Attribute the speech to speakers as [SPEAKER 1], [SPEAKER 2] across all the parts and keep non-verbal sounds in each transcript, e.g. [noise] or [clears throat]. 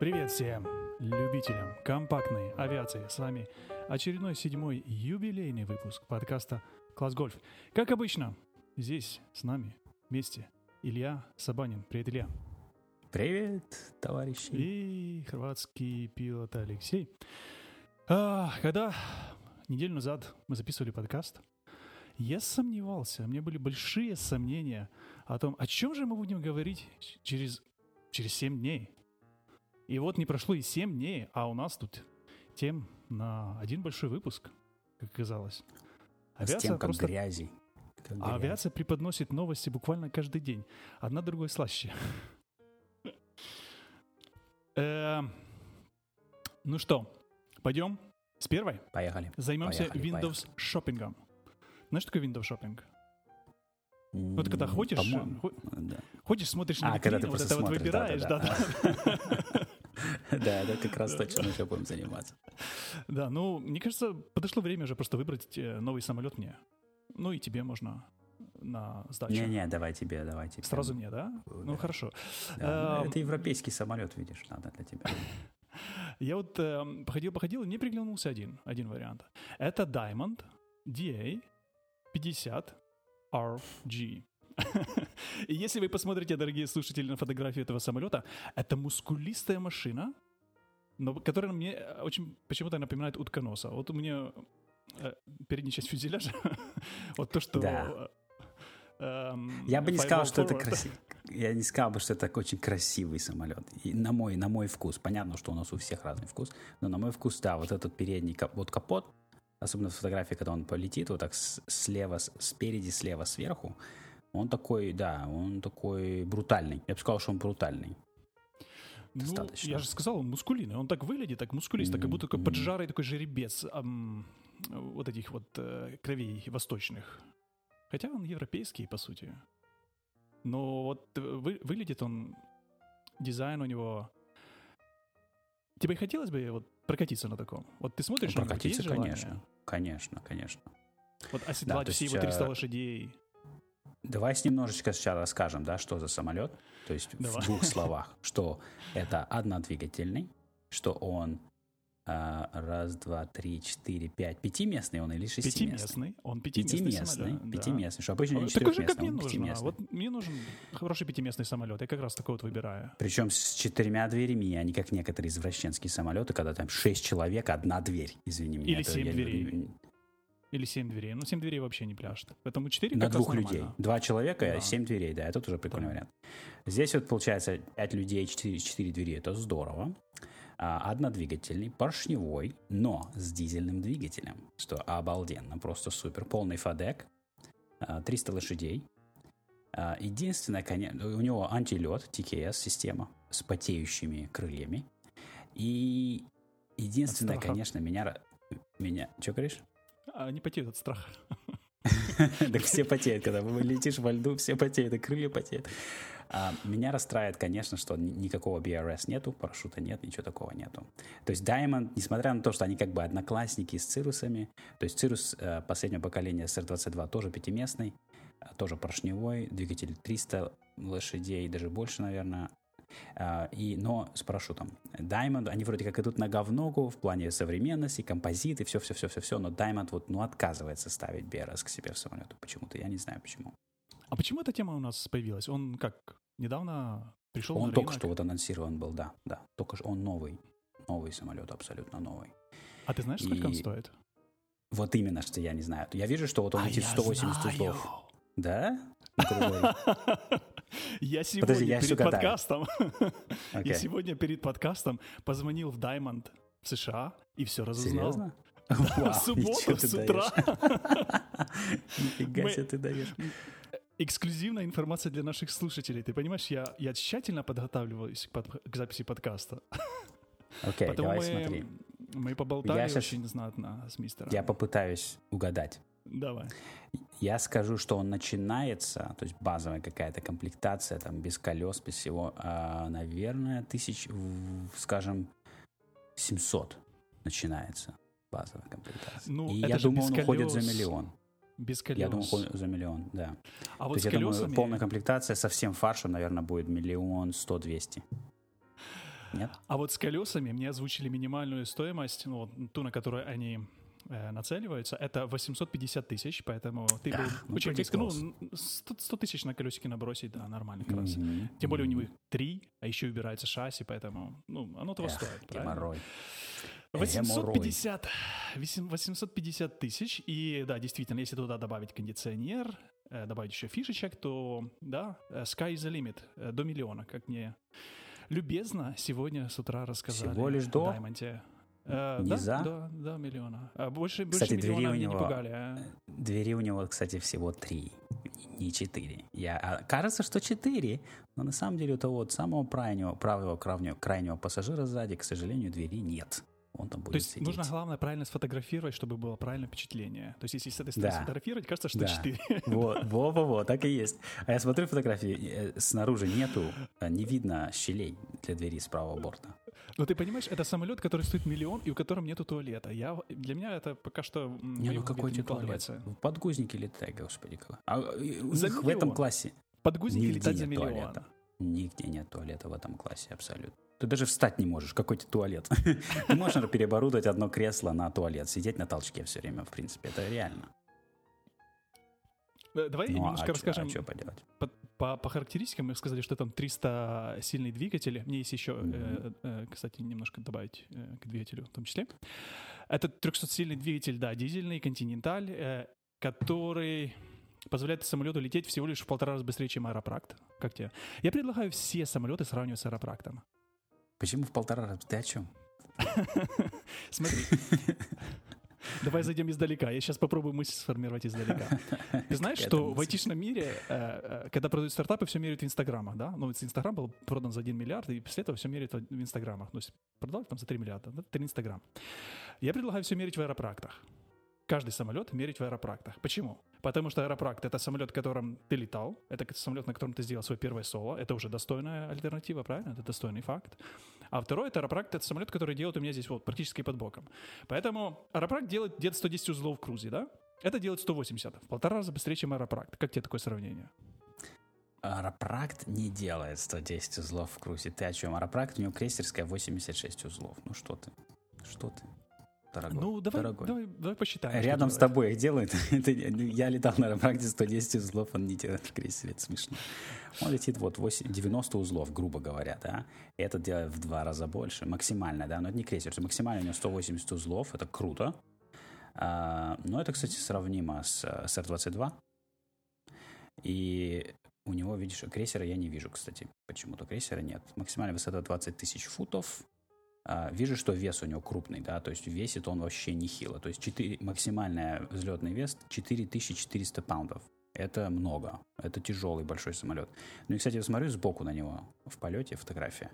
[SPEAKER 1] Привет всем любителям компактной авиации. С вами очередной седьмой юбилейный выпуск подкаста «Класс Гольф». Как обычно, здесь с нами вместе Илья Сабанин. Привет, Илья.
[SPEAKER 2] Привет, товарищи.
[SPEAKER 1] И хорватский пилот Алексей. А, когда неделю назад мы записывали подкаст, я сомневался, у меня были большие сомнения о том, о чем же мы будем говорить через, через 7 дней. И вот не прошло и 7 дней, а у нас тут тем на один большой выпуск, как оказалось.
[SPEAKER 2] Авиация с тем, как просто... грязи.
[SPEAKER 1] Как а авиация преподносит новости буквально каждый день. Одна другой слаще. [laughs] Эм, ну что, пойдем с первой?
[SPEAKER 2] Поехали.
[SPEAKER 1] Займемся Windows шопингом. Знаешь, что такое Windows шопинг? Вот когда ходишь,
[SPEAKER 2] да.
[SPEAKER 1] ходишь, смотришь на а, витрину, вот это вот выбираешь, да,
[SPEAKER 2] да. [laughs] [laughs] Да, да, как раз точно еще будем заниматься.
[SPEAKER 1] Да, ну, мне кажется, подошло время уже просто выбрать э, новый самолет мне. Ну и тебе можно на сдачу.
[SPEAKER 2] Не-не, давай тебе, давай тебе.
[SPEAKER 1] Сразу мне, да? Ну, хорошо.
[SPEAKER 2] Ну, это европейский самолет, видишь, надо для тебя. [laughs]
[SPEAKER 1] Я вот э, походил-походил, и мне приглянулся один, один вариант. Это Diamond DA 50 RG. И если вы посмотрите, дорогие слушатели, на фотографию этого самолета, это мускулистая машина, но которая мне очень почему-то напоминает утконоса. Вот у меня э, передняя часть фюзеляжа, [laughs] вот то, что...
[SPEAKER 2] Да. Эм, я бы не сказал, что это красиво. Я не сказал бы, что это очень красивый самолет. И на мой, на мой вкус. Понятно, что у нас у всех разный вкус, но на мой вкус, да, вот этот передний вот капот, особенно в фотографии, когда он полетит, вот так слева, спереди, слева, сверху, он такой, да, он такой брутальный. Я бы сказал, что он брутальный.
[SPEAKER 1] Ну, Достаточно. я же сказал, он мускулиный. Он так выглядит, так мускулист, mm-hmm. как будто такой поджарый такой жеребец эм, вот этих вот э, кровей восточных. Хотя он европейский, по сути. Но вот вы, выглядит он, дизайн у него... Тебе хотелось бы вот прокатиться на таком? Вот ты смотришь
[SPEAKER 2] ну, прокатиться, на конечно, конечно, конечно.
[SPEAKER 1] Вот оседлать да, все его 300 лошадей.
[SPEAKER 2] Давай с немножечко сейчас расскажем, да, что за самолет. То есть Давай. в двух словах, [laughs] что это однодвигательный, что он а, раз, два, три, четыре, пять, пятиместный он или шестиместный?
[SPEAKER 1] Пятиместный, он пятиместный,
[SPEAKER 2] пятиместный
[SPEAKER 1] самолет.
[SPEAKER 2] Пятиместный, да. что обычно не
[SPEAKER 1] Такой же, как мне нужно. Вот мне нужен хороший пятиместный самолет, я как раз такой вот выбираю.
[SPEAKER 2] Причем с четырьмя дверями, а не как некоторые извращенские самолеты, когда там шесть человек, одна дверь, извини меня.
[SPEAKER 1] Или семь дверей. Или семь дверей. Ну, семь дверей вообще не пляшет. Поэтому четыре
[SPEAKER 2] На двух людей. Два человека, да. семь дверей, да, это тоже прикольный да. вариант. Здесь вот получается пять людей, четыре, четыре двери, это здорово. А, однодвигательный, поршневой, но с дизельным двигателем, что обалденно, просто супер. Полный фадек, 300 лошадей. А, единственное, конечно, у него антилет, TKS система с потеющими крыльями. И единственное, конечно, меня... меня... Что говоришь?
[SPEAKER 1] Они потеют от страха. [laughs]
[SPEAKER 2] Так все потеют, когда летишь во льду, все потеют, и крылья потеют. А, меня расстраивает, конечно, что никакого BRS нету, парашюта нет, ничего такого нету. То есть Diamond, несмотря на то, что они как бы одноклассники с Цирусами, то есть Цирус э, последнего поколения SR-22 тоже пятиместный, э, тоже поршневой, двигатель 300 лошадей, даже больше, наверное, и, но с парашютом. Diamond, они вроде как идут нога в ногу в плане современности, композиты, все-все-все-все-все, но Diamond вот, ну, отказывается ставить BRS к себе в самолету почему-то, я не знаю почему.
[SPEAKER 1] А почему эта тема у нас появилась? Он как, недавно пришел
[SPEAKER 2] Он
[SPEAKER 1] на
[SPEAKER 2] только что вот анонсирован был, да, да, только что он новый, новый самолет, абсолютно новый.
[SPEAKER 1] А ты знаешь, сколько и... он стоит?
[SPEAKER 2] Вот именно, что я не знаю. Я вижу, что вот он
[SPEAKER 1] а
[SPEAKER 2] летит 180 узлов. Да? [laughs]
[SPEAKER 1] Я сегодня Подожди, я перед подкастом, okay. [laughs] я сегодня перед подкастом позвонил в Diamond в США и все разузнал.
[SPEAKER 2] Серьезно? [laughs]
[SPEAKER 1] в субботу с утра.
[SPEAKER 2] Нифига себе ты даешь.
[SPEAKER 1] Эксклюзивная информация для наших слушателей. Ты понимаешь, я, я тщательно подготавливаюсь к, под, к записи подкаста.
[SPEAKER 2] Окей, okay, давай
[SPEAKER 1] мы,
[SPEAKER 2] смотри.
[SPEAKER 1] Мы поболтали я очень сейчас, знатно с мистером.
[SPEAKER 2] Я попытаюсь угадать.
[SPEAKER 1] Давай.
[SPEAKER 2] Я скажу, что он начинается, то есть базовая какая-то комплектация, там, без колес, без всего, а, наверное, тысяч, скажем, 700 начинается базовая комплектация.
[SPEAKER 1] Ну,
[SPEAKER 2] И
[SPEAKER 1] это
[SPEAKER 2] я думаю, он
[SPEAKER 1] колес.
[SPEAKER 2] уходит за миллион.
[SPEAKER 1] Без колес.
[SPEAKER 2] Я думаю, уходит за миллион, да.
[SPEAKER 1] А вот
[SPEAKER 2] То есть,
[SPEAKER 1] с
[SPEAKER 2] я
[SPEAKER 1] колесами...
[SPEAKER 2] думаю, полная комплектация со всем фаршем, наверное, будет миллион сто двести. Нет?
[SPEAKER 1] А вот с колесами мне озвучили минимальную стоимость, ну, вот ту, на которую они э, нацеливаются, это 850 тысяч, поэтому ты был
[SPEAKER 2] ну,
[SPEAKER 1] очень близко. Ну,
[SPEAKER 2] close.
[SPEAKER 1] 100, 100 тысяч на колесики набросить, да, нормально как раз.
[SPEAKER 2] Мгм.
[SPEAKER 1] Тем более у него три, а еще убирается шасси, поэтому, ну, оно того
[SPEAKER 2] Эх,
[SPEAKER 1] стоит, правильно?
[SPEAKER 2] геморрой.
[SPEAKER 1] 850, 8 850 тысяч, и да, действительно, если туда добавить кондиционер, э, добавить еще фишечек, то, да, э, sky is the limit, э, до миллиона, как мне любезно сегодня с утра рассказали.
[SPEAKER 2] Всего лишь до?
[SPEAKER 1] в Даймонде. Э,
[SPEAKER 2] Не
[SPEAKER 1] да,
[SPEAKER 2] за?
[SPEAKER 1] до, до миллиона. А больше,
[SPEAKER 2] Кстати,
[SPEAKER 1] больше
[SPEAKER 2] двери у
[SPEAKER 1] меня не
[SPEAKER 2] него-
[SPEAKER 1] пугали. а.
[SPEAKER 2] Двери у него, кстати, всего три, не четыре. Я, а, кажется, что четыре, но на самом деле у того вот самого крайнего, правого крайнего, крайнего пассажира сзади, к сожалению, двери нет. Он там будет
[SPEAKER 1] То есть
[SPEAKER 2] сидеть.
[SPEAKER 1] нужно, главное, правильно сфотографировать, чтобы было правильное впечатление. То есть если с этой стороны
[SPEAKER 2] Да.
[SPEAKER 1] сфотографировать, кажется, что
[SPEAKER 2] Да.
[SPEAKER 1] 4. [laughs]
[SPEAKER 2] Вот, во, во, во, так и есть. А я смотрю фотографии, э, снаружи нету, э, не видно щелей для двери с правого борта.
[SPEAKER 1] Но ты понимаешь, это самолет, который стоит миллион и у котором нету туалета. Я, для меня это пока что
[SPEAKER 2] Не, ну какой тебе туалет? В подгузнике летай, господи. А у
[SPEAKER 1] За
[SPEAKER 2] них в этом классе
[SPEAKER 1] Подгузники летать за
[SPEAKER 2] нет
[SPEAKER 1] миллион.
[SPEAKER 2] туалета. нигде нет туалета в этом классе абсолютно. Ты даже встать не можешь. Какой тебе туалет? [laughs] Ты можешь переоборудовать одно кресло на туалет, сидеть на толчке все время, в принципе. Это реально.
[SPEAKER 1] Э, Давай
[SPEAKER 2] Ну, а
[SPEAKER 1] немножко
[SPEAKER 2] чё-
[SPEAKER 1] расскажем
[SPEAKER 2] а что поделать?
[SPEAKER 1] по, по- по характеристикам. Мы сказали, что там 300 сильный двигатель. Мне есть еще, э, э, кстати, немножко добавить э, к двигателю в том числе. Это 300-сильный двигатель, да, дизельный, континенталь, э, который позволяет самолету лететь всего лишь в полтора раза быстрее, чем аэропракт. Как тебе? Я предлагаю все самолеты сравнивать с аэропрактом.
[SPEAKER 2] Почему в полтора раза? Ты о чем? [laughs]
[SPEAKER 1] Смотри. Давай зайдем издалека. Я сейчас попробую мысль сформировать издалека. Ты знаешь, что в айтишном мире, э, э, когда продают стартапы, все меряют в инстаграмах, да? Ну, Инстаграм был продан за 1 миллиард, и после этого все меряют в инстаграмах. Ну, продал там за 3 миллиарда, да? 3 инстаграм. Я предлагаю все мерить в аэропрактах. Каждый самолет мерить в аэропрактах. Почему? Потому что аэропракт — это самолет, в котором ты летал, это самолет, на котором ты сделал свое первое соло, это уже достойная альтернатива, правильно? Это достойный факт. А второй — это аэропракт, это самолет, который делает у меня здесь вот практически под боком. Поэтому аэропракт делает где-то 110 узлов в крузе, да? Это делает 180, в полтора раза быстрее, чем аэропракт. Как тебе такое сравнение?
[SPEAKER 2] Аэропракт не делает 110 узлов в крузе. Ты о чем? Аэропракт, у него крейсерская 86 узлов. Ну что ты? Что ты? Дорогой.
[SPEAKER 1] ну, давай,
[SPEAKER 2] дорогой.
[SPEAKER 1] давай, давай посчитаем.
[SPEAKER 2] Рядом с тобой их делают. [laughs] Это- ну, я летал на аэропракте 110 узлов, он не делает в крейсере, это смешно. Он летит вот 8, 90 узлов, грубо говоря, да. И этот делает в два раза больше, максимально, да, но это не крейсер, это максимально у него 180 узлов, это круто. А, но это, кстати, сравнимо с, с R-22. И у него, видишь, крейсера я не вижу, кстати. Почему-то крейсера нет. Максимальная высота 20 тысяч футов. А, вижу, что вес у него крупный, да, то есть весит он вообще нехило. То есть 4, максимальный взлетный вес 4400 паундов. Это много. Это тяжелый большой самолет. Ну и, кстати, я смотрю сбоку на него в полете фотография.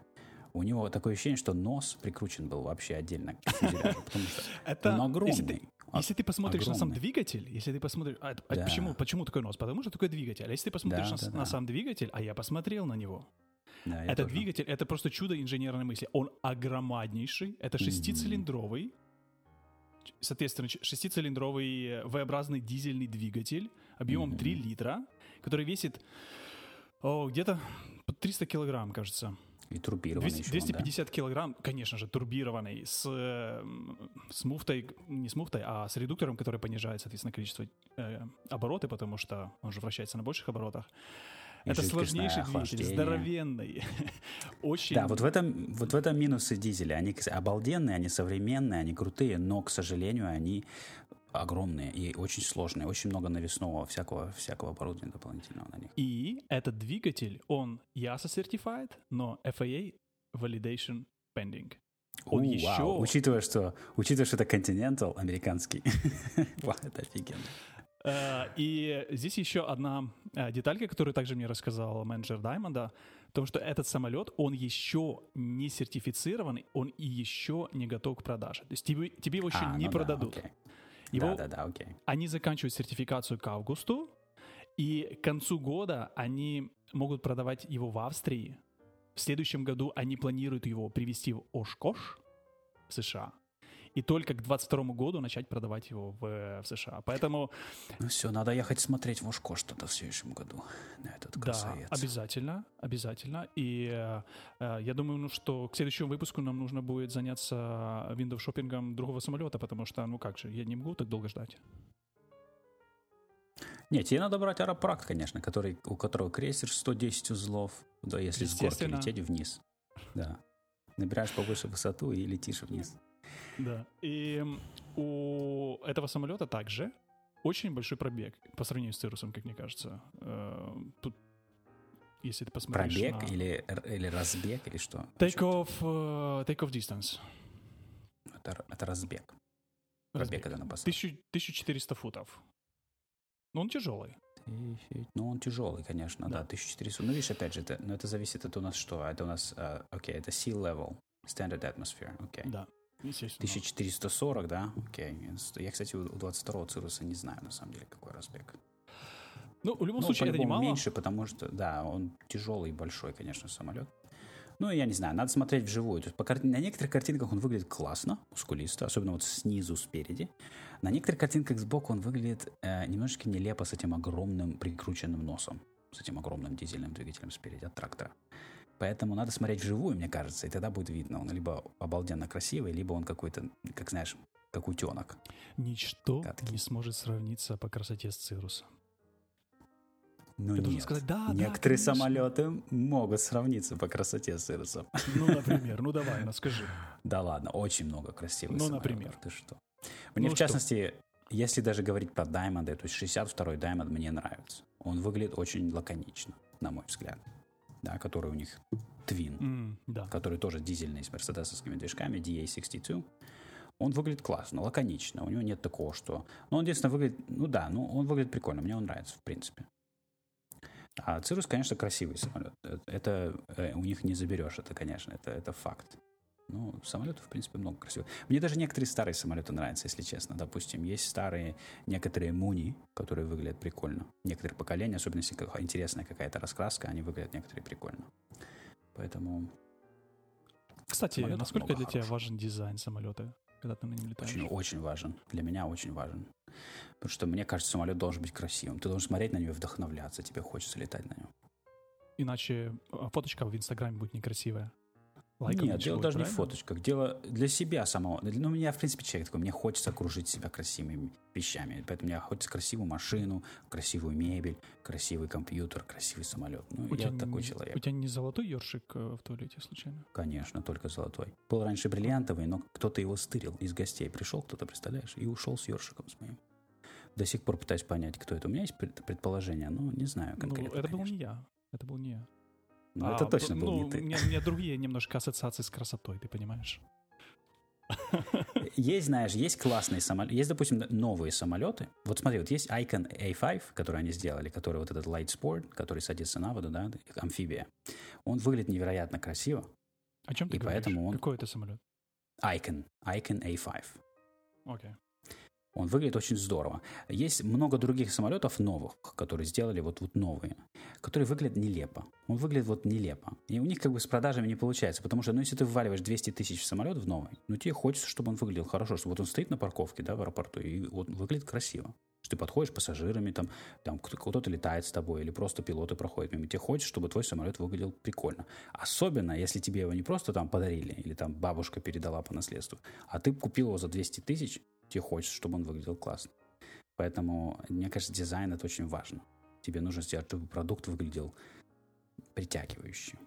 [SPEAKER 2] У него такое ощущение, что нос прикручен был вообще отдельно к фюзеляжу, потому что [laughs]
[SPEAKER 1] Это,
[SPEAKER 2] он огромный.
[SPEAKER 1] Если ты, если ты посмотришь на сам двигатель, если ты посмотришь... а, а
[SPEAKER 2] Да.
[SPEAKER 1] почему, почему такой нос? Потому что такой двигатель. А если ты посмотришь
[SPEAKER 2] Да,
[SPEAKER 1] на, с-
[SPEAKER 2] да,
[SPEAKER 1] на
[SPEAKER 2] да.
[SPEAKER 1] сам двигатель, а я посмотрел на него,
[SPEAKER 2] Да, я
[SPEAKER 1] Этот
[SPEAKER 2] тоже.
[SPEAKER 1] двигатель — это просто чудо инженерной мысли. Он огромаднейший, это шестицилиндровый, ч- соответственно, шестицилиндровый э, V-образный дизельный двигатель объемом 3 литра, который весит о, где-то под 300 килограмм, кажется.
[SPEAKER 2] И турбированный
[SPEAKER 1] 200
[SPEAKER 2] еще он, да.
[SPEAKER 1] 250 килограмм, конечно же, турбированный, с, э, с муфтой, не с муфтой, а с редуктором, который понижает, соответственно, количество э, обороты, потому что он же вращается на больших оборотах. Это сложнейший двигатель, здоровенный. [laughs] Очень
[SPEAKER 2] Да, вот в этом, вот в этом минусы дизеля. Они обалденные, они современные, они крутые, но, к сожалению, они огромные и очень сложные. Очень много навесного всякого, всякого оборудования дополнительного на них.
[SPEAKER 1] И этот двигатель, он EASA certified, но FAA validation pending. Он
[SPEAKER 2] У,
[SPEAKER 1] еще...
[SPEAKER 2] вау. Учитывая, что, учитывая, что это Continental американский. [laughs] Вау, это офигенно.
[SPEAKER 1] Э, И здесь еще одна э, деталька, которую также мне рассказал менеджер Даймонда, в том, что этот самолет, он еще не сертифицированный, он и еще не готов к продаже. То есть тебе, тебе его еще
[SPEAKER 2] А,
[SPEAKER 1] не
[SPEAKER 2] ну да,
[SPEAKER 1] продадут.
[SPEAKER 2] окей.
[SPEAKER 1] Его,
[SPEAKER 2] Да, да, да, окей.
[SPEAKER 1] Они заканчивают сертификацию к августу, и к концу года они могут продавать его в Австрии. В следующем году они планируют его привезти в Ошкош, в США. И только к 22 году начать продавать его в, в США. Поэтому...
[SPEAKER 2] Ну все, надо ехать смотреть в Ушко что-то в следующем году на этот красавец.
[SPEAKER 1] Да, обязательно, обязательно. И э, э, я думаю, ну, что к следующему выпуску нам нужно будет заняться Windows шопингом другого самолета, потому что, ну как же, я не могу так долго ждать.
[SPEAKER 2] Нет, тебе надо брать аэропракт, конечно, который, у которого крейсер 110 узлов, да, если с горки лететь вниз. Да. Набираешь повыше высоту и летишь вниз.
[SPEAKER 1] Да. И у этого самолета также очень большой пробег по сравнению с Цирусом, как мне кажется. Э, тут, если ты посмотришь
[SPEAKER 2] Пробег
[SPEAKER 1] на...
[SPEAKER 2] или, или разбег, или что?
[SPEAKER 1] Take-off, uh, take off distance.
[SPEAKER 2] Это, это разбег. Разбег, разбег. это на
[SPEAKER 1] посадку. 1400 футов. Но он тяжелый.
[SPEAKER 2] Ну, он тяжелый, конечно, да, да 1400. Ну, видишь, опять же, это, но это зависит от у нас что? Это у нас, uh, окей, okay, это sea level, standard atmosphere, окей. Okay.
[SPEAKER 1] Да.
[SPEAKER 2] 1440, да? Окей. Я, кстати, у 22-го Цируса не знаю, на самом деле, какой разбег.
[SPEAKER 1] Ну, в любом ну, случае, это немало.
[SPEAKER 2] меньше, потому что, да, он тяжелый и большой, конечно, самолет. Ну, я не знаю, надо смотреть вживую. То есть по кар... На некоторых картинках он выглядит классно, мускулисто, особенно вот снизу, спереди. На некоторых картинках сбоку он выглядит э, немножечко нелепо с этим огромным прикрученным носом, с этим огромным дизельным двигателем спереди от трактора. Поэтому надо смотреть вживую, мне кажется, и тогда будет видно, он либо обалденно красивый, либо он какой-то, как знаешь, как утенок.
[SPEAKER 1] Ничто Катки. не сможет сравниться по красоте с Цирусом.
[SPEAKER 2] Ну Я нет. сказать, да, Некоторые да, самолеты могут сравниться по красоте с Цирусом.
[SPEAKER 1] Ну, например, ну давай, ну скажи.
[SPEAKER 2] Да ладно, очень много красивых
[SPEAKER 1] Ну, например.
[SPEAKER 2] Ты что? Мне, ну, в частности, что? если даже говорить про Diamond, то есть 62-й Diamond мне нравится. Он выглядит очень лаконично, на мой взгляд. Да, который у них Twin,
[SPEAKER 1] mm, да.
[SPEAKER 2] который тоже дизельный с мерседесовскими движками, DA62. Он выглядит классно, лаконично. У него нет такого, что... Ну, он единственное выглядит... Ну да, ну он выглядит прикольно. Мне он нравится, в принципе. А Цирус, конечно, красивый самолет. Э, это э, у них не заберешь, это, конечно, это, это факт. Ну, самолетов, в принципе, много красивых. Мне даже некоторые старые самолеты нравятся, если честно. Допустим, есть старые некоторые Муни, которые выглядят прикольно. Некоторые поколения, особенно если интересная какая-то раскраска, они выглядят некоторые прикольно. Поэтому...
[SPEAKER 1] Кстати, насколько для тебя важен дизайн самолета, когда ты на нем летаешь?
[SPEAKER 2] Очень, очень важен. Для меня очень важен. Потому что мне кажется, самолет должен быть красивым. Ты должен смотреть на него и вдохновляться. Тебе хочется летать на нем.
[SPEAKER 1] Иначе а, фоточка в Инстаграме будет некрасивая.
[SPEAKER 2] Лайком Нет, дело даже правильно? не в фоточках. Дело для себя самого. Ну, меня, в принципе, человек такой. Мне хочется окружить себя красивыми вещами. Поэтому мне хочется красивую машину, красивую мебель, красивый компьютер, красивый самолет. Ну, у я тебя такой человек.
[SPEAKER 1] У тебя не золотой ёршик э, в туалете, случайно?
[SPEAKER 2] Конечно, только золотой. Был раньше бриллиантовый, но кто-то его стырил из гостей. Пришел кто-то, представляешь, и ушел с ёршиком с моим. До сих пор пытаюсь понять, кто это. У меня есть предположение, но не знаю ну, конкретно.
[SPEAKER 1] Ну, это
[SPEAKER 2] конечно.
[SPEAKER 1] был не я. Это был не я.
[SPEAKER 2] Ну, а, это точно был
[SPEAKER 1] ну,
[SPEAKER 2] не ты.
[SPEAKER 1] У меня, у меня другие немножко ассоциации с красотой, ты понимаешь?
[SPEAKER 2] Есть, знаешь, есть классные самолеты. Есть, допустим, новые самолеты. Вот смотри, вот есть Icon A5, который они сделали, который вот этот Light Sport, который садится на воду, да, амфибия. Он выглядит невероятно красиво.
[SPEAKER 1] О чем ты и говоришь? Поэтому он... Какой это самолет?
[SPEAKER 2] Icon. Icon A5.
[SPEAKER 1] Окей. Okay.
[SPEAKER 2] Он выглядит очень здорово. Есть много других самолетов новых, которые сделали вот, вот новые, которые выглядят нелепо. Он выглядит вот нелепо. И у них как бы с продажами не получается, потому что, ну, если ты вваливаешь 200 тысяч в самолет в новый, ну, тебе хочется, чтобы он выглядел хорошо, чтобы вот он стоит на парковке, да, в аэропорту, и вот выглядит красиво. Что ты подходишь пассажирами, там, там кто-то летает с тобой, или просто пилоты проходят мимо. Тебе хочется, чтобы твой самолет выглядел прикольно. Особенно, если тебе его не просто там подарили, или там бабушка передала по наследству, а ты купил его за 200 тысяч, тебе хочется, чтобы он выглядел классно. Поэтому, мне кажется, дизайн это очень важно. Тебе нужно сделать, чтобы продукт выглядел притягивающе.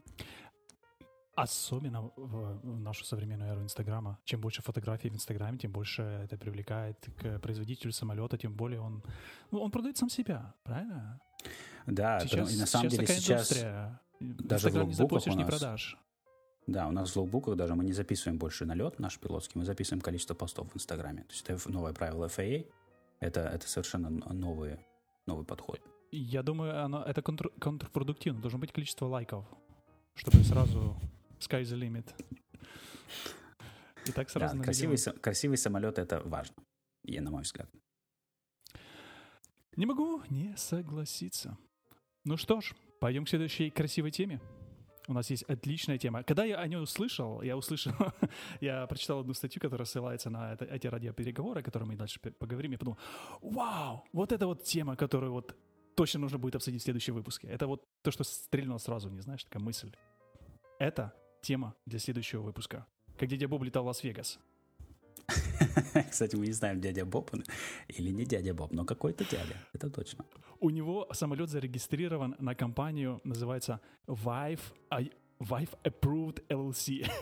[SPEAKER 1] Особенно в, в нашу современную эру Инстаграма. Чем больше фотографий в Инстаграме, тем больше это привлекает к производителю самолета, тем более он, ну, он продает сам себя, правильно?
[SPEAKER 2] Да, сейчас, и на самом деле сейчас даже
[SPEAKER 1] Инстаграм не запустишь, не продашь.
[SPEAKER 2] Да, у нас в лоукбуках даже мы не записываем больше налет наш пилотский, мы записываем количество постов в Инстаграме. То есть это новое правило FAA, это, это совершенно новый, новый подход.
[SPEAKER 1] Я думаю, оно, это контр, контрпродуктивно. Должно быть количество лайков, чтобы сразу sky the limit.
[SPEAKER 2] И так сразу да, красивый, красивый самолет — это важно, я, на мой взгляд.
[SPEAKER 1] Не могу не согласиться. Ну что ж, пойдем к следующей красивой теме. У нас есть отличная тема. Когда я о ней услышал, я услышал, [laughs] я прочитал одну статью, которая ссылается на это, эти радиопереговоры, о которых мы дальше поговорим. Я подумал, вау, вот это вот тема, которую вот точно нужно будет обсудить в следующем выпуске. Это вот то, что стрельнуло сразу, не знаешь, такая мысль. Это тема для следующего выпуска. Как дядя Боб летал в Лас-Вегас. [laughs]
[SPEAKER 2] Кстати, мы не знаем, дядя Боб или не дядя Боб, но какой-то дядя, это точно.
[SPEAKER 1] У него самолет зарегистрирован на компанию, называется Vive, Vive Approved LLC. [laughs]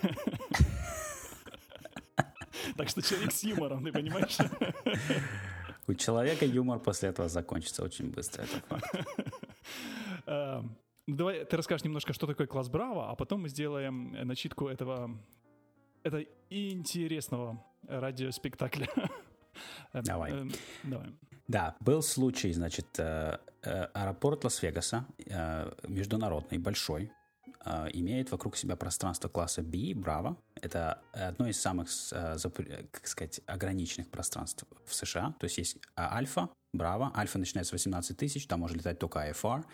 [SPEAKER 1] Так что человек с юмором, ты понимаешь?
[SPEAKER 2] У человека юмор после этого закончится очень быстро, это факт.
[SPEAKER 1] Эм, давай ты расскажешь немножко, что такое класс Браво, а потом мы сделаем начитку этого, этого интересного радиоспектакля.
[SPEAKER 2] Давай.
[SPEAKER 1] Эм, давай.
[SPEAKER 2] Да, был случай, значит, э, э, аэропорт Лас-Вегаса, э, международный, большой, имеет вокруг себя пространство класса B, Браво. Это одно из самых, как сказать, ограниченных пространств в США. То есть есть Альфа, Браво. Альфа начинается с 18 тысяч, там может летать только IFR.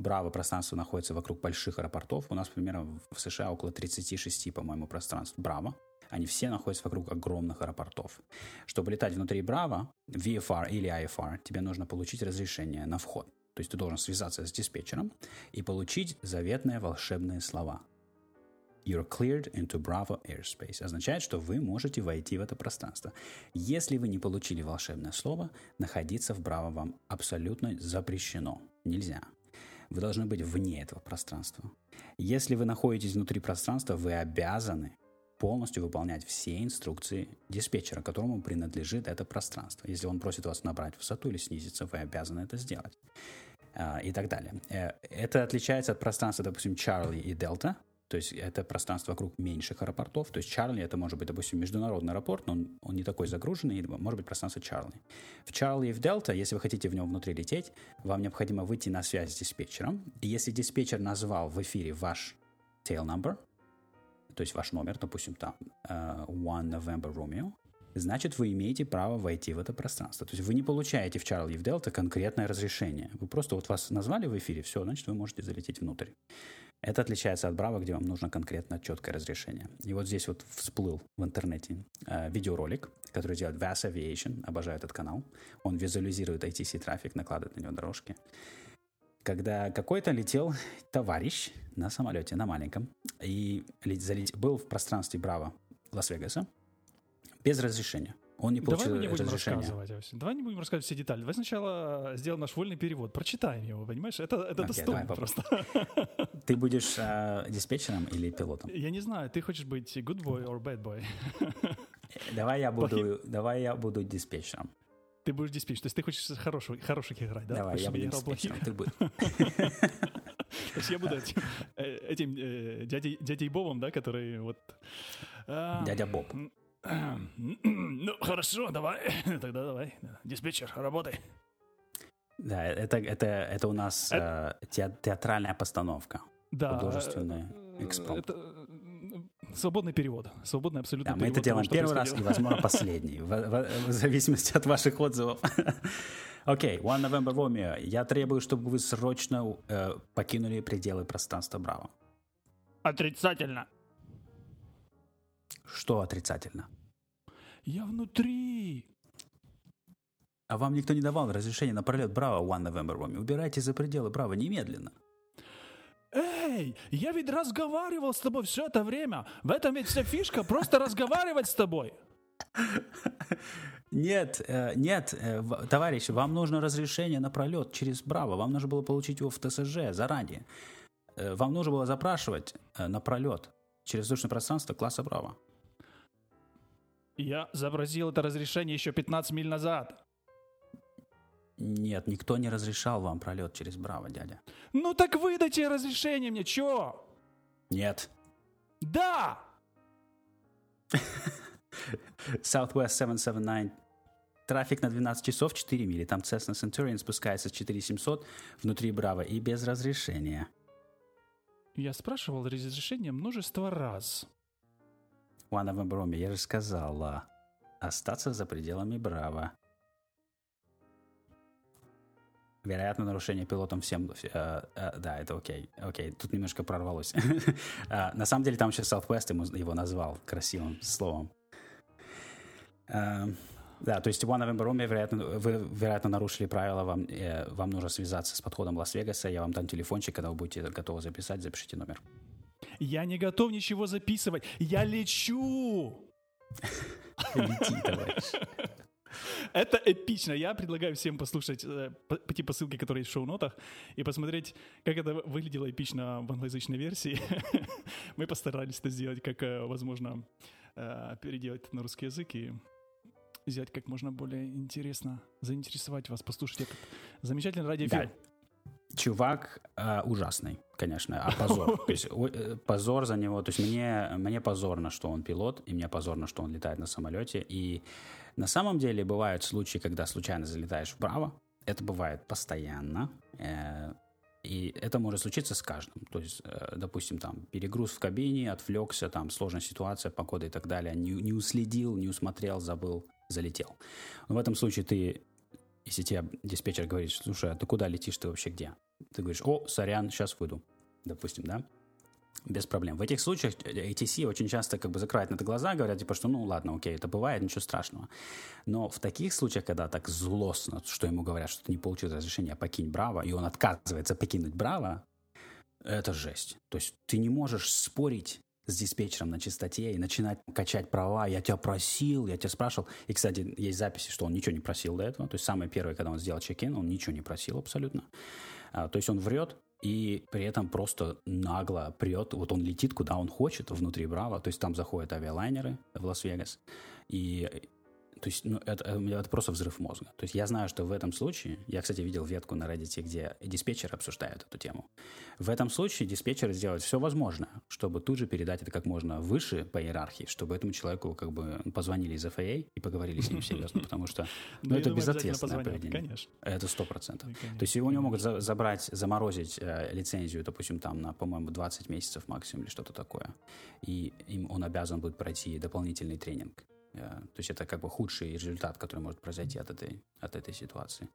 [SPEAKER 2] Браво пространство находится вокруг больших аэропортов. У нас примерно в США около 36, по-моему, пространств Браво. Они все находятся вокруг огромных аэропортов. Чтобы летать внутри Браво, VFR или IFR, тебе нужно получить разрешение на вход. То есть ты должен связаться с диспетчером и получить заветные волшебные слова. You're cleared into Bravo airspace. Означает, что вы можете войти в это пространство. Если вы не получили волшебное слово, находиться в Браво вам абсолютно запрещено. Нельзя. Вы должны быть вне этого пространства. Если вы находитесь внутри пространства, вы обязаны полностью выполнять все инструкции диспетчера, которому принадлежит это пространство. Если он просит вас набрать высоту или снизиться, вы обязаны это сделать. А, и так далее. Э, это отличается от пространства, допустим, Чарли и Дельта. То есть это пространство вокруг меньших аэропортов. То есть Чарли это может быть, допустим, международный аэропорт, но он, он не такой загруженный, может быть пространство Чарли. В Чарли и в Дельта, если вы хотите в нем внутри лететь, вам необходимо выйти на связь с диспетчером. И если диспетчер назвал в эфире ваш tail number, то есть ваш номер, допустим, там uh, One November Romeo, значит, вы имеете право войти в это пространство. То есть вы не получаете в Charlie и в Delta конкретное разрешение. Вы просто вот вас назвали в эфире, все, значит, вы можете залететь внутрь. Это отличается от Браво, где вам нужно конкретно четкое разрешение. И вот здесь вот всплыл в интернете э, видеоролик, который делает Vass Aviation, обожаю этот канал. Он визуализирует ITC-трафик, накладывает на него дорожки когда какой-то летел товарищ на самолете, на маленьком, и был в пространстве Браво Лас-Вегаса без разрешения. Он не получил
[SPEAKER 1] Давай мы не будем
[SPEAKER 2] разрешения.
[SPEAKER 1] рассказывать. Давай не будем рассказывать все детали. Давай сначала сделаем наш вольный перевод. Прочитаем его, понимаешь? Это, это okay, достойно просто.
[SPEAKER 2] Ты будешь э, диспетчером или пилотом?
[SPEAKER 1] Я не знаю. Ты хочешь быть good boy or bad boy?
[SPEAKER 2] Давай я буду, давай я буду диспетчером.
[SPEAKER 1] Ты будешь диспетчер. То есть ты хочешь хороших, хороших играть, да?
[SPEAKER 2] Давай, я буду плохих. Ты будешь.
[SPEAKER 1] То есть я буду этим, э, этим э, дядей, дядей Бобом, да, который вот...
[SPEAKER 2] Дядя Боб. [clears throat]
[SPEAKER 1] Ну, хорошо, давай. [clears throat] Тогда давай. Диспетчер, работай.
[SPEAKER 2] Да, это, это, это у нас это... Э, театральная постановка.
[SPEAKER 1] Да.
[SPEAKER 2] Художественный экспромт. Это,
[SPEAKER 1] Свободный перевод. Свободный абсолютно
[SPEAKER 2] да, Мы это делаем того, первый раз и, возможно, [laughs] последний, в, в, в зависимости от ваших отзывов. [laughs] Окей, okay, One November Romeo. Я требую, чтобы вы срочно э, покинули пределы пространства Браво.
[SPEAKER 1] Отрицательно.
[SPEAKER 2] Что отрицательно?
[SPEAKER 1] Я внутри.
[SPEAKER 2] А вам никто не давал разрешения на пролет Браво One November Romeo. Убирайтесь за пределы Браво немедленно.
[SPEAKER 1] Эй, я ведь разговаривал с тобой все это время. В этом ведь вся фишка, просто разговаривать с тобой. [laughs]
[SPEAKER 2] Нет, э, нет, э, товарищ, вам нужно разрешение на пролет через Браво. Вам нужно было получить его в ТСЖ заранее. Э, вам нужно было запрашивать на пролет через воздушное пространство класса Браво.
[SPEAKER 1] Я запросил это разрешение еще 15 миль назад.
[SPEAKER 2] Нет, никто не разрешал вам пролет через Браво, дядя.
[SPEAKER 1] Ну так выдайте разрешение мне, чё?
[SPEAKER 2] Нет.
[SPEAKER 1] Да! [laughs]
[SPEAKER 2] Southwest 779 Трафик на 12 часов 4 мили. Там Cessna Centurion спускается с 4700 внутри Браво и без разрешения.
[SPEAKER 1] Я спрашивал разрешение множество раз.
[SPEAKER 2] One of them, я же сказала. Остаться за пределами Браво. Вероятно, нарушение пилотом всем... Э, э, да, это окей. Окей, тут немножко прорвалось. э, [laughs] на самом деле там сейчас Southwest ему, его назвал красивым словом. Э, да, то есть One November Romeo, вероятно, вы, вероятно, нарушили правила, вам, э, вам нужно связаться с подходом Лас-Вегаса, я вам дам телефончик, когда вы будете готовы записать, запишите номер.
[SPEAKER 1] Я не готов ничего записывать, я лечу!
[SPEAKER 2] Лети, товарищ.
[SPEAKER 1] Это эпично. Я предлагаю всем послушать, э, по ссылке, которая есть в шоу-нотах, и посмотреть, как это выглядело эпично в англоязычной версии. [laughs] Мы постарались это сделать, как э, возможно, э, переделать это на русский язык и сделать как можно более интересно, заинтересовать вас, послушать этот замечательный радиоэфир. Да.
[SPEAKER 2] Чувак э, ужасный, конечно, а позор. [laughs] То есть э, позор за него. То есть мне, мне позорно, что он пилот, и мне позорно, что он летает на самолете. И на самом деле бывают случаи, когда случайно залетаешь вправо. Это бывает постоянно. Э, и это может случиться с каждым. То есть, э, допустим, там перегруз в кабине, отвлекся, там сложная ситуация, погода и так далее, не, не уследил, не усмотрел, забыл, залетел. В этом случае ты, если тебе диспетчер говорит, слушай, а ты куда летишь, ты вообще где? Ты говоришь, о, сорян, сейчас выйду, допустим, да? Без проблем. В этих случаях ATC очень часто как бы закрывают на это глаза, говорят, типа, что ну ладно, окей, это бывает, ничего страшного. Но в таких случаях, когда так злостно, что ему говорят, что ты не получил разрешение покинь Браво, и он отказывается покинуть Браво, это жесть. То есть ты не можешь спорить с диспетчером на чистоте и начинать качать права. Я тебя просил, я тебя спрашивал. И, кстати, есть записи, что он ничего не просил до этого. То есть самое первое, когда он сделал чек-ин, он ничего не просил абсолютно. А, то есть он врет, и при этом просто нагло прет, вот он летит куда он хочет внутри Браво, то есть там заходят авиалайнеры в Лас-Вегас, и то есть, ну, это, это просто взрыв мозга. То есть я знаю, что в этом случае, я, кстати, видел ветку на Reddit, где диспетчеры обсуждают эту тему. В этом случае диспетчеры сделают все возможное, чтобы тут же передать это как можно выше по иерархии, чтобы этому человеку как бы позвонили из ФАА и поговорили с ним серьезно, [laughs] потому что ну, это безответственное поведение. Конечно. Это сто процентов. То есть его не могут забрать, заморозить э, лицензию, допустим, там на, по-моему, 20 месяцев максимум или что-то такое. И им он обязан будет пройти дополнительный тренинг. Э, то есть это как бы худший результат, который может произойти от этой, от этой ситуации.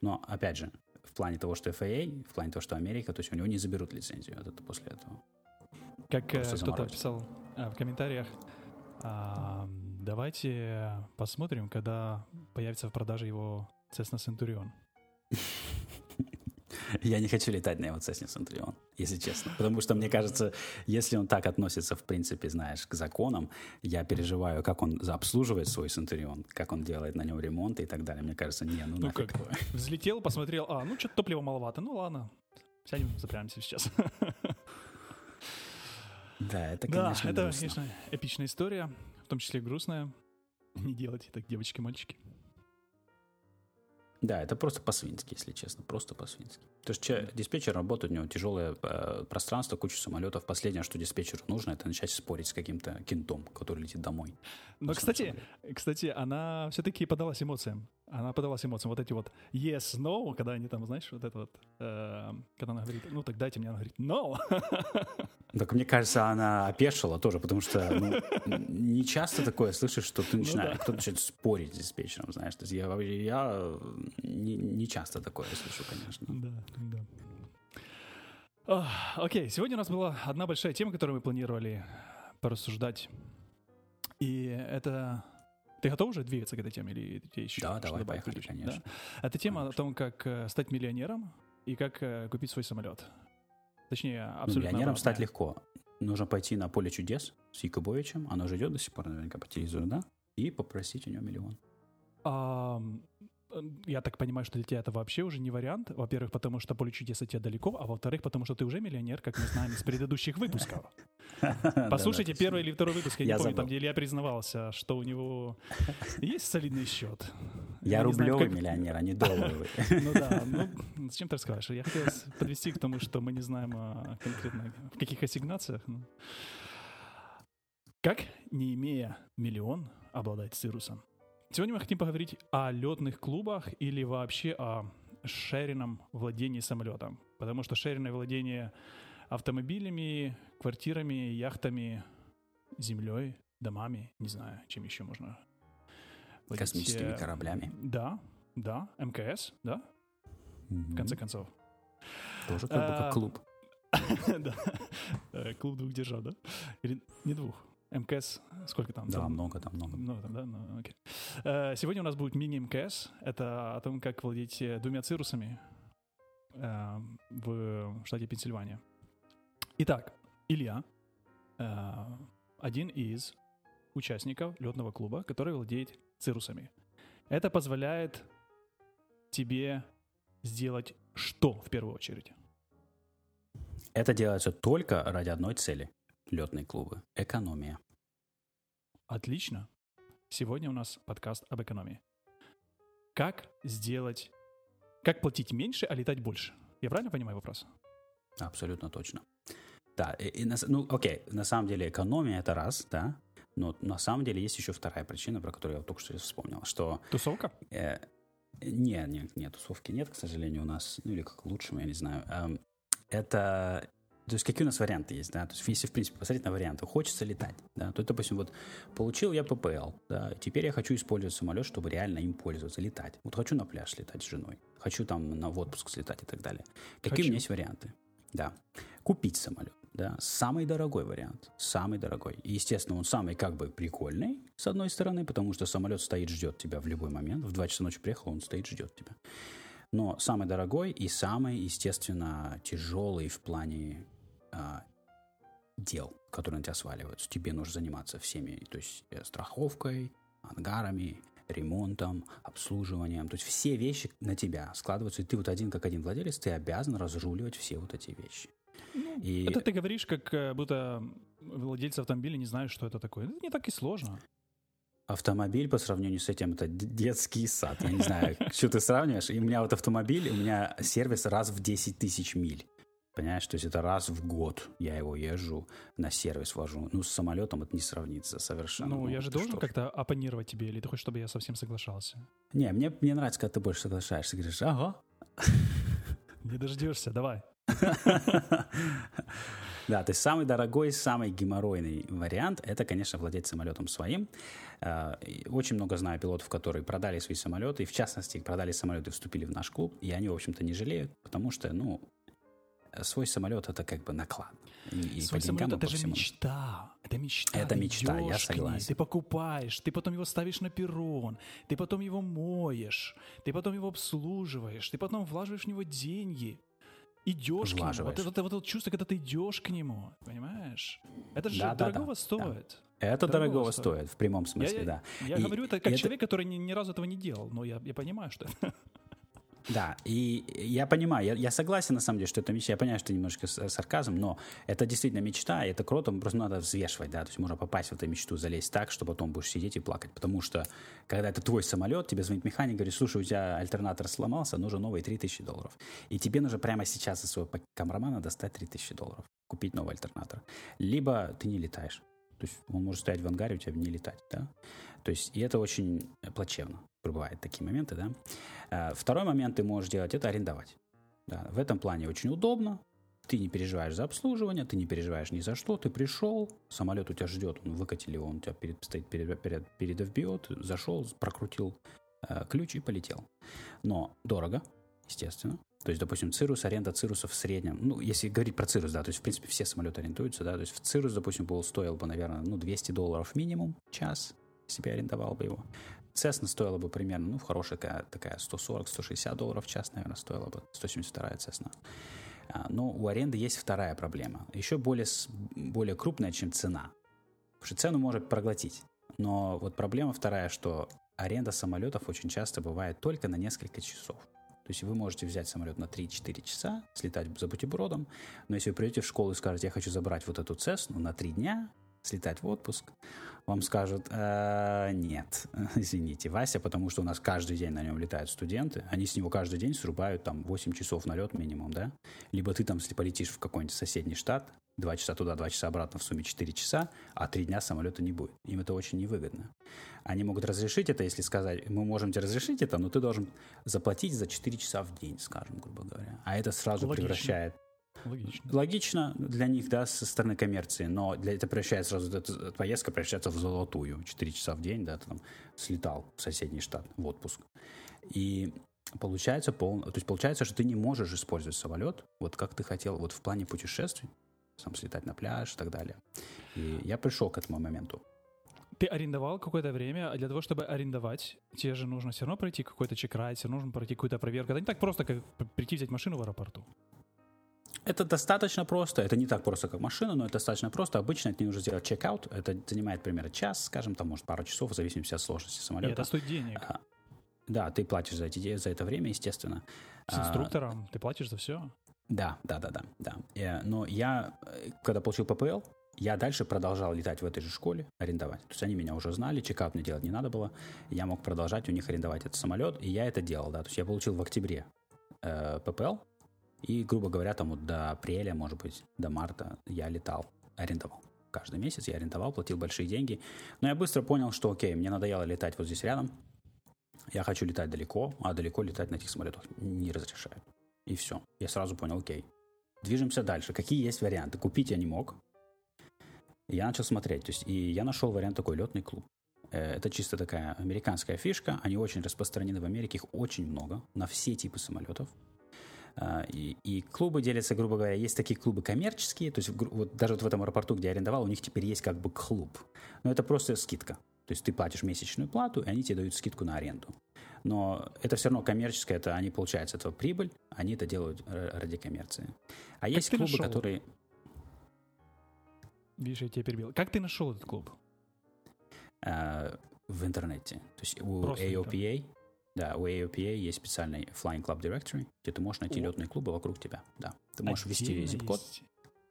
[SPEAKER 2] Но, опять же, в плане того, что FAA, в плане того, что Америка, то есть у него не заберут лицензию от этого после этого.
[SPEAKER 1] Как э, кто-то писал а, в комментариях, а, давайте посмотрим, когда появится в продаже его Cessna Centurion. [laughs]
[SPEAKER 2] Я не хочу летать на его Cessna Centurion, если честно. Потому что, мне кажется, если он так относится, в принципе, знаешь, к законам, я переживаю, как он обслуживает свой Centurion, как он делает на нем ремонт и так далее. Мне кажется, не, ну, ну как,
[SPEAKER 1] взлетел, посмотрел, а, ну что-то топлива маловато, ну ладно, сядем, запрямимся сейчас.
[SPEAKER 2] Да, это, конечно,
[SPEAKER 1] Да, это, конечно, эпичная история, в том числе грустная. Не делайте так, девочки, мальчики.
[SPEAKER 2] Да, это просто по-свински, если честно, просто по-свински. То есть че, диспетчер работает, у него тяжелое э, пространство, куча самолетов. Последнее, что диспетчеру нужно, это начать спорить с каким-то кентом, который летит домой.
[SPEAKER 1] Но, кстати, кстати, она все-таки подалась эмоциям. Она подалась эмоциям. Вот эти вот yes, no, когда они там, знаешь, вот это вот, э, когда она говорит, ну так дайте мне, она говорит, no. [laughs]
[SPEAKER 2] Так мне кажется, она опешила тоже, потому что ну, не часто такое слышишь, что ты начинаешь, ну, да. кто начинает спорить с диспетчером, знаешь. То есть я, я не, не часто такое слышу, конечно.
[SPEAKER 1] Да, да. Окей, okay, сегодня у нас была одна большая тема, которую мы планировали порассуждать. И это... Ты готов уже двигаться к этой теме? Или тебе еще
[SPEAKER 2] да, давай, поехали, конечно.
[SPEAKER 1] Да? Это тема конечно. о том, как э, стать миллионером и как э, купить свой самолет. Точнее, абсолютно
[SPEAKER 2] Миллионером обратное. стать легко. Нужно пойти на поле чудес с Якубовичем, оно же идет до сих пор наверняка по телевизору, да? И попросить у него миллион.
[SPEAKER 1] А, я так понимаю, что для тебя это вообще уже не вариант. Во-первых, потому что поле чудес от тебя далеко, а во-вторых, потому что ты уже миллионер, как мы знаем из предыдущих выпусков. [laughs] Послушайте первый или второй выпуск, я не помню, там, где Илья признавался, что у него есть солидный счет.
[SPEAKER 2] Я рублевый миллионер, а не [laughs] долларовый.
[SPEAKER 1] Ну да, ну зачем ты рассказываешь? Я хотел подвести к тому, что мы не знаем а, конкретно в каких ассигнациях. Ну. Как, не имея миллион, обладать цирусом? Сегодня мы хотим поговорить о летных клубах или вообще о шеренном владении самолетом. Потому что шеренное владение автомобилями, квартирами, яхтами, землей, домами, не знаю, чем еще можно
[SPEAKER 2] владеть. Космическими кораблями.
[SPEAKER 1] Да, да, МКС, да? в конце концов.
[SPEAKER 2] Тоже как бы как
[SPEAKER 1] А,
[SPEAKER 2] клуб. [laughs]
[SPEAKER 1] Да. Э, Клуб двух держав, да? Или не двух? МКС, сколько там?
[SPEAKER 2] Да,
[SPEAKER 1] Там
[SPEAKER 2] много там, много.
[SPEAKER 1] Много там, да? Ну, окей. Э, Сегодня у нас будет мини-МКС. Это о том, как владеть э, двумя цирусами э, в штате Пенсильвания. Итак, Илья один из участников летного клуба, который владеет цирусами. Это позволяет тебе сделать что в первую очередь?
[SPEAKER 2] Это делается только ради одной цели. Летные клубы. Экономия.
[SPEAKER 1] Отлично. Сегодня у нас подкаст об экономии. Как сделать... Как платить меньше, а летать больше? Я правильно понимаю вопрос?
[SPEAKER 2] Абсолютно точно. Да, и, и на ну, окей, на самом деле экономия это раз, да, но на самом деле есть еще вторая причина, про которую я только что вспомнил, что
[SPEAKER 1] Тусовка?
[SPEAKER 2] э, нет, нет, нет, тусовки нет, к сожалению, у нас, ну или как лучше, я не знаю. Эм, это, то есть какие у нас варианты есть, да, то есть если, в принципе, посмотреть на варианты, хочется летать, да, то, допустим, вот получил я ППЛ, да, теперь я хочу использовать самолет, чтобы реально им пользоваться, летать. Вот хочу на пляж летать с женой, хочу там на в отпуск слетать и так далее. Какие
[SPEAKER 1] Хочу.
[SPEAKER 2] у меня есть варианты? Да. Купить самолет, да, самый дорогой вариант, самый дорогой. И, естественно, он самый как бы прикольный, с одной стороны, потому что самолет стоит, ждет тебя в любой момент. В 2 часа ночи приехал, он стоит, ждет тебя. Но самый дорогой и самый, естественно, тяжелый в плане а, дел, которые на тебя сваливаются. Тебе нужно заниматься всеми, то есть э, страховкой, ангарами, ремонтом, обслуживанием. То есть все вещи на тебя складываются, и ты вот один как один владелец, ты обязан разруливать все вот эти вещи. И
[SPEAKER 1] Это ты говоришь, как э, будто владельцы автомобиля не знают, что это такое. Это не так и сложно.
[SPEAKER 2] автомобиль по сравнению с этим это детский сад. Я не знаю, [laughs] что ты сравниваешь. И у меня вот автомобиль, у меня сервис раз в 10 тысяч миль. Понимаешь, то есть это раз в год я его езжу, на сервис вожу. Ну, с самолетом это не сравнится совершенно.
[SPEAKER 1] Ну, я же должен как-то оппонировать тебе, или ты хочешь, чтобы я совсем соглашался?
[SPEAKER 2] Не, мне, мне нравится, когда ты больше соглашаешься. Говоришь, ага. [laughs]
[SPEAKER 1] Не дождешься, давай. [laughs]
[SPEAKER 2] Да, то есть самый дорогой, самый геморройный вариант – это, конечно, владеть самолетом своим. И Очень много знаю пилотов, которые продали свои самолеты, и в частности, продали самолеты и вступили в наш клуб, и они, в общем-то, не жалеют, потому что, ну, свой самолет – это как бы наклад. И, и
[SPEAKER 1] Свой
[SPEAKER 2] по деньгам,
[SPEAKER 1] самолет
[SPEAKER 2] и
[SPEAKER 1] это же
[SPEAKER 2] всему.
[SPEAKER 1] мечта. Это мечта.
[SPEAKER 2] Это мечта, я
[SPEAKER 1] к ней,
[SPEAKER 2] согласен.
[SPEAKER 1] Ты покупаешь, ты потом его ставишь на перрон, ты потом его моешь, ты потом его обслуживаешь, ты потом влаживаешь в него деньги. Идешь к нему. Вот это, вот это вот чувство, когда ты идешь к нему, понимаешь? Это же
[SPEAKER 2] Да, да,
[SPEAKER 1] дорогого
[SPEAKER 2] да,
[SPEAKER 1] стоит.
[SPEAKER 2] Это
[SPEAKER 1] Дорогого
[SPEAKER 2] дорогого
[SPEAKER 1] стоит.
[SPEAKER 2] стоит, в прямом смысле,
[SPEAKER 1] я-
[SPEAKER 2] да.
[SPEAKER 1] я
[SPEAKER 2] И
[SPEAKER 1] говорю это как
[SPEAKER 2] это-
[SPEAKER 1] человек, который ни, ни разу этого не делал, но я, я понимаю, что это. [laughs]
[SPEAKER 2] Да, и я понимаю, я, я согласен на самом деле, что это мечта. Я понимаю, что немножко сарказм, но это действительно мечта, и это круто, просто надо взвешивать, да, то есть можно попасть в эту мечту, залезть так, что потом будешь сидеть и плакать, потому что когда это твой самолет, тебе звонит механик, говорит, слушай, у тебя альтернатор сломался, нужен новый 3000 долларов. И тебе нужно прямо сейчас из своего камрамана достать 3000 долларов, купить новый альтернатор. Либо ты не летаешь. То есть он может стоять в ангаре, у тебя не летать, да? То есть, и это очень плачевно. Бывают такие моменты, да? А, Второй момент ты можешь делать, это арендовать. Да, в этом плане очень удобно. Ты не переживаешь за обслуживание, ты не переживаешь ни за что. Ты пришел, самолет у тебя ждет, он выкатили он у тебя перед, стоит перед, перед, перед FBO, зашел, прокрутил э, ключ и полетел. Но дорого, естественно. То есть, допустим, Cirrus, аренда Cirrus ов в среднем, ну, если говорить про Cirrus, да, то есть, в принципе, все самолеты арендуются, да, то есть, в Cirrus, допустим, был, стоил бы, наверное, ну, 200 долларов минимум час, я арендовал бы его. Cessna стоила бы примерно, ну, хорошая такая, такая 140-160 долларов в час, наверное, стоила бы, 172 Cessna. А, Но у аренды есть вторая проблема, еще более, более крупная, чем цена. Потому что цену может проглотить. Но вот проблема вторая, что аренда самолетов очень часто бывает только на несколько часов. Есть вы можете взять самолет на 3-4 часа, слетать за бутербродом, но если вы придете в школу и скажете, я хочу забрать вот эту Цесну на 3 дня, слетать в отпуск, вам скажут, «Э, нет, [laughs] извините, Вася, потому что у нас каждый день на нем летают студенты, они с него каждый день срубают там 8 часов на лет минимум, да? Либо ты там, полетишь в какой-нибудь соседний штат, 2 часа туда, 2 часа обратно, в сумме 4 часа, а 3 дня самолета не будет. Им это очень невыгодно. Они могут разрешить это, если сказать, мы можем тебе разрешить это, но ты должен заплатить за 4 часа в день, скажем, грубо говоря. А это сразу
[SPEAKER 1] Логично.
[SPEAKER 2] превращает
[SPEAKER 1] Логично.
[SPEAKER 2] Логично для них, да, со стороны коммерции, но для это превращает сразу, эта поездка превращается в золотую. 4 часа в день, да, ты там слетал в соседний штат в отпуск. И получается, пол... то есть получается, что ты не можешь использовать самолет, вот как ты хотел, вот в плане путешествий, сам слетать на пляж и так далее. И я пришел к этому моменту.
[SPEAKER 1] Ты арендовал какое-то время, а для того, чтобы арендовать, тебе же нужно все равно пройти какой-то чекрайт, все нужно пройти какую-то проверку. Это не так просто, как прийти взять машину в аэропорту.
[SPEAKER 2] Это достаточно просто. Это не так просто, как машина, но это достаточно просто. Обычно не нужно сделать чек-аут. Это занимает примерно час, скажем, там, может, пару часов, в зависимости от сложности самолета. И
[SPEAKER 1] это стоит денег. А,
[SPEAKER 2] да, ты платишь за, эти, за это время, естественно.
[SPEAKER 1] С инструктором а, ты платишь за все?
[SPEAKER 2] Да, да, да, да, да. Э, но я, э, когда получил ППЛ, я дальше продолжал летать в этой же школе, арендовать. То есть они меня уже знали, чекаут мне делать не надо было. Я мог продолжать у них арендовать этот самолет, и я это делал, да. То есть я получил в октябре э, ППЛ, и, грубо говоря, там вот до апреля, может быть, до марта я летал, арендовал. Каждый месяц я арендовал, платил большие деньги. Но я быстро понял, что окей, мне надоело летать вот здесь рядом. Я хочу летать далеко, а далеко летать на этих самолетах не разрешают. И все. Я сразу понял, окей. Движемся дальше. Какие есть варианты? Купить я не мог. Я начал смотреть. То есть, и я нашел вариант такой летный клуб. Э, это чисто такая американская фишка. Они очень распространены в Америке. Их очень много на все типы самолетов. А, и, и клубы делятся, грубо говоря, есть такие клубы коммерческие, то есть вот даже вот в этом аэропорту, где я арендовал, у них теперь есть как бы клуб. Но это просто скидка. То есть ты платишь месячную плату, и они тебе дают скидку на аренду. Но это все равно коммерческое, это они получают с этого прибыль, они это делают ради коммерции. А как есть клубы, нашел? которые...
[SPEAKER 1] Видишь, я тебя перебил. Как ты нашел этот клуб?
[SPEAKER 2] А, в интернете. То есть у Просто AOPA, интернет. Да, у AOPA есть специальный Flying Club Directory, где ты можешь найти О. летные клубы вокруг тебя. Да. Ты можешь отдельно ввести zip-код.
[SPEAKER 1] Есть,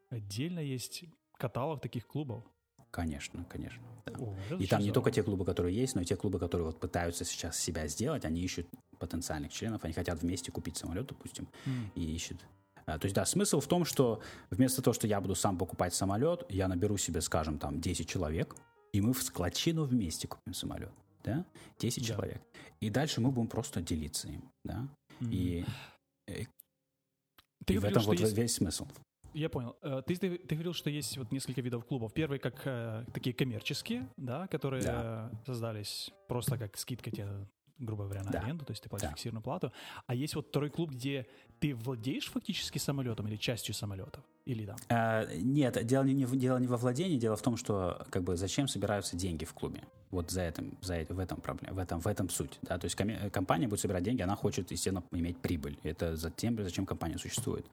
[SPEAKER 1] отдельно есть каталог таких клубов.
[SPEAKER 2] Конечно, конечно. Да. О, и там не только те клубы, которые есть, но и те клубы, которые вот пытаются сейчас себя сделать, они ищут потенциальных членов, они хотят вместе купить самолет, допустим, mm. и ищут. А, то есть, да, смысл в том, что вместо того, что я буду сам покупать самолет, я наберу себе, скажем, там 10 человек, и мы в складчину вместе купим самолет да, 10 да. человек. И дальше мы будем просто делиться им, да. Mm-hmm. И, и, Ты и в этом вот есть... весь смысл.
[SPEAKER 1] Я понял. Э, ты, ты, ты говорил, что есть вот несколько видов клубов. Первый как э, такие коммерческие, да, которые да. создались просто как скидка тебе грубо говоря, на да. аренду, то есть ты платишь да. фиксированную плату. А есть вот второй клуб, где ты владеешь фактически самолетом или частью самолетов? Или да?
[SPEAKER 2] А, нет, дело не, дело не во владении, дело в том, что как бы зачем собираются деньги в клубе. Вот за этим, за это, в этом проблема, в этом, в этом суть. Да? То есть компания будет собирать деньги, она хочет, естественно, иметь прибыль. Это за тем, зачем компания существует.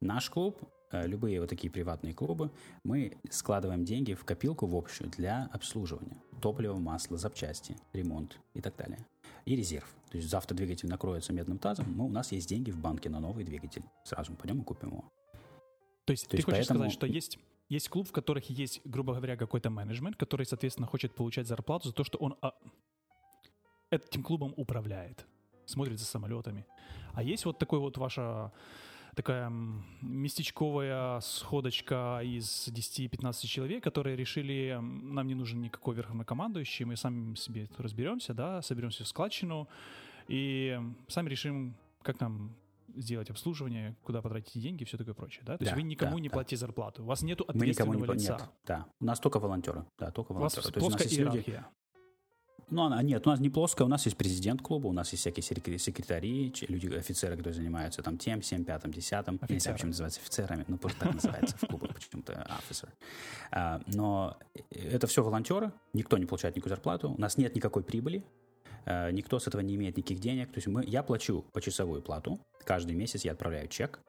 [SPEAKER 2] Наш клуб, э, любые вот такие приватные клубы, мы складываем деньги в копилку в общую для обслуживания. Топливо, масло, запчасти, ремонт и так далее и резерв. То есть завтра двигатель накроется медным тазом, мы, у нас есть деньги в банке на новый двигатель. Сразу мы пойдем и купим его.
[SPEAKER 1] То есть То ты есть хочешь поэтому... сказать, что есть, есть клуб, в которых есть, грубо говоря, какой-то менеджмент, который, соответственно, хочет получать зарплату за то, что он а, этим клубом управляет, смотрит за самолетами. А есть вот такой вот ваша такая местечковая сходочка из 10-15 человек, которые решили, нам не нужен никакой верховнокомандующий, мы сами себе разберемся, да, соберемся в складчину и сами решим, как нам сделать обслуживание, куда потратить деньги все такое прочее, да? То да, есть вы никому да, не да. платите зарплату, у вас нету ответственного мы никому не, лица. Нет,
[SPEAKER 2] да, у нас только волонтеры, да, только волонтеры. У вас
[SPEAKER 1] То есть у нас есть иерархия. Люди,
[SPEAKER 2] ну, она, нет, у нас не плоская, у нас есть президент клуба, у нас есть всякие секретари, люди, офицеры, которые занимаются там тем, всем, пятым, десятым. Я не знаю, почему называется офицерами, ну, просто так называется в клубах почему-то officer. А, но это все волонтеры, никто не получает никакую зарплату, у нас нет никакой прибыли, а, никто с этого не имеет никаких денег. То есть мы, я плачу почасовую плату, каждый месяц я отправляю чек,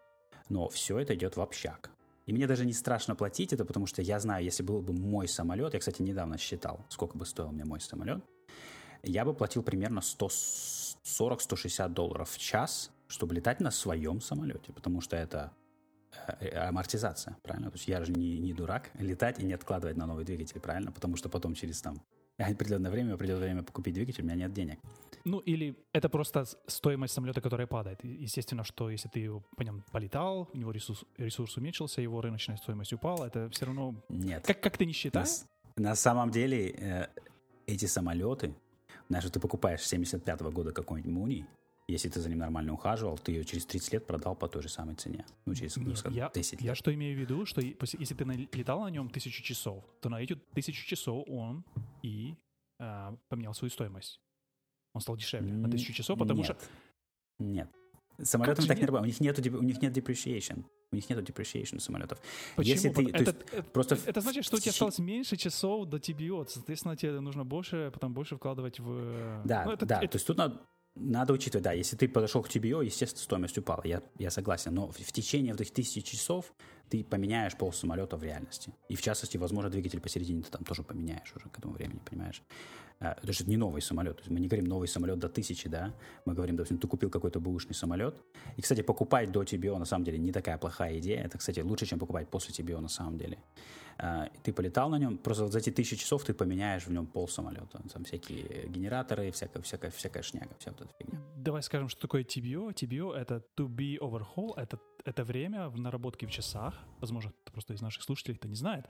[SPEAKER 2] но все это идет в общак. И мне даже не страшно платить это, потому что я знаю, если был бы мой самолет, я, кстати, недавно считал, сколько бы стоил мне мой самолет, я бы платил примерно 140-160 долларов в час, чтобы летать на своем самолете, потому что это э, э, амортизация, правильно? То есть я же не, не дурак летать и не откладывать на новый двигатель, правильно? Потому что потом через там определенное время, придет время покупить двигатель, у меня нет денег.
[SPEAKER 1] Ну, или это просто стоимость самолета, которая падает. Естественно, что если ты по нем полетал, у него ресурс, ресурс уменьшился, его рыночная стоимость упала, это все равно...
[SPEAKER 2] Нет.
[SPEAKER 1] Как, как ты не считаешь?
[SPEAKER 2] На, на самом деле э, эти самолеты, даже ты покупаешь 75 -го года какой-нибудь Муни, если ты за ним нормально ухаживал, ты ее через 30 лет продал по той же самой цене. Ну, через Нет,
[SPEAKER 1] скажем, я, 10 лет. Я что имею в виду, что если ты летал на нем тысячу часов, то на эти тысячу часов он и а, поменял свою стоимость. Он стал дешевле на тысячу часов, потому Нет. что
[SPEAKER 2] Нет. Самолетами так не работает. У них нету, у них нет depreciation. У них нету depreciation самолетов.
[SPEAKER 1] Почему?
[SPEAKER 2] Если ты,
[SPEAKER 1] это,
[SPEAKER 2] то есть,
[SPEAKER 1] это,
[SPEAKER 2] просто
[SPEAKER 1] это значит, что у тебя осталось меньше часов до TBO. Соответственно, тебе нужно больше, потом больше вкладывать в...
[SPEAKER 2] Да,
[SPEAKER 1] ну, это,
[SPEAKER 2] да.
[SPEAKER 1] это...
[SPEAKER 2] То есть тут надо, надо учитывать, да, если ты подошел к TBO, естественно, стоимость упала, я, я согласен, но в, в течение этих тысячи часов ты поменяешь пол самолета в реальности. И в частности, возможно, двигатель посередине ты там тоже поменяешь уже к этому времени, понимаешь? А, это же не новый самолет. Мы не говорим новый самолет до тысячи, да? Мы говорим, допустим, ты купил какой-то бэушный самолет. И, кстати, покупать до TBO на самом деле не такая плохая идея. Это, кстати, лучше, чем покупать после TBO на самом деле. А, ты полетал на нем, просто вот за эти тысячи часов ты поменяешь в нем пол самолета. Там всякие генераторы, всякая, всякая, всякая шняга, вся вот эта фигня.
[SPEAKER 1] Давай скажем, что такое TBO. TBO — это to be overhaul, это, это время в наработке в часах. Возможно, просто из наших слушателей это не знает.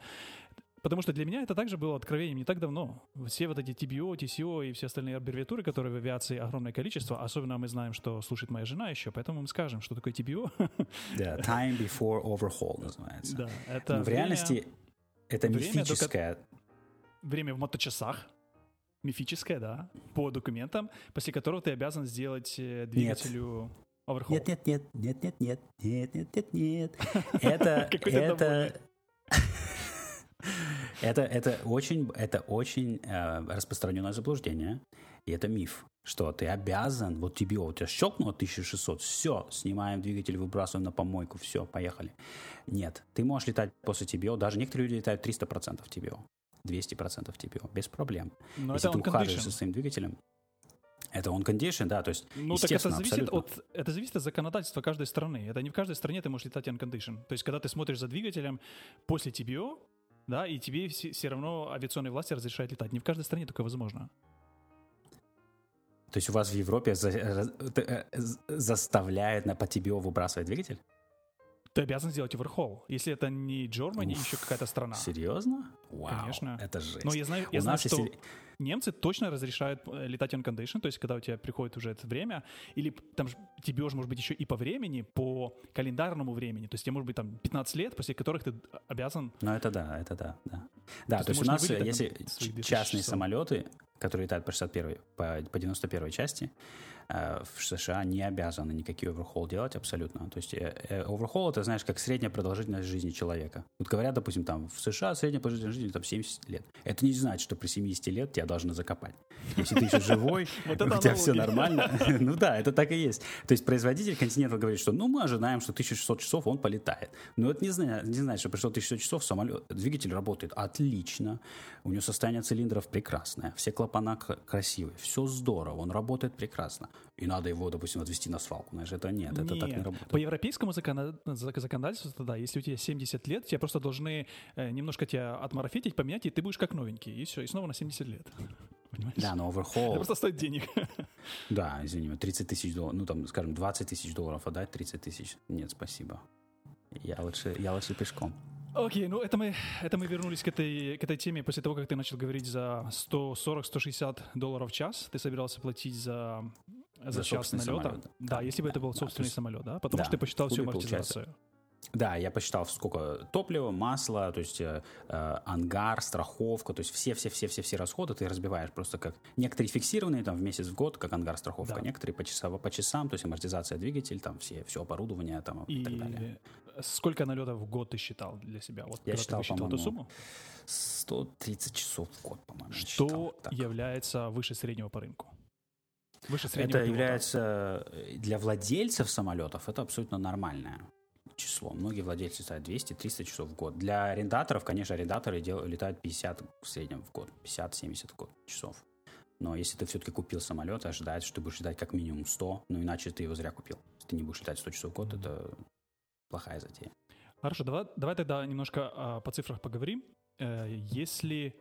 [SPEAKER 1] Потому что для меня это также было откровением не так давно. Все вот эти TBO, TCO и все остальные аббревиатуры, которые в авиации огромное количество, особенно мы знаем, что слушает моя жена еще, поэтому мы скажем, что такое TBO. [laughs]
[SPEAKER 2] Да, time before overhaul называется.
[SPEAKER 1] Да, это
[SPEAKER 2] Но в реальности это
[SPEAKER 1] время,
[SPEAKER 2] мифическое.
[SPEAKER 1] До... Время в моточасах, мифическое, да, по документам, после которого ты обязан сделать двигателю
[SPEAKER 2] нет.
[SPEAKER 1] overhaul.
[SPEAKER 2] Нет, нет, нет, нет, нет, нет, нет, нет, нет, нет. Это, [laughs] это, [laughs] это, это очень, это очень э, распространенное заблуждение, и это миф, что ты обязан, вот тебе, вот тебя щелкнуло 1600, все, снимаем двигатель, выбрасываем на помойку, все, поехали. Нет, ты можешь летать после TBO, даже некоторые люди летают 300% TBO, 200% TBO, без проблем.
[SPEAKER 1] Но
[SPEAKER 2] Если ты ухаживаешь за своим двигателем, это on condition, да, то есть,
[SPEAKER 1] Ну, так это зависит,
[SPEAKER 2] абсолютно.
[SPEAKER 1] от, это зависит от законодательства каждой страны. Это не в каждой стране ты можешь летать on condition. То есть, когда ты смотришь за двигателем после TBO, да, и тебе все, все равно авиационные власти разрешают летать. Не в каждой стране такое возможно.
[SPEAKER 2] То есть у вас в Европе за, э, заставляют на по TBO выбрасывать двигатель?
[SPEAKER 1] Ты обязан сделать оверхол. Если это не Германия, еще какая-то страна.
[SPEAKER 2] Серьезно? Вау,
[SPEAKER 1] Конечно.
[SPEAKER 2] это жесть.
[SPEAKER 1] Но я знаю,
[SPEAKER 2] У
[SPEAKER 1] я знаю
[SPEAKER 2] нас
[SPEAKER 1] что
[SPEAKER 2] если-
[SPEAKER 1] немцы точно разрешают э, летать on condition, то есть когда у тебя приходит уже это время, или там тебе же может быть еще и по времени, по календарному времени, то есть тебе может быть там 15 лет, после которых ты обязан...
[SPEAKER 2] Ну, это да, это да, да. Да,
[SPEAKER 1] есть
[SPEAKER 2] то
[SPEAKER 1] ты
[SPEAKER 2] есть у нас,
[SPEAKER 1] на
[SPEAKER 2] если
[SPEAKER 1] свои
[SPEAKER 2] ч-
[SPEAKER 1] 2000
[SPEAKER 2] частные
[SPEAKER 1] часов.
[SPEAKER 2] самолеты, которые летают по 61 по, по 91 части, э, в США не обязаны никакие оверхол делать абсолютно. То есть э, э, оверхол это, знаешь, как средняя продолжительность жизни человека. Вот говорят, допустим, там в США средняя продолжительность жизни там 70 лет. Это не значит, что при 70 лет тебя должны закопать. Если ты еще живой, [laughs] у тебя все нормально. [laughs] Ну да, это так и есть. То есть производитель Continental говорит, что ну мы ожидаем, что 1600 часов он полетает. Но это не значит, что пришло 1600 часов, самолет, двигатель работает отлично, у него состояние цилиндров прекрасное, все клапана красивые, все здорово, он работает прекрасно. И надо его, допустим, отвезти на свалку. Знаешь, это нет, это так не работает.
[SPEAKER 1] По европейскому законодательству, тогда, если у тебя 70 лет, тебя просто должны э, немножко тебя отмарафетить, поменять, и ты будешь как новенький. И все, и снова на 70 лет. [laughs] Понимаешь?
[SPEAKER 2] Да, но
[SPEAKER 1] Это
[SPEAKER 2] overhaul,
[SPEAKER 1] просто стоит денег. [laughs]
[SPEAKER 2] да, извини, 30 тысяч долларов, ну там, скажем, 20 тысяч долларов отдать, 30 тысяч, нет, спасибо. Я лучше, я лучше пешком.
[SPEAKER 1] Окей, ну это мы, это мы вернулись к этой, к этой теме после того, как ты начал говорить за 140-160 долларов в час. Ты собирался платить за, за,
[SPEAKER 2] За
[SPEAKER 1] час налета.
[SPEAKER 2] самолет,
[SPEAKER 1] Да,
[SPEAKER 2] да,
[SPEAKER 1] если бы
[SPEAKER 2] да,
[SPEAKER 1] это был
[SPEAKER 2] да,
[SPEAKER 1] собственный
[SPEAKER 2] есть-
[SPEAKER 1] самолет, да? Потому
[SPEAKER 2] да,
[SPEAKER 1] что ты посчитал всю
[SPEAKER 2] получается-
[SPEAKER 1] амортизацию.
[SPEAKER 2] Да, я посчитал, сколько топлива, масла, то есть э, э, ангар, страховка, то есть все-все-все-все-все расходы ты разбиваешь просто как... Некоторые фиксированные там в месяц, в год, как ангар, страховка,
[SPEAKER 1] Да.
[SPEAKER 2] некоторые по, часово, по часам, то есть амортизация двигатель, там все, все оборудование там и,
[SPEAKER 1] И
[SPEAKER 2] так далее.
[SPEAKER 1] сколько налетов в год ты считал для себя? Вот
[SPEAKER 2] Я считал,
[SPEAKER 1] ты высчитал эту
[SPEAKER 2] по-моему,
[SPEAKER 1] сумму?
[SPEAKER 2] 130 часов в год, по-моему.
[SPEAKER 1] Что
[SPEAKER 2] считал, так.
[SPEAKER 1] является выше среднего по рынку? Выше среднего
[SPEAKER 2] Это
[SPEAKER 1] пилота.
[SPEAKER 2] является э, для владельцев самолетов это абсолютно нормальное число. Многие владельцы ставят 200-300 часов в год. Для арендаторов, конечно, арендаторы дел- летают 50 в среднем в год, 50-70 в год часов. Но если ты все-таки купил самолет, ожидается, что ты будешь летать как минимум 100, ну иначе ты его зря купил. Если ты не будешь летать 100 часов в год, это плохая затея.
[SPEAKER 1] Хорошо, давай, давай тогда немножко а, по цифрах поговорим. Э, если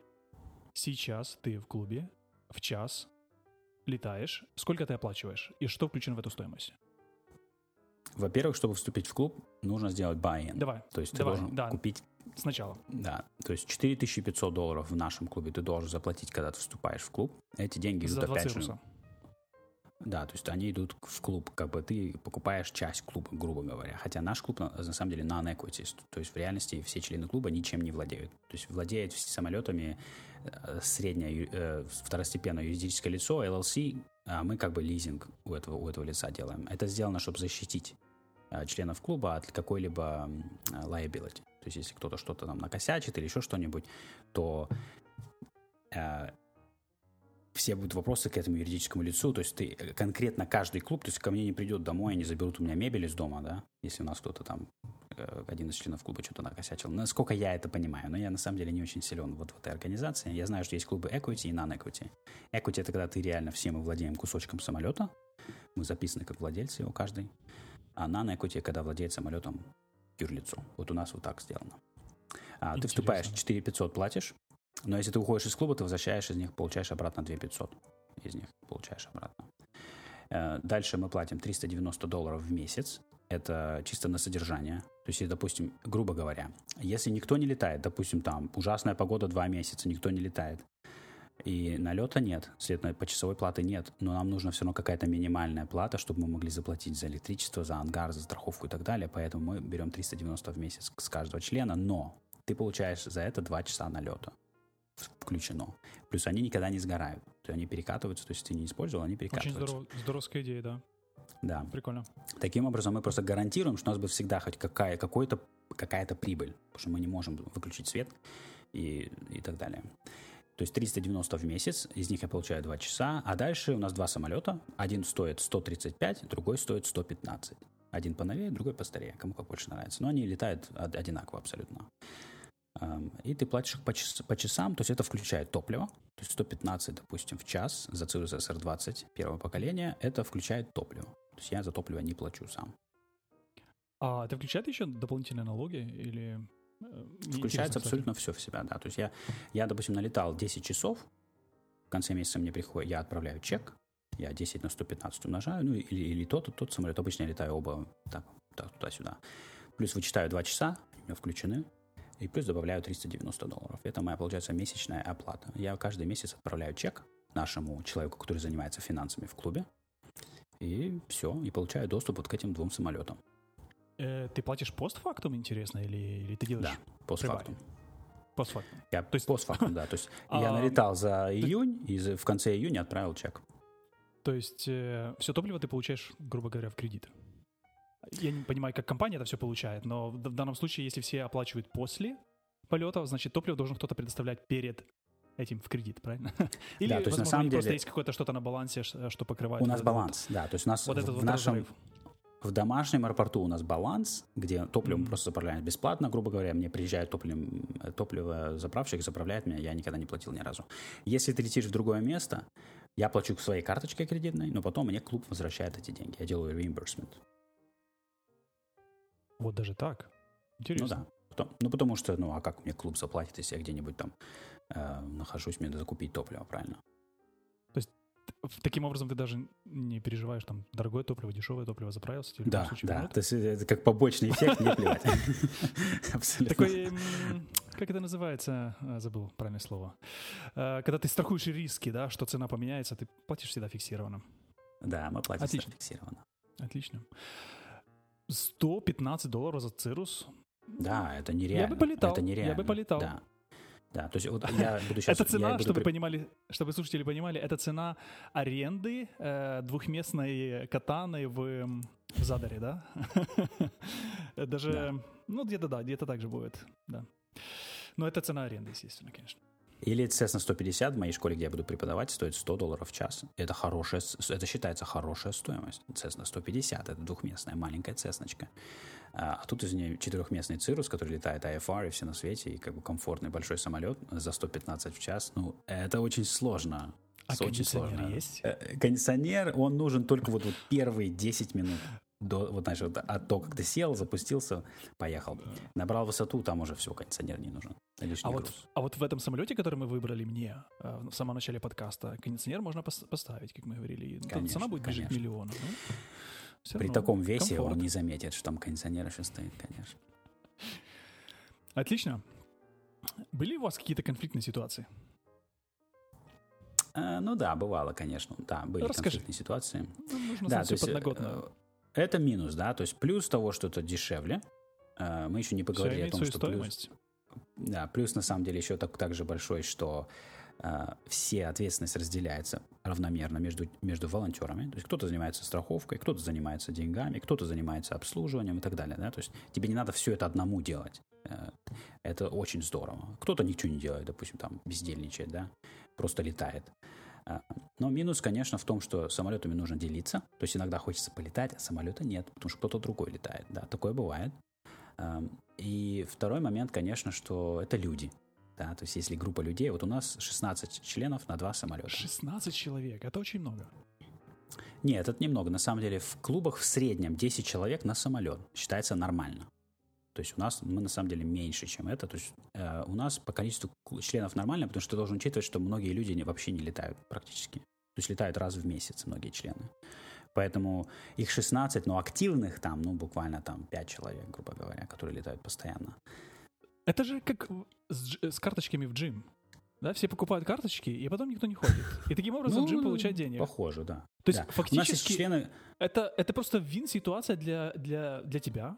[SPEAKER 1] сейчас ты в клубе в час летаешь, сколько ты оплачиваешь и что включено в эту стоимость?
[SPEAKER 2] Во-первых, чтобы вступить в клуб, нужно сделать buy-in.
[SPEAKER 1] Давай,
[SPEAKER 2] То есть ты
[SPEAKER 1] давай,
[SPEAKER 2] должен
[SPEAKER 1] да.
[SPEAKER 2] купить
[SPEAKER 1] сначала.
[SPEAKER 2] Да, то есть 4500 долларов в нашем клубе ты должен заплатить, когда ты вступаешь в клуб. Эти деньги идут
[SPEAKER 1] За два
[SPEAKER 2] опять же... Да, то есть они идут в клуб, как бы ты покупаешь часть клуба, грубо говоря. Хотя наш клуб на, на самом деле non-equity, то есть в реальности все члены клуба ничем не владеют. То есть владеет самолетами э, среднее, э, второстепенное юридическое лицо, LLC, а мы как бы лизинг у этого, у этого лица делаем. Это сделано, чтобы защитить э, членов клуба от какой-либо liability. То есть, если кто-то что-то там накосячит или еще что-нибудь, то все будут вопросы к этому юридическому лицу. То есть, ты конкретно каждый клуб, то есть, ко мне не придет домой, они заберут у меня мебель из дома, да, если у нас кто-то там Э, один из членов клуба что-то накосячил. Насколько я это понимаю, но я на самом деле не очень силен вот в этой организации. Я знаю, что есть клубы equity и non-equity. Equity — это когда ты реально все мы владеем кусочком самолета, мы записаны как владельцы его каждый, а non-equity — когда владеет самолетом юрлицо. Вот у нас вот так сделано. А, ты вступаешь, 4 500 платишь, но если ты уходишь из клуба, ты возвращаешь из них, получаешь обратно 2 500. Из них получаешь обратно. Э, дальше мы платим 390 долларов в месяц это чисто на содержание. То есть, допустим, грубо говоря, если никто не летает, допустим, там ужасная погода два месяца, никто не летает, и налета нет, следовательно, почасовой платы нет, но нам нужна все равно какая-то минимальная плата, чтобы мы могли заплатить за электричество, за ангар, за страховку и так далее, поэтому мы берем 390 в месяц с каждого члена, но ты получаешь за это 2 часа налета включено. Плюс они никогда не сгорают. То есть они перекатываются, то есть ты не использовал, они перекатываются.
[SPEAKER 1] Очень здоров, здоровская идея, да.
[SPEAKER 2] Да.
[SPEAKER 1] Прикольно.
[SPEAKER 2] Таким образом, мы просто гарантируем, что у нас будет всегда хоть какая, какой-то, какая-то прибыль, потому что мы не можем выключить свет и, и так далее. То есть 390 в месяц, из них я получаю 2 часа, а дальше у нас два самолета. Один стоит 135, другой стоит 115. Один поновее, другой постарее, кому как больше нравится. Но они летают одинаково абсолютно. И ты платишь по, час, по часам, то есть это включает топливо, то есть 115, допустим, в час за Cirrus SR20 первого поколения, это включает топливо. То есть я за топливо не плачу сам.
[SPEAKER 1] А это включает еще дополнительные налоги или...
[SPEAKER 2] Э, Включается абсолютно все в себя, да. То есть я, я, допустим, налетал 10 часов, в конце месяца мне приходит, я отправляю чек, я 10 на 115 умножаю, ну или, или тот, тот самолет, обычно я летаю оба так, так туда-сюда. Плюс вычитаю 2 часа, у меня включены, и плюс добавляю 390 долларов. Это моя, получается, месячная оплата. Я каждый месяц отправляю чек нашему человеку, который занимается финансами в клубе, и все, и получаю доступ вот к этим двум самолетам.
[SPEAKER 1] Э, ты платишь постфактум, интересно, или, или ты делаешь?
[SPEAKER 2] Да, постфактум.
[SPEAKER 1] Постфактум.
[SPEAKER 2] Я то есть... постфактум, да. То есть [laughs] я налетал за июнь и в конце июня отправил чек.
[SPEAKER 1] То есть э, все топливо ты получаешь, грубо говоря, в кредит? Я не понимаю, как компания это все получает, но в данном случае, если все оплачивают после полетов, значит, топливо должен кто-то предоставлять перед этим в кредит, правильно? [laughs]
[SPEAKER 2] Или, да, то есть возможно, на самом деле...
[SPEAKER 1] просто есть какое-то что-то на балансе, что покрывает...
[SPEAKER 2] У нас баланс, да, то есть у нас
[SPEAKER 1] вот в, этот
[SPEAKER 2] в нашем... В домашнем аэропорту у нас баланс, где топливо mm-hmm. просто заправляют бесплатно, грубо говоря, мне приезжает топливо, топливо заправщик, заправляет меня, я никогда не платил ни разу. Если ты летишь в другое место, я плачу своей карточкой кредитной, но потом мне клуб возвращает эти деньги. Я делаю reimbursement.
[SPEAKER 1] Вот даже так? Интересно.
[SPEAKER 2] Ну да. Потом, ну потому что, ну а как мне клуб заплатит, если я где-нибудь там э, нахожусь, мне надо закупить топливо, правильно?
[SPEAKER 1] То есть таким образом ты даже не переживаешь, там, дорогое топливо, дешевое топливо заправился?
[SPEAKER 2] Тебе да, да, то есть это как побочный эффект, не плевать. [laughs]
[SPEAKER 1] Абсолютно. Такой, как это называется, а, забыл правильное слово. Э, когда ты страхуешь риски, да, что цена поменяется, ты платишь всегда фиксированно.
[SPEAKER 2] Да, мы платим Отлично. фиксированно.
[SPEAKER 1] Отлично. 115 долларов за Цирус.
[SPEAKER 2] Да, это нереально. Я
[SPEAKER 1] бы полетал.
[SPEAKER 2] Это нереально.
[SPEAKER 1] Я бы полетал.
[SPEAKER 2] Да. Да, то есть вот я буду сейчас... [laughs]
[SPEAKER 1] Это цена, чтобы понимали, чтобы слушатели понимали, это цена аренды э, двухместной катаны в, в Задаре, да? [laughs] Даже, да. ну где-то да, где-то так же будет, да. Но это цена аренды, естественно, конечно.
[SPEAKER 2] Или Cessna 150 в моей школе, где я буду преподавать, стоит 100 долларов в час. Это хорошая, это считается хорошая стоимость. Cessna 150, это двухместная маленькая цесночка. А, а тут из нее четырехместный Цирус, который летает IFR и все на свете, и как бы комфортный большой самолет за 115 в час. Ну, это очень сложно.
[SPEAKER 1] А очень кондиционер сложно. есть?
[SPEAKER 2] Э, кондиционер, он нужен только вот, вот первые 10 минут до, вот, знаешь, вот от того, как ты сел, запустился, поехал. Набрал высоту, там уже все, кондиционер не нужен.
[SPEAKER 1] А вот, а вот в этом самолете, который мы выбрали мне э, в самом начале подкаста, кондиционер можно поставить, как мы говорили. Конечно, Цена будет бежать миллиона. Ну,
[SPEAKER 2] При таком весе комфорт. он не заметит, что там кондиционер еще стоит, конечно.
[SPEAKER 1] Отлично. Были у вас какие-то конфликтные ситуации?
[SPEAKER 2] А, ну да, бывало, конечно. Да, были Расскажи. конфликтные ситуации.
[SPEAKER 1] Ну, нужно да, то есть, подноготно.
[SPEAKER 2] Э, это минус, да, то есть плюс того, что это дешевле. Э, мы еще не поговорили о том, что
[SPEAKER 1] стоимость.
[SPEAKER 2] плюс... Да, плюс на самом деле еще так, также большой, что а, все ответственность разделяется равномерно между, между волонтерами. То есть кто-то занимается страховкой, кто-то занимается деньгами, кто-то занимается обслуживанием и так далее. Да? То есть тебе не надо все это одному делать. Э, это очень здорово. Кто-то ничего не делает, допустим, там бездельничает, да, просто летает. Но минус, конечно, в том, что самолетами нужно делиться. То есть иногда хочется полетать, а самолета нет, потому что кто-то другой летает. Да, такое бывает. И второй момент, конечно, что это люди. Да, то есть если группа людей, вот у нас 16 членов на два самолета.
[SPEAKER 1] 16 человек, это очень много.
[SPEAKER 2] Нет, это немного. На самом деле в клубах в среднем 10 человек на самолет считается нормально. То есть у нас мы на самом деле меньше, чем это. То есть э, у нас по количеству членов нормально, потому что ты должен учитывать, что многие люди не, вообще не летают практически. То есть летают раз в месяц многие члены. Поэтому их 16, но активных там, ну, буквально там 5 человек, грубо говоря, которые летают постоянно.
[SPEAKER 1] Это же как с, с карточками в джим. Да, все покупают карточки, и потом никто не ходит. И таким образом ну, джим получает денег.
[SPEAKER 2] Похоже, да.
[SPEAKER 1] То есть да. фактически члены... это, это просто вин-ситуация для, для, для тебя.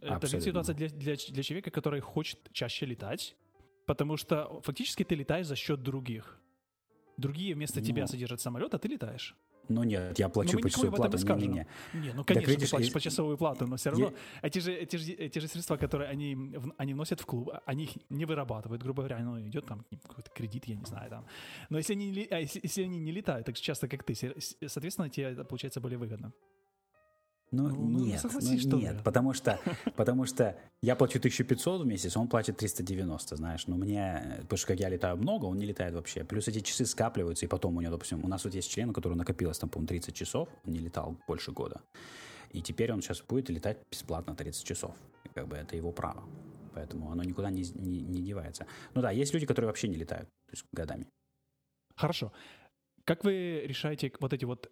[SPEAKER 1] Это Абсолютно. вин-ситуация для, для, для человека, который хочет чаще летать, потому что фактически ты летаешь за счет других. Другие вместо ну, тебя содержат самолет, а ты летаешь.
[SPEAKER 2] Ну нет, я плачу почасовую плату. Не, не, не.
[SPEAKER 1] ну конечно, видишь, ты платишь почасовую плату, но все равно я... эти, же, эти, же, эти же средства, которые они, они вносят в клуб, они их не вырабатывают, грубо говоря, ну идет там какой-то кредит, я не знаю там. Но если они, а если, если они не летают так часто, как ты, соответственно, тебе это получается более выгодно.
[SPEAKER 2] Ну, ну, ну нет, ну, что нет, потому что, [laughs] потому что я плачу 1500 в месяц, он платит 390, знаешь, но мне, потому что как я летаю много, он не летает вообще, плюс эти часы скапливаются, и потом у него, допустим, у нас вот есть член, у которого накопилось там, по-моему, 30 часов, он не летал больше года, и теперь он сейчас будет летать бесплатно 30 часов, и как бы это его право, поэтому оно никуда не, не, не девается. Ну да, есть люди, которые вообще не летают, то есть годами.
[SPEAKER 1] Хорошо. Как вы решаете вот эти вот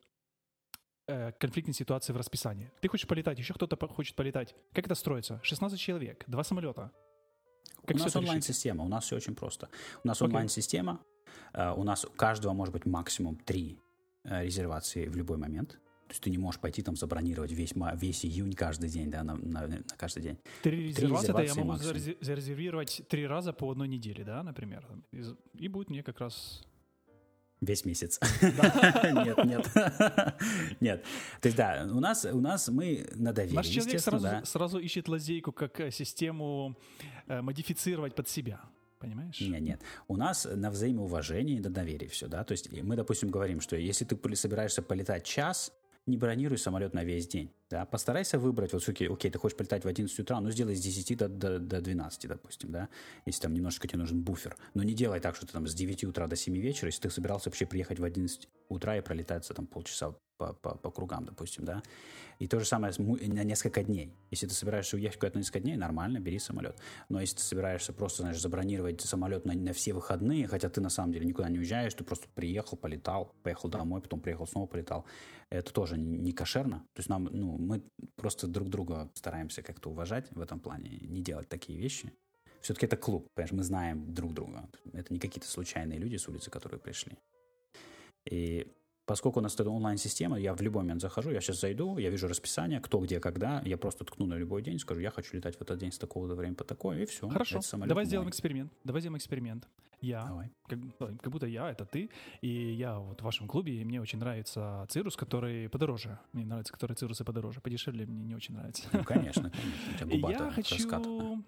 [SPEAKER 1] э, конфликтные ситуации в расписании. Ты хочешь полетать, еще кто-то хочет полетать. Как это строится? 16 человек, два самолета.
[SPEAKER 2] Как у нас онлайн-система, у нас все очень просто. У нас okay. онлайн-система, э, у нас у каждого может быть максимум три э, резервации в любой момент. То есть ты не можешь пойти там забронировать весь, весь июнь каждый день, да, на, на, на каждый день.
[SPEAKER 1] Три резервации, это я могу максимум. зарезервировать три раза по одной неделе, да, например. И будет мне как раз
[SPEAKER 2] Весь месяц. [laughs] Нет, нет. Нет. То есть, да, у нас, у нас мы на доверие, Наш человек
[SPEAKER 1] сразу, да. сразу ищет лазейку, как э, систему э, модифицировать под себя. Понимаешь?
[SPEAKER 2] Нет, нет. У нас на взаимоуважении и на доверии все, да. То есть мы, допустим, говорим, что если ты собираешься полетать час, не бронируй самолет на весь день. Да? Постарайся выбрать, вот окей, окей, ты хочешь полетать в 11 утра, ну сделай с 10 до, до, до 12, допустим, да, если там немножко тебе нужен буфер. Но не делай так, что ты там с 9 утра до 7 вечера, если ты собирался вообще приехать в 11 утра и пролетать за там полчаса по, по, по кругам, допустим, да. И то же самое на несколько дней. Если ты собираешься уехать куда-то на несколько дней, нормально, бери самолет. Но если ты собираешься просто, знаешь, забронировать самолет на, на все выходные, хотя ты на самом деле никуда не уезжаешь, ты просто приехал, полетал, поехал домой, потом приехал, снова полетал, это тоже не, кошерно. То есть нам, ну, мы просто друг друга стараемся как-то уважать в этом плане, не делать такие вещи. Все-таки это клуб, понимаешь, мы знаем друг друга. Это не какие-то случайные люди с улицы, которые пришли. И Поскольку у нас это онлайн-система, я в любой момент захожу, я сейчас зайду, я вижу расписание, кто, где, когда, я просто ткну на любой день, скажу, я хочу летать в этот день с такого-то времени по такое, и все.
[SPEAKER 1] Хорошо, давай сделаем эксперимент. Давай сделаем эксперимент. Я, Давай. Как, как будто я, это ты, и я вот в вашем клубе, и мне очень нравится цирус, который подороже. Мне нравится, который цирусы подороже. Подешевле мне не очень нравится.
[SPEAKER 2] Ну, конечно, конечно. [laughs]
[SPEAKER 1] Я хочу...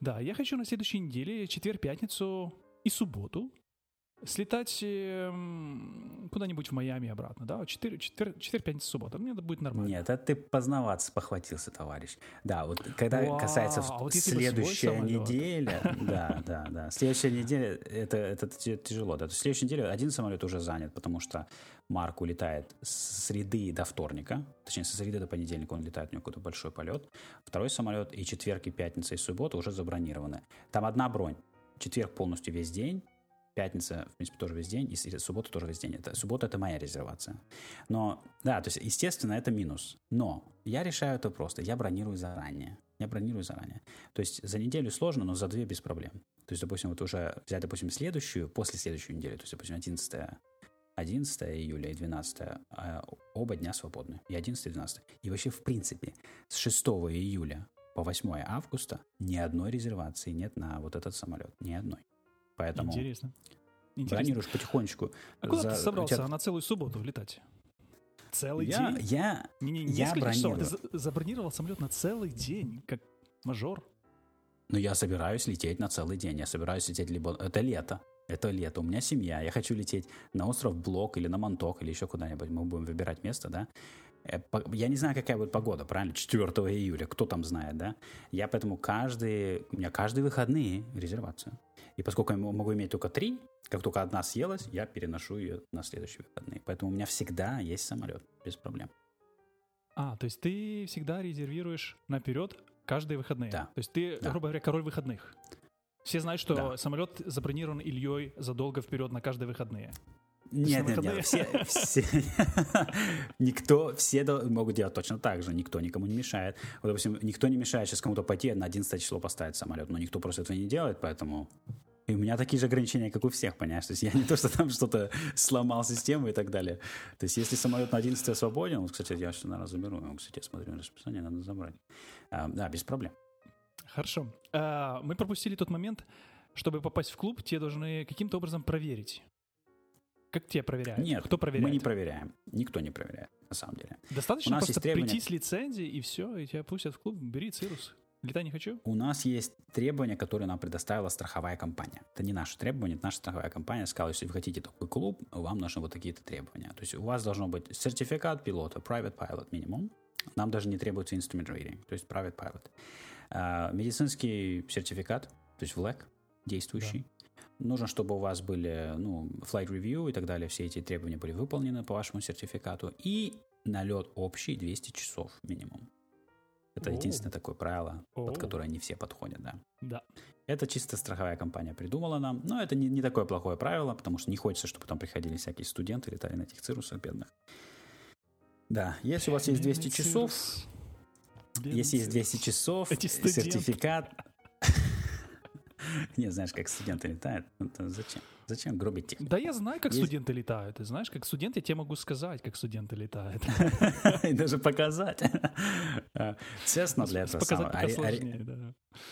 [SPEAKER 1] Да, я хочу на следующей неделе, четверг, пятницу и субботу слетать э, куда-нибудь в Майами обратно, да, 4, 4, 4 пятница, суббота, мне это будет нормально.
[SPEAKER 2] Нет, это ты поздновато похватился, товарищ. Да, вот когда Вау, касается а вот следующая неделя, да, да, да, следующая неделя, это, это тяжело, да, следующая неделя один самолет уже занят, потому что Марк улетает с среды до вторника, точнее, со среды до понедельника он летает, у него какой-то большой полет, второй самолет и четверг, и пятница, и суббота уже забронированы. Там одна бронь, четверг полностью весь день, пятница, в принципе, тоже весь день, и суббота тоже весь день. Это, суббота — это моя резервация. Но, да, то есть, естественно, это минус. Но я решаю это просто. Я бронирую заранее. Я бронирую заранее. То есть за неделю сложно, но за две без проблем. То есть, допустим, вот уже взять, допустим, следующую, после следующей недели, то есть, допустим, 11 11 июля и 12 а оба дня свободны. И 11 и 12. И вообще, в принципе, с 6 июля по 8 августа ни одной резервации нет на вот этот самолет. Ни одной. Поэтому...
[SPEAKER 1] Интересно. Интересно.
[SPEAKER 2] Бронируешь потихонечку.
[SPEAKER 1] А куда
[SPEAKER 2] За-
[SPEAKER 1] ты собрался
[SPEAKER 2] тебя-
[SPEAKER 1] на целую субботу летать? Целый
[SPEAKER 2] Я,
[SPEAKER 1] день?
[SPEAKER 2] я,
[SPEAKER 1] Не, не,
[SPEAKER 2] я
[SPEAKER 1] часов. Ты
[SPEAKER 2] бронирую.
[SPEAKER 1] за- забронировал самолет на целый день, как мажор.
[SPEAKER 2] ну, я собираюсь лететь на целый день. Я собираюсь лететь либо... Это лето. Это лето. У меня семья. Я хочу лететь на остров Блок или на Монток или еще куда-нибудь. Мы будем выбирать место, да? Э, Я не знаю, какая будет погода, правильно? 4 июля. Кто там знает, да? Я поэтому каждый... У меня каждые выходные резервацию. И поскольку я могу иметь только три, как только одна съелась, я переношу ее на следующие выходные. Поэтому у меня всегда есть самолет. Без проблем.
[SPEAKER 1] А, то есть ты всегда резервируешь наперед каждые выходные.
[SPEAKER 2] Да.
[SPEAKER 1] То есть ты,
[SPEAKER 2] Да.
[SPEAKER 1] грубо говоря, король выходных. Все знают, что
[SPEAKER 2] Да.
[SPEAKER 1] самолет забронирован Ильей задолго вперед на каждые выходные.
[SPEAKER 2] Нет, нет, нет, все, все- [laughs] никто, все могут делать точно так же, никто никому не мешает. Вот, допустим, никто не мешает сейчас кому-то пойти на 11 число поставить самолет, но никто просто этого не делает, поэтому... И у меня такие же ограничения, как у всех, понимаешь? То есть я не то, что там что-то сломал систему и так далее. То есть если самолет на 11 свободен, вот, кстати, я сейчас, наверное, заберу, его, кстати, я смотрю на расписание, надо забрать. А, да, без проблем.
[SPEAKER 1] Хорошо. А, мы пропустили тот момент, чтобы попасть в клуб, тебе должны каким-то образом проверить. Как тебя проверяют?
[SPEAKER 2] Нет,
[SPEAKER 1] Кто проверяет?
[SPEAKER 2] мы не проверяем. Никто не проверяет, на самом деле.
[SPEAKER 1] Достаточно
[SPEAKER 2] У нас
[SPEAKER 1] просто
[SPEAKER 2] требования.
[SPEAKER 1] прийти с лицензией, и все, и тебя пустят в клуб. Бери цирус. Летай не хочу.
[SPEAKER 2] У нас есть требования, которые нам предоставила страховая компания. Это не наши требования, это наша страховая компания сказала, если вы хотите такой клуб, вам нужны вот такие-то требования. То есть у вас должно быть сертификат пилота, private pilot минимум. Нам даже не требуется instrument reading, то есть private pilot. А, медицинский сертификат, то есть VLEC, действующий. Нужно, чтобы у вас были, ну, flight review и так далее, все эти требования были выполнены по вашему сертификату. И налет общий 200 часов минимум. Это
[SPEAKER 1] О.
[SPEAKER 2] единственное такое правило, под
[SPEAKER 1] О.
[SPEAKER 2] которое не все подходят, да.
[SPEAKER 1] Да.
[SPEAKER 2] Это чисто страховая компания придумала нам, но это не, не такое плохое правило, потому что не хочется, чтобы там приходили всякие студенты, летали на этих цирусах бедных. Да, если у вас есть 200
[SPEAKER 1] Бедный
[SPEAKER 2] часов, если есть
[SPEAKER 1] цирус.
[SPEAKER 2] 200 часов, сертификат... [laughs] Не, знаешь, как студенты летают, это зачем? Зачем гробить тех?
[SPEAKER 1] Да я знаю, как
[SPEAKER 2] Есть-
[SPEAKER 1] студенты летают. Ты знаешь, как студент я тебе могу сказать, как студенты летают. [laughs]
[SPEAKER 2] И даже показать. [laughs] Цесна для этого самого.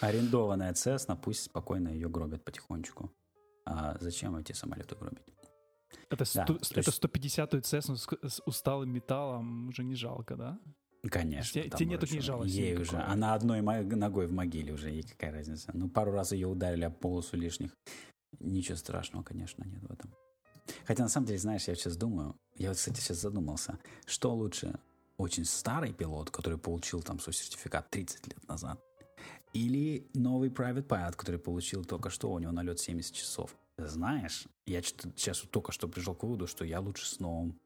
[SPEAKER 2] Арендованная Цесна, пусть спокойно ее гробят потихонечку. А зачем эти самолеты гробить?
[SPEAKER 1] Это,
[SPEAKER 2] Да,
[SPEAKER 1] сту-
[SPEAKER 2] то
[SPEAKER 1] это
[SPEAKER 2] есть-
[SPEAKER 1] 150-ю Цесну с, с усталым металлом уже не жалко, да?
[SPEAKER 2] Конечно.
[SPEAKER 1] Те-
[SPEAKER 2] там
[SPEAKER 1] те нету
[SPEAKER 2] уже
[SPEAKER 1] к ней
[SPEAKER 2] всё.
[SPEAKER 1] жалости
[SPEAKER 2] Ей
[SPEAKER 1] никакой.
[SPEAKER 2] уже. Она одной ногой в могиле уже, ей какая разница. Ну, пару раз ее ударили об полосу лишних. Ничего страшного, конечно, нет в этом. Хотя, на самом деле, знаешь, я сейчас думаю, я вот, кстати, сейчас задумался, что лучше, очень старый пилот, который получил там свой сертификат 30 лет назад, или новый private pilot, который получил только что, у него налет 70 часов. Знаешь, я сейчас только что пришел к выводу, что я лучше с новым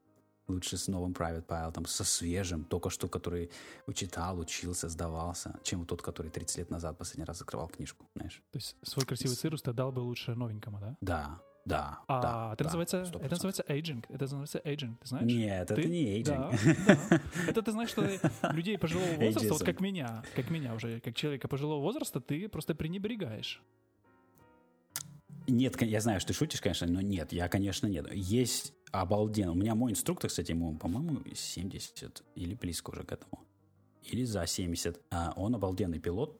[SPEAKER 2] лучше с новым private pilot, со свежим, только что, который читал, учился, сдавался, чем тот, который 30 лет назад последний раз закрывал книжку, знаешь.
[SPEAKER 1] То есть свой красивый цирус ты дал бы лучше новенькому, да?
[SPEAKER 2] Да, да,
[SPEAKER 1] А
[SPEAKER 2] да.
[SPEAKER 1] это,
[SPEAKER 2] да,
[SPEAKER 1] называется,
[SPEAKER 2] 100%.
[SPEAKER 1] это называется aging. Это называется aging, ты знаешь?
[SPEAKER 2] Нет, это
[SPEAKER 1] Ты-
[SPEAKER 2] не эйджинг.
[SPEAKER 1] Да, да. Это ты знаешь, что [laughs] людей пожилого возраста, вот
[SPEAKER 2] Ageism.
[SPEAKER 1] как меня, как меня уже, как человека пожилого возраста, ты просто пренебрегаешь.
[SPEAKER 2] Нет, я знаю, что ты шутишь, конечно, но нет, я, конечно, нет. Есть обалденно. У меня мой инструктор, кстати, ему, по-моему, 70 или близко уже к этому. Или за 70. А, он обалденный пилот.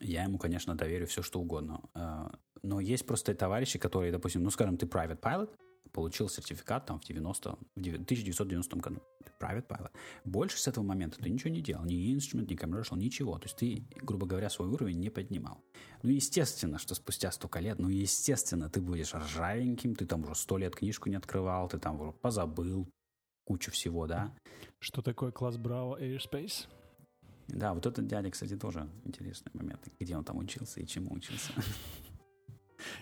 [SPEAKER 2] Я ему, конечно, доверю все, что угодно. А, но есть просто товарищи, которые, допустим, ну, скажем, ты private pilot, получил сертификат там в 90, в девя- 1990 году. Private pilot. Больше с этого момента ты ничего не делал. Ни instrument, ни commercial, ничего. То есть ты, грубо говоря, свой уровень не поднимал. Ну, естественно, что спустя столько лет, ну, естественно, ты будешь ржавеньким, ты там уже сто лет книжку не открывал, ты там уже позабыл кучу всего, да.
[SPEAKER 1] Что такое класс Браво Airspace?
[SPEAKER 2] Да, вот этот дядя, кстати, тоже интересный момент. Где он там учился и чему учился.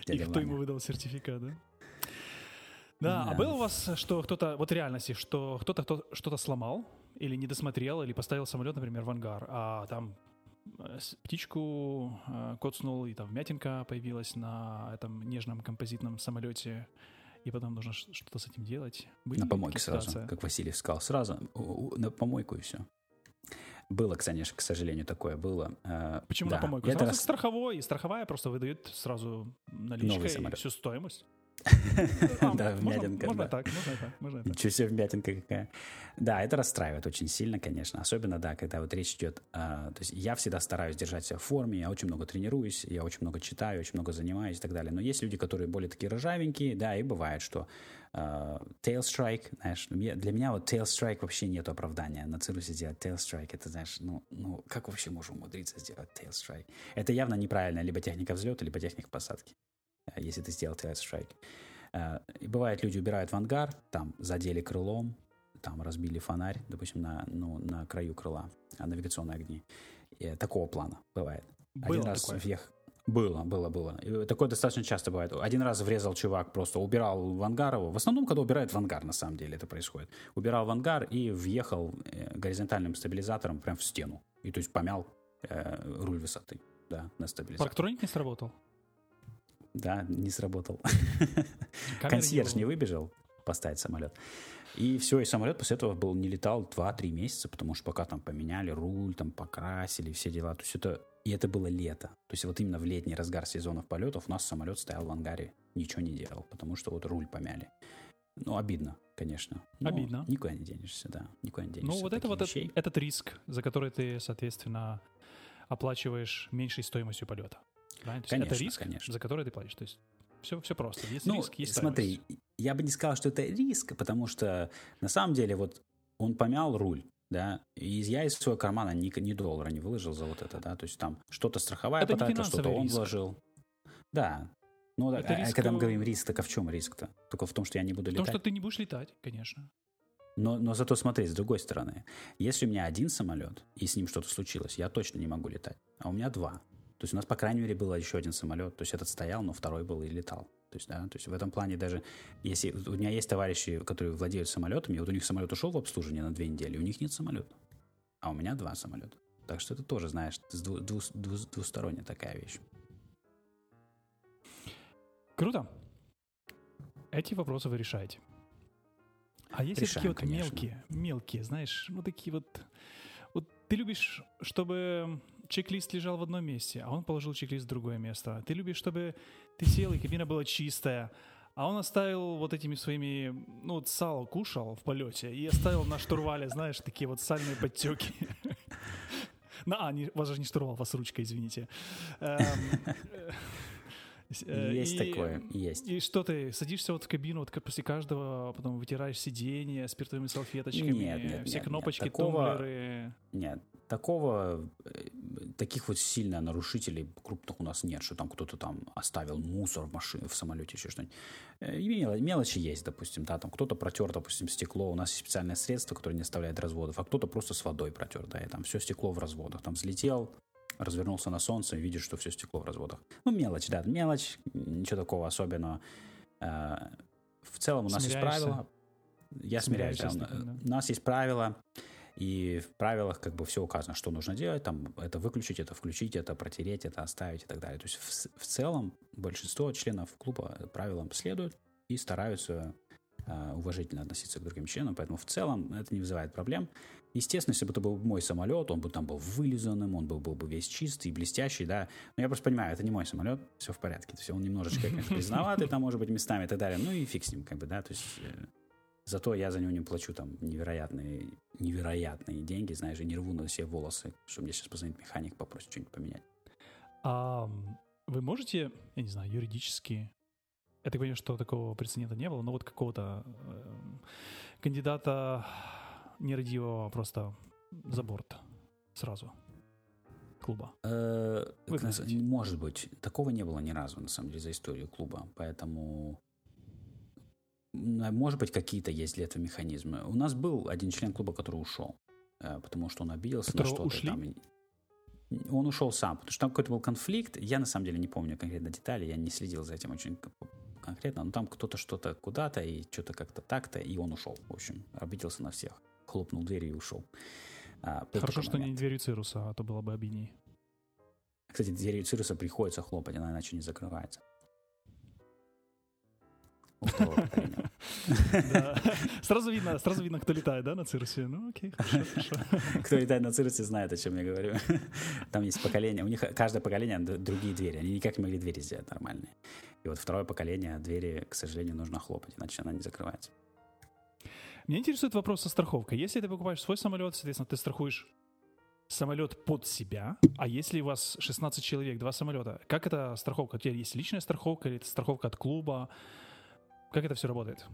[SPEAKER 1] И кто ему выдал сертификат, да? Да, а было у вас, что кто-то, вот в реальности, что кто-то кто что-то сломал или не досмотрел, или поставил самолет, например, в ангар, а там э, птичку э, коцнул, и там вмятинка появилась на этом нежном композитном самолете, и потом нужно что-то с этим делать. Были
[SPEAKER 2] На помойке сразу, как Василий сказал, сразу на помойку и все. Было, конечно, к сожалению, такое было. Э,
[SPEAKER 1] Почему
[SPEAKER 2] да.
[SPEAKER 1] на помойку?
[SPEAKER 2] Это
[SPEAKER 1] Сразу к страховой, и страховая просто выдает сразу наличкой всю стоимость.
[SPEAKER 2] Да, вмятинка.
[SPEAKER 1] Можно так, можно так, можно так.
[SPEAKER 2] Ничего себе вмятинка какая. Да, это расстраивает очень сильно, конечно. Особенно, да, когда вот речь идет... а, То есть я всегда стараюсь держать себя в форме, я очень много тренируюсь, я очень много читаю, очень много занимаюсь и так далее. Но есть люди, которые более такие ржавенькие, да, и бывает, что а, tail strike, знаешь, мне- для меня вот tail strike вообще нет оправдания. На цирусе сделать tail strike, это, знаешь, ну, ну, как вообще можно умудриться сделать tail strike? Это явно неправильная либо техника взлета, либо техника посадки, если ты сделал strike. Э, И бывает, люди убирают в ангар, там задели крылом, там разбили фонарь, допустим, на, ну, на краю крыла, а, навигационные огни. И такого плана бывает.
[SPEAKER 1] Было
[SPEAKER 2] Один раз
[SPEAKER 1] такое.
[SPEAKER 2] въех- Было, было, было. И такое достаточно часто бывает. Один раз врезал чувак, просто убирал в ангар его. В основном, когда убирают в ангар, на самом деле это происходит. Убирал в ангар и въехал э, горизонтальным стабилизатором прям в стену. И то есть помял э, руль высоты, да, на стабилизатор.
[SPEAKER 1] Парктроник не сработал?
[SPEAKER 2] Да, не сработал. [laughs]
[SPEAKER 1] Камеры
[SPEAKER 2] Консьерж
[SPEAKER 1] не
[SPEAKER 2] не выбежал поставить самолет. И все, и самолет после этого был не летал 2-3 месяца, потому что пока там поменяли руль, там покрасили, все дела. То есть это, и это было лето. То есть вот именно в летний разгар сезонов полетов у нас самолет стоял в ангаре, ничего не делал, потому что вот руль помяли. Ну, обидно, конечно. Но
[SPEAKER 1] Обидно.
[SPEAKER 2] Никуда не денешься, да. Никуда не денешься.
[SPEAKER 1] Ну, вот
[SPEAKER 2] от
[SPEAKER 1] это вот
[SPEAKER 2] таких
[SPEAKER 1] этот,
[SPEAKER 2] вещей.
[SPEAKER 1] этот риск, за который ты, соответственно, оплачиваешь меньшей стоимостью полета. Правильно? То есть это
[SPEAKER 2] Конечно,
[SPEAKER 1] риск,
[SPEAKER 2] конечно.
[SPEAKER 1] за который ты платишь. То есть все, все просто. Есть
[SPEAKER 2] Ну,
[SPEAKER 1] риск, есть
[SPEAKER 2] смотри,
[SPEAKER 1] стоимость.
[SPEAKER 2] я бы не сказал, что это риск, потому что на самом деле вот он помял руль, да, и я из своего кармана ни, ни доллара не выложил за вот это, да, то есть там что-то страховая
[SPEAKER 1] Это
[SPEAKER 2] потратила, что-то он
[SPEAKER 1] риск.
[SPEAKER 2] вложил. Да. Ну,
[SPEAKER 1] Это
[SPEAKER 2] а- а
[SPEAKER 1] риск,
[SPEAKER 2] когда мы говорим риск, так а в чем риск-то? Только в том, что я не буду
[SPEAKER 1] Потому
[SPEAKER 2] летать.
[SPEAKER 1] что ты не будешь летать, конечно.
[SPEAKER 2] Но, но зато смотри, с другой стороны, если у меня один самолет, и с ним что-то случилось, я точно не могу летать. А у меня два. То есть у нас, по крайней мере, был еще один самолет. То есть этот стоял, но второй был и летал. То есть, да, то есть в этом плане даже, если у меня есть товарищи, которые владеют самолетами, вот у них самолет ушел в обслуживание на две недели, у них нет самолета. А у меня два самолета. Так что это тоже, знаешь, дву- двус- двус- двусторонняя такая вещь.
[SPEAKER 1] Круто. Эти вопросы вы решаете. А есть ли такие
[SPEAKER 2] Решаем,
[SPEAKER 1] вот
[SPEAKER 2] конечно.
[SPEAKER 1] мелкие, мелкие, знаешь, ну такие вот... Вот ты любишь, чтобы чек-лист лежал в одном месте, а он положил чек-лист в другое место. Ты любишь, чтобы ты сел, и кабина была чистая, а он оставил вот этими своими... Ну, вот сало кушал в полете и оставил на штурвале, знаешь, такие вот сальные подтеки. [laughs] На, а, не, вас же не штурвал, вас ручка, извините. Эм, э,
[SPEAKER 2] Есть
[SPEAKER 1] и-
[SPEAKER 2] такое, есть.
[SPEAKER 1] и что ты, садишься вот в кабину, вот после каждого, потом вытираешь сиденье спиртовыми салфеточками,
[SPEAKER 2] Нет, нет,
[SPEAKER 1] все
[SPEAKER 2] нет,
[SPEAKER 1] кнопочки,
[SPEAKER 2] нет, такого-
[SPEAKER 1] тумблеры.
[SPEAKER 2] Нет, такого, э, таких вот сильно нарушителей крупных у нас нет, что там кто-то там оставил мусор в машине, в самолете, еще что-нибудь. Э, Мелочи есть, допустим, да, там кто-то протер, допустим, стекло, у нас есть специальное средство, которое не оставляет разводов, а кто-то просто с водой протер, да, и там все стекло в разводах, там взлетел, развернулся на солнце и видишь, что все стекло в разводах. Ну, мелочь, да, мелочь, ничего такого особенного. Э, В целом у нас есть
[SPEAKER 1] Смиряешься?
[SPEAKER 2] правила. Я смиряюсь. Да. У нас есть правила, и в правилах как бы все указано, что нужно делать, там это выключить, это включить, это протереть, это оставить и так далее. То есть в, в целом большинство членов клуба правилам следуют и стараются э, уважительно относиться к другим членам, поэтому в целом это не вызывает проблем. Естественно, если бы это был мой самолет, он бы там был вылизанным, он был, был бы весь чистый, блестящий, да. Но я просто понимаю, это не мой самолет, все в порядке. То есть он немножечко [laughs] конечно, грязноватый, там может быть местами и так далее. Ну и фиг с ним, как бы, да. То есть э, зато я за него не плачу там невероятные, невероятные деньги, знаешь, и не рву на все волосы, что мне сейчас позвонит механик, попросит что-нибудь поменять.
[SPEAKER 1] А вы можете, я не знаю, юридически, я так понимаю, что такого прецедента не было, но вот какого-то эм, кандидата нерадивого просто за борт сразу клуба.
[SPEAKER 2] Э, Может быть. Такого не было ни разу, на самом деле, за историю клуба. Поэтому, может быть, какие-то есть для этого механизмы. У нас был один член клуба, который ушел, э, потому что он обиделся на
[SPEAKER 1] Которого
[SPEAKER 2] что-то.
[SPEAKER 1] ушли?
[SPEAKER 2] Там. Он ушел сам, потому что там какой-то был конфликт. Я, на самом деле, не помню конкретно детали, я не следил за этим очень конкретно, но там кто-то что-то куда-то, и что-то как-то так-то, и он ушел, в общем, обиделся на всех. Хлопнул дверью и ушел. А,
[SPEAKER 1] Хорошо, что не дверью Цируса, а то было бы обидней.
[SPEAKER 2] Кстати, дверью Цируса приходится хлопать, она иначе не закрывается.
[SPEAKER 1] Сразу видно, сразу видно, кто летает, да, на Цирсе? Ну, окей, хорошо, хорошо.
[SPEAKER 2] Кто летает на Цирсе, знает, о чем я говорю. Там есть поколение, у них каждое поколение другие двери, они никак не могли двери сделать нормальные. И вот второе поколение двери, к сожалению, нужно хлопать, иначе она не закрывается.
[SPEAKER 1] Меня интересует вопрос со страховкой. Если ты покупаешь свой самолет, соответственно, ты страхуешь самолет под себя, а если у вас 16 человек, два самолета, как эта страховка? У тебя есть личная страховка или это страховка от клуба? Как это все работает?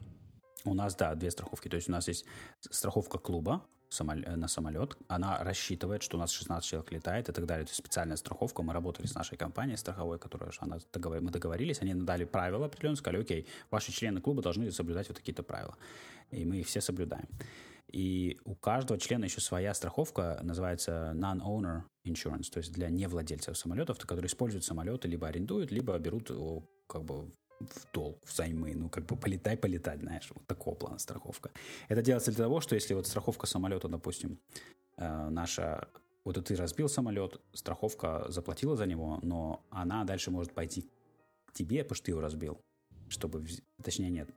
[SPEAKER 2] У нас, да, две страховки. То есть у нас есть страховка клуба на самолет. Она рассчитывает, что у нас 16 человек летает и так далее. Это специальная страховка. Мы работали с нашей компанией страховой, которая она договор... мы договорились, они дали правила определенные, сказали, окей, ваши члены клуба должны соблюдать вот такие-то правила. И мы их все соблюдаем. И у каждого члена еще своя страховка, называется non-owner insurance, то есть для невладельцев самолетов, которые используют самолеты, либо арендуют, либо берут как бы в долг, взаймы, ну, как бы полетай, полетать, знаешь, вот такого плана страховка. Это делается для того, что если вот страховка самолета, допустим, э, наша, вот ты разбил самолет, страховка заплатила за него, но она дальше может пойти к тебе, потому что ты его разбил, чтобы, точнее, нет,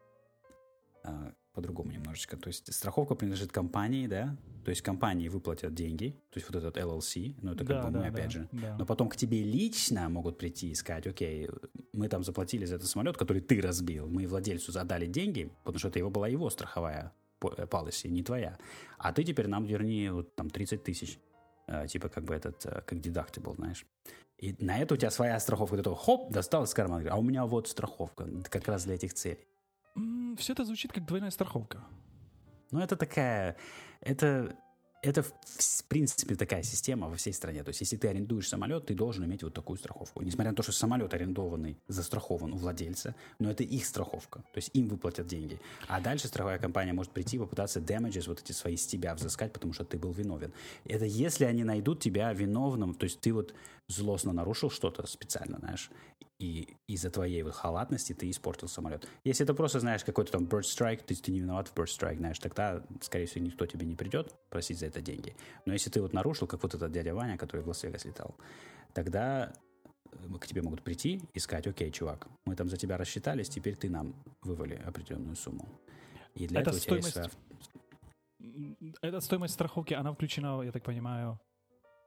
[SPEAKER 2] э, по-другому немножечко. То есть страховка принадлежит компании, да, то есть компании выплатят деньги, то есть вот этот LLC, ну это как да, бы мы да, опять же. Да. Но потом к тебе лично могут прийти и сказать, окей, мы там заплатили за этот самолет, который ты разбил, мы владельцу задали деньги, потому что это его была его страховая policy, не твоя. А ты теперь нам верни вот там 30 тысяч, э, типа как бы этот, э, как deductible, знаешь. И на это у тебя своя страховка, ты такой, хоп, достал из кармана, а у меня вот страховка, как раз для этих целей
[SPEAKER 1] все это звучит как двойная страховка.
[SPEAKER 2] Ну, это такая... Это это, в принципе, такая система во всей стране. То есть, если ты арендуешь самолет, ты должен иметь вот такую страховку. Несмотря на то, что самолет арендованный, застрахован у владельца, но это их страховка. То есть, им выплатят деньги. А дальше страховая компания может прийти и попытаться damages вот эти свои с тебя взыскать, потому что ты был виновен. Это если они найдут тебя виновным, то есть, ты вот злостно нарушил что-то специально, знаешь, и из-за твоей вот халатности ты испортил самолет. Если это просто, знаешь, какой-то там bird strike, ты, ты не виноват в bird strike, знаешь, тогда, скорее всего, никто тебе не придет просить за это деньги. Но если ты вот нарушил, как вот этот дядя Ваня, который в Лас-Вегас летал, тогда э, к тебе могут прийти и сказать, окей, чувак, мы там за тебя рассчитались, теперь ты нам вывали определенную сумму. И для
[SPEAKER 1] это
[SPEAKER 2] этого
[SPEAKER 1] стоимость... у тебя есть. Эта стоимость страховки, она включена, я так понимаю,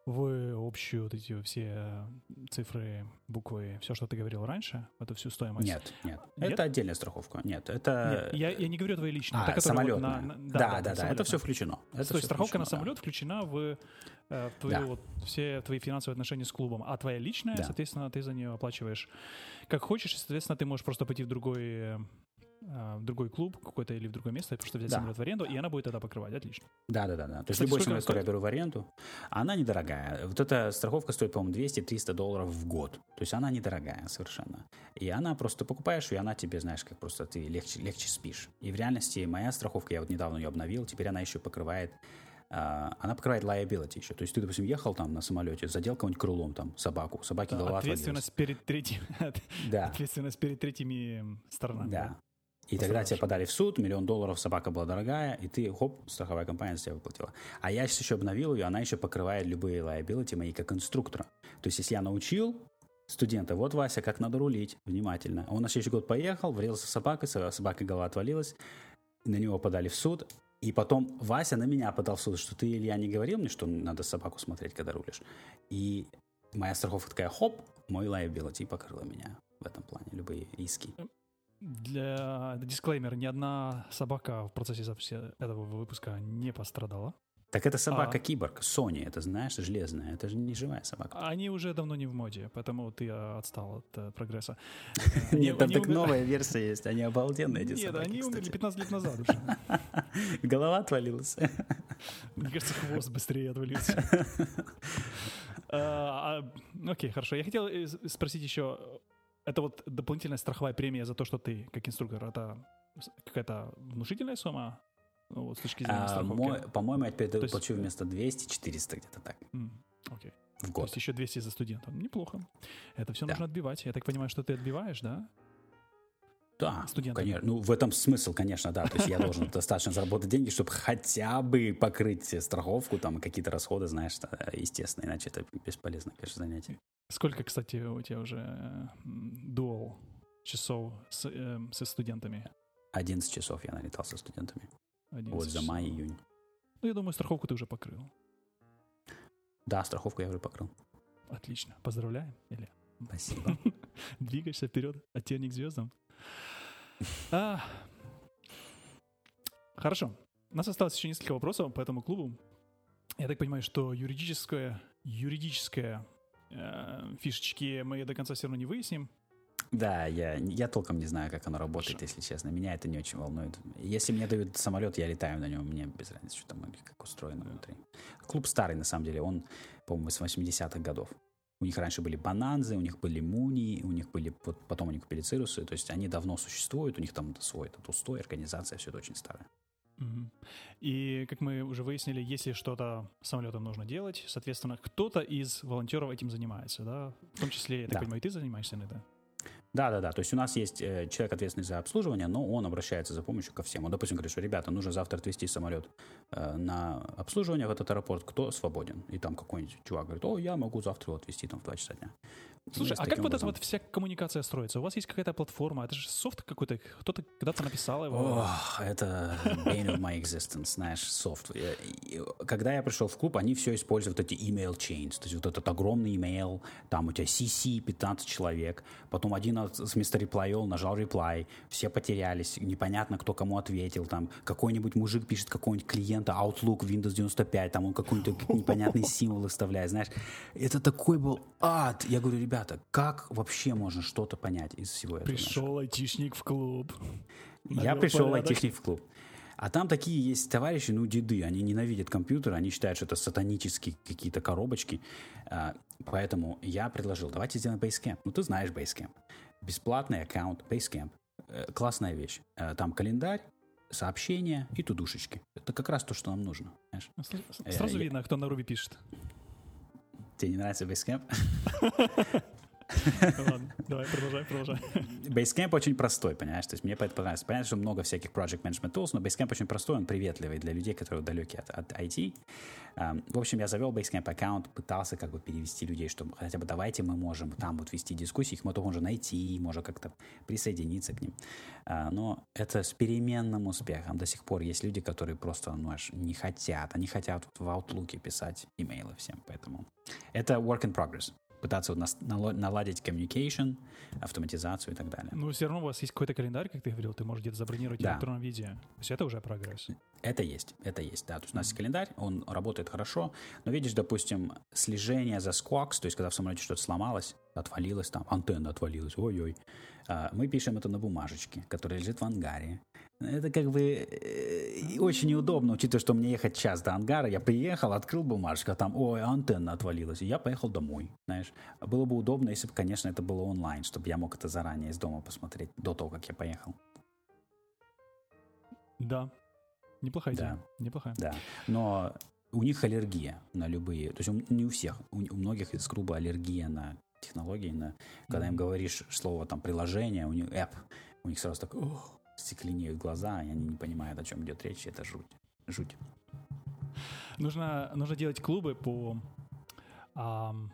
[SPEAKER 1] в общую вот эти все цифры, буквы, все, что ты говорил раньше, это всю стоимость?
[SPEAKER 2] Нет, нет. нет? Это отдельная страховка. Нет, это...
[SPEAKER 1] Нет, я, я не говорю твои личные.
[SPEAKER 2] А, самолетная. На, на, да, да, да, да, это все включено. Это
[SPEAKER 1] То есть страховка включено, на самолет да. включена в, э, в твою, да. вот, все твои финансовые отношения с клубом, а твоя личная, да. соответственно, ты за нее оплачиваешь как хочешь, и, соответственно, ты можешь просто пойти в другой э, в другой клуб какой-то или в другое место, просто взять да. самолет в аренду, и она будет тогда покрывать. Отлично.
[SPEAKER 2] Да, да, да. да. То есть любой самолет, который я беру в аренду, она недорогая. Вот эта страховка стоит, по-моему, 200-300 долларов в год. То есть она недорогая совершенно. И она просто покупаешь, и она тебе, знаешь, как просто ты легче, легче спишь. И в реальности моя страховка, я вот недавно ее обновил, теперь она еще покрывает Uh, она покрывает liability еще. То есть ты, допустим, ехал там на самолете, задел кого-нибудь крылом, там, собаку, собаки голова
[SPEAKER 1] Ответственность перед третьим. [laughs] да. Ответственность перед третьими сторонами.
[SPEAKER 2] Да. И тогда тебе подали в суд, миллион долларов, собака была дорогая, и ты, хоп, страховая компания за тебя выплатила. А я сейчас еще обновил ее, она еще покрывает любые liability мои как инструктора. То есть, если я научил студента, вот, Вася, как надо рулить, внимательно. Он на следующий год поехал, врезался собакой, собака голова отвалилась, на него подали в суд, и потом Вася на меня подал в суд, что ты, Илья, не говорил мне, что надо собаку смотреть, когда рулишь. И моя страховка такая, хоп, мой liability покрыла меня в этом плане, любые иски.
[SPEAKER 1] Для дисклеймер, ни одна собака в процессе записи этого выпуска не пострадала.
[SPEAKER 2] Так это собака-киборг, а... Sony, это знаешь, железная, это же не живая собака.
[SPEAKER 1] Они уже давно не в моде, поэтому ты отстал от э, прогресса. [laughs]
[SPEAKER 2] Нет, там так новая версия есть, они обалденные эти
[SPEAKER 1] Нет, они умерли 15 лет назад
[SPEAKER 2] уже. [laughs] Голова отвалилась. [laughs]
[SPEAKER 1] Мне кажется, хвост быстрее отвалился. А, а, окей, хорошо. Я хотел э, спросить еще, это вот дополнительная страховая премия за то, что ты как инструктор, это какая-то внушительная сумма? Ну, вот, с точки зрения а, страховки. Мой,
[SPEAKER 2] по-моему, я теперь есть... плачу вместо 200 400 где-то так.
[SPEAKER 1] Mm, окей.
[SPEAKER 2] В год.
[SPEAKER 1] То есть еще 200 за студента. Неплохо. Это все да. нужно отбивать. Я так понимаю, что ты отбиваешь, да?
[SPEAKER 2] Да, студентам. конечно. Ну, в этом смысл, конечно, да. То есть я должен [laughs] достаточно заработать деньги, чтобы хотя бы покрыть страховку, там, какие-то расходы, знаешь, естественно, иначе это бесполезно, конечно, занятие.
[SPEAKER 1] Сколько, кстати, у тебя уже дуал часов с, э, со студентами?
[SPEAKER 2] 11 часов я налетал со студентами.
[SPEAKER 1] 11
[SPEAKER 2] Вот за
[SPEAKER 1] часов.
[SPEAKER 2] май-июнь.
[SPEAKER 1] Ну, я думаю, страховку ты уже покрыл.
[SPEAKER 2] Да, страховку я уже покрыл.
[SPEAKER 1] Отлично. Поздравляем, Илья.
[SPEAKER 2] Спасибо. [laughs]
[SPEAKER 1] Двигаешься вперед от тени к звездам. А. Хорошо. У нас осталось еще несколько вопросов по этому клубу. Я так понимаю, что юридическое, юридическое э, фишечки мы до конца все равно не выясним.
[SPEAKER 2] Да, я, я толком не знаю, как оно работает,
[SPEAKER 1] Хорошо.
[SPEAKER 2] если честно. Меня это не очень волнует. Если мне дают самолет, я летаю на нем, мне без разницы, что там как устроено внутри. Клуб старый, на самом деле, он, по-моему, с 80-х годов. У них раньше были бананзы, у них были муни, у них были, вот потом они купили цирусы, то есть они давно существуют, у них там свой этот устой, организация, все это очень старое.
[SPEAKER 1] И, как мы уже выяснили, если что-то самолетом нужно делать, соответственно, кто-то из волонтеров этим занимается, да? В том числе, я так
[SPEAKER 2] Да.
[SPEAKER 1] понимаю, и ты занимаешься иногда.
[SPEAKER 2] Да, да, да. То есть у нас есть э, человек, ответственный за обслуживание, но он обращается за помощью ко всем. Он, допустим, говорит, что ребята, нужно завтра отвезти самолет э, на обслуживание в этот аэропорт. Кто свободен? И там какой-нибудь чувак говорит, о, я могу завтра его отвезти там в 2 часа дня.
[SPEAKER 1] Слушай,
[SPEAKER 2] Мы
[SPEAKER 1] а как
[SPEAKER 2] таким
[SPEAKER 1] вот эта
[SPEAKER 2] образом-
[SPEAKER 1] вот вся коммуникация строится? У вас есть какая-то платформа? Это же софт какой-то, кто-то когда-то написал его.
[SPEAKER 2] Ох, это bane of my existence, знаешь, софт. Когда я пришел в клуб, они все используют эти email chains, то есть вот этот огромный email, там у тебя CC 15 человек, потом один с вместо all нажал reply, все потерялись, непонятно, кто кому ответил, там какой-нибудь мужик пишет какого-нибудь клиента Outlook Windows 95, там он какой-нибудь [laughs] непонятный символ выставляет, знаешь. Это такой был ад. Я говорю, ребята, как вообще можно что-то понять из всего этого? нашего?»
[SPEAKER 1] Пришел айтишник в клуб.
[SPEAKER 2] Я пришел айтишник в клуб. А там такие есть товарищи, ну, деды, они ненавидят компьютеры, они считают, что это сатанические какие-то коробочки. А, поэтому я предложил, давайте сделаем Basecamp. Ну, ты знаешь Basecamp. Бесплатный аккаунт Basecamp. Э, классная вещь. Э, там календарь, сообщения и тудушечки. Это как раз то, что нам нужно. Знаешь?
[SPEAKER 1] С- Сразу
[SPEAKER 2] я-
[SPEAKER 1] видно, кто на Руби пишет.
[SPEAKER 2] Тебе не нравится Basecamp? [laughs]
[SPEAKER 1] Ладно, давай, продолжай, продолжай.
[SPEAKER 2] Basecamp очень простой, понимаешь? То есть мне это понравилось. Понятно, что много всяких project management tools, но Basecamp очень простой, он приветливый для людей, которые далеки от, от IT. Ам, в общем, я завел Basecamp аккаунт, пытался как бы перевести людей, чтобы хотя бы давайте мы можем там вот вести дискуссии, их можно можно найти, можно как-то присоединиться к ним. А, но это с переменным успехом. До сих пор есть люди, которые просто, ну, аж не хотят. Они хотят в Outlook писать имейлы всем, поэтому это work in progress. Пытаться вот наладить communication, автоматизацию и так далее.
[SPEAKER 1] Ну, все равно у вас есть какой-то календарь, как ты говорил, ты можешь где-то забронировать в
[SPEAKER 2] Да.
[SPEAKER 1] электронном виде. То есть это уже прогресс.
[SPEAKER 2] Это есть, это есть, да. То есть у нас есть календарь, он работает хорошо, но видишь, допустим, слежение за squawks, то есть когда в самолете что-то сломалось, отвалилось там, антенна отвалилась, ой-ой, а, мы пишем это на бумажечке, которая лежит в ангаре. Это как бы э, очень неудобно, учитывая, что мне ехать час до ангара, я приехал, открыл бумажку, а там, ой, антенна отвалилась, и я поехал домой, знаешь. Было бы удобно, если бы, конечно, это было онлайн, чтобы я мог это заранее из дома посмотреть, до того, как я поехал.
[SPEAKER 1] Да. Неплохая идея. Неплохая.
[SPEAKER 2] Да, но у них аллергия на любые, то есть у- не у всех, у, у многих из клуба аллергия на технологии, на, когда им говоришь слово там приложение, у них app, у них сразу так ох, стекленеют глаза, и они не понимают, о чем идет речь, это жуть. Жуть.
[SPEAKER 1] Нужно, нужно делать клубы по, ам,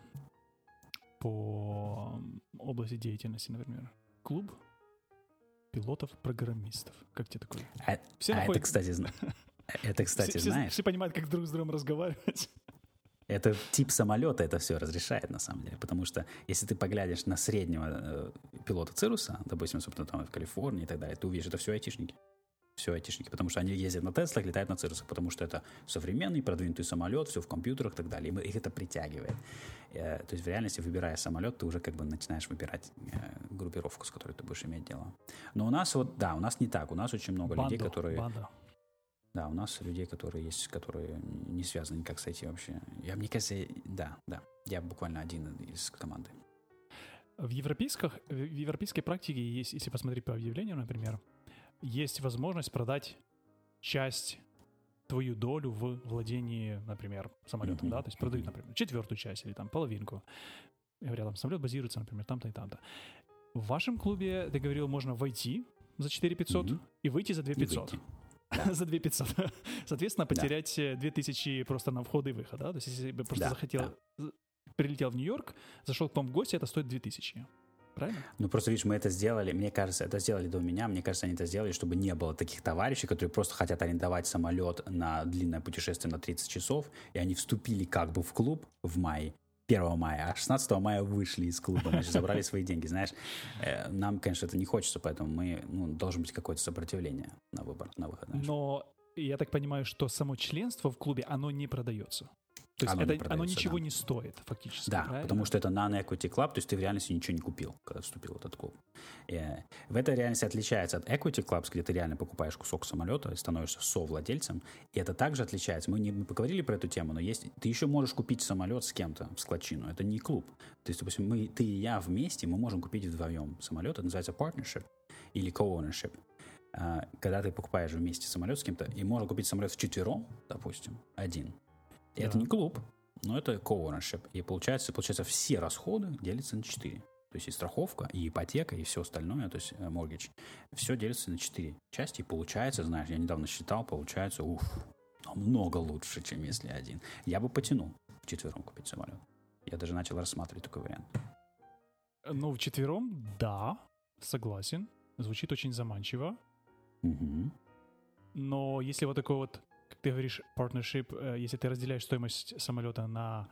[SPEAKER 1] по области деятельности, например. Клуб пилотов-программистов. Как тебе такое?
[SPEAKER 2] А,
[SPEAKER 1] Все
[SPEAKER 2] а это,
[SPEAKER 1] находят-
[SPEAKER 2] кстати, зна- [laughs] это, кстати,
[SPEAKER 1] все, все-
[SPEAKER 2] знаешь,
[SPEAKER 1] все понимают, как друг с другом разговаривать.
[SPEAKER 2] Это тип самолета это все разрешает на самом деле, потому что если ты поглядишь на среднего э, пилота Цируса, допустим, собственно, там в Калифорнии и так далее, ты увидишь, это все айтишники. Все айтишники, потому что они ездят на Теслах, летают на Цирусах, потому что это современный, продвинутый самолет, все в компьютерах и так далее. И их это притягивает. Э, то есть в реальности, выбирая самолет, ты уже как бы начинаешь выбирать э, группировку, с которой ты будешь иметь дело. Но у нас вот, да, у нас не так. У нас очень много людей,
[SPEAKER 1] Банду,
[SPEAKER 2] которые...
[SPEAKER 1] банда.
[SPEAKER 2] Да, у нас людей, которые есть, которые не связаны никак с IT вообще. Я, мне кажется, да, да. Я буквально один из команды.
[SPEAKER 1] В, европейских, в европейской практике есть, если посмотреть по объявлениям, например, есть возможность продать часть твою долю в владении, например, самолетом,
[SPEAKER 2] Мгм.
[SPEAKER 1] да, то есть продают, например, четвертую часть или там половинку. Я говорил, там самолет базируется, например, там-то и там-то. В вашем клубе, ты говорил, можно войти за 4 500
[SPEAKER 2] Мгм.
[SPEAKER 1] и выйти за 2
[SPEAKER 2] И
[SPEAKER 1] 500. [laughs] за 2 500. [laughs] Соответственно, потерять э, 2000 просто на вход и выход, да? То есть если бы просто
[SPEAKER 2] Да,
[SPEAKER 1] захотел,
[SPEAKER 2] да.
[SPEAKER 1] прилетел в Нью-Йорк, зашел к вам в гости, это стоит 2000. Правильно?
[SPEAKER 2] Ну, просто, видишь, мы это сделали, мне кажется, это сделали до меня, мне кажется, они это сделали, чтобы не было таких товарищей, которые просто хотят арендовать самолет на длинное путешествие на 30 часов, и они вступили как бы в клуб в мае, 1 мая, а 16 мая вышли из клуба, значит, забрали свои деньги, знаешь. Э, нам, конечно, это не хочется, поэтому мы, ну, должен быть какое-то сопротивление на выбор, на выход. Знаешь.
[SPEAKER 1] Но я так понимаю, что само членство в клубе, оно не продается. То есть оно, это, оно ничего да. не стоит, фактически.
[SPEAKER 2] Да, правильно? потому что это non-equity club, то есть ты в реальности ничего не купил, когда вступил в этот клуб. И в этой реальности отличается от equity clubs, где ты реально покупаешь кусок самолета и становишься совладельцем. И это также отличается. Мы не мы поговорили про эту тему, но есть ты еще можешь купить самолет с кем-то в складчину. Это не клуб. То есть, допустим, мы, ты и я вместе, мы можем купить вдвоем самолет. Это называется partnership или co-ownership а, когда ты покупаешь вместе самолет с кем-то, и можно купить самолет в четвером, допустим, один, и да. это не клуб, но это co-ownership. И получается, получается, все расходы делятся на 4. То есть и страховка, и ипотека, и все остальное, то есть mortgage, все делится на 4 части. И получается, знаешь, я недавно считал, получается, уф, намного лучше, чем если один. Я бы потянул в четвером купить самолет. Я даже начал рассматривать такой вариант.
[SPEAKER 1] Ну, в четвером, да, согласен. Звучит очень заманчиво.
[SPEAKER 2] Угу.
[SPEAKER 1] Но если вот такой вот ты говоришь, partnership, э, если ты разделяешь стоимость самолета на,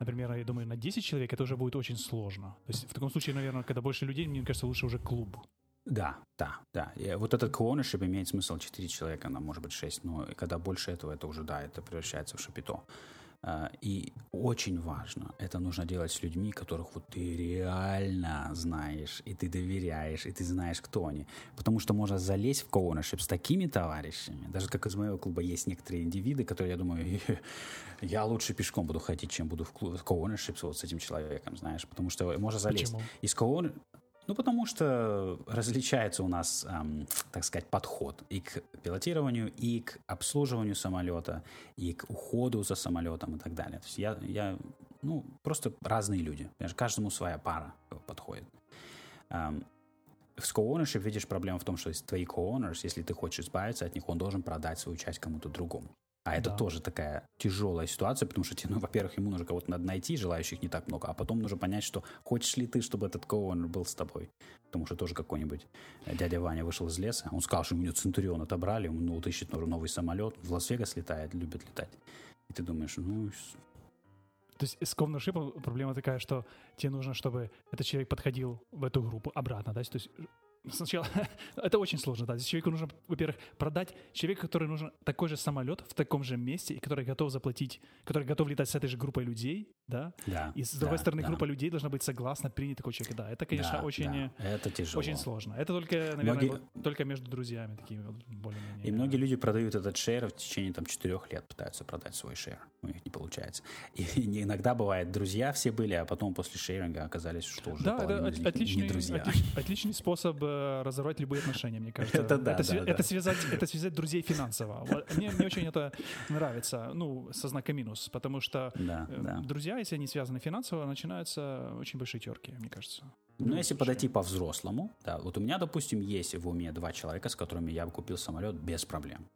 [SPEAKER 1] например, я думаю, на 10 человек, это уже будет очень сложно. То есть в таком случае, наверное, когда больше людей, мне кажется, лучше уже клуб.
[SPEAKER 2] Да, да, да. И вот этот co-ownership имеет смысл 4 человека, она может быть 6, но когда больше этого, это уже, да, это превращается в шапито. А, и очень важно, это нужно делать с людьми, которых вот ты реально знаешь, и ты доверяешь, и ты знаешь, кто они. Потому что можно залезть в коунершип с такими товарищами. Даже как из моего клуба есть некоторые индивиды, которые, я думаю, [laughs] я лучше пешком буду ходить, чем буду в, коунершип вот с этим человеком, знаешь. Потому что можно залезть. Почему? Из коунер... Ну, потому что различается у нас, эм, так сказать, подход и к пилотированию, и к обслуживанию самолета, и к уходу за самолетом и так далее. То есть я, я ну, просто разные люди. Каждому своя пара подходит. Эм, в co-ownership видишь проблему в том, что твои co-owners, если ты хочешь избавиться от них, он должен продать свою часть кому-то другому. А это да. тоже такая тяжелая ситуация, потому что, [laughs] ну, во-первых, ему нужно кого-то надо найти, желающих не так много, а потом нужно понять, что хочешь ли ты, чтобы этот коуэнер был с тобой. Потому что тоже какой-нибудь э, дядя Ваня вышел из леса, он сказал, что у него Центурион отобрали, он ну, вот ищет новый самолет, в Лас-Вегас летает, любит летать. И ты думаешь, ну...
[SPEAKER 1] То есть с ковнершипом проблема такая, что тебе нужно, чтобы этот человек подходил в эту группу обратно, да, то есть сначала [laughs] это очень сложно, да. Здесь человеку нужно, во-первых, продать человека, который нужен такой же самолет в таком же месте, и который готов заплатить, который готов летать с этой же группой людей, да.
[SPEAKER 2] Да.
[SPEAKER 1] И с другой
[SPEAKER 2] да,
[SPEAKER 1] стороны,
[SPEAKER 2] да.
[SPEAKER 1] группа людей должна быть согласна принять такого человека. Да, это, конечно,
[SPEAKER 2] да,
[SPEAKER 1] очень,
[SPEAKER 2] да. Это тяжело.
[SPEAKER 1] очень сложно. Это только, наверное, многие... вот, только между друзьями такими вот более-менее.
[SPEAKER 2] И многие люди продают этот шер в течение там четырех лет пытаются продать свой шер, у них не получается. И, [laughs] и иногда бывает, друзья все были, а потом после шеринга оказались, что уже
[SPEAKER 1] да, это отличный, не друзья. Отличный, отличный способ э, разорвать любые отношения, мне кажется.
[SPEAKER 2] Это да,
[SPEAKER 1] это,
[SPEAKER 2] да,
[SPEAKER 1] это,
[SPEAKER 2] да.
[SPEAKER 1] Связать, это связать друзей финансово. Мне, мне очень это нравится, ну, со знаком минус, потому что
[SPEAKER 2] да,
[SPEAKER 1] э,
[SPEAKER 2] да.
[SPEAKER 1] друзья, если они связаны финансово, начинаются очень большие терки, мне кажется.
[SPEAKER 2] Ну, если подойти по-взрослому, да, вот у меня, допустим, есть в уме два человека, с которыми я бы купил самолет без проблем.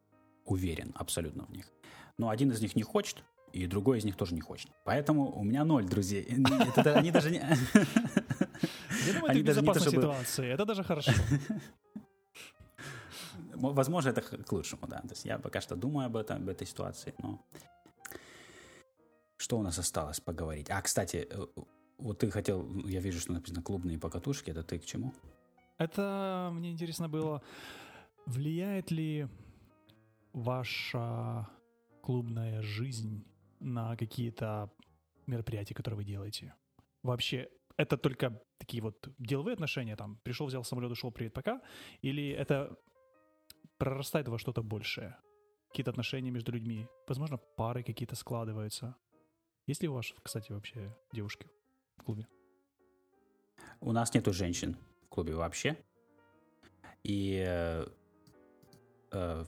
[SPEAKER 2] Уверен абсолютно в них. Но один из них не хочет, и другой из них тоже не хочет. Поэтому у меня ноль друзей. [laughs] Это, они даже не... [laughs]
[SPEAKER 1] Я думаю, ты в безопасной ситуации. Это даже хорошо. [laughs]
[SPEAKER 2] Возможно, это к лучшему, да. То есть я пока что думаю об этом, об этой ситуации, но что у нас осталось поговорить? А, кстати, э, вот ты хотел, я вижу, что написано клубные покатушки, это ты к чему?
[SPEAKER 1] Это мне интересно было, влияет ли ваша клубная жизнь на какие-то мероприятия, которые вы делаете? Вообще, это только такие вот деловые отношения, там, пришел, взял самолет, ушел, привет, пока, или это прорастает во что-то большее? Какие-то отношения между людьми? Возможно, пары какие-то складываются? Есть ли у вас, кстати, вообще девушки в клубе?
[SPEAKER 2] У нас нету женщин в клубе вообще. И э, э,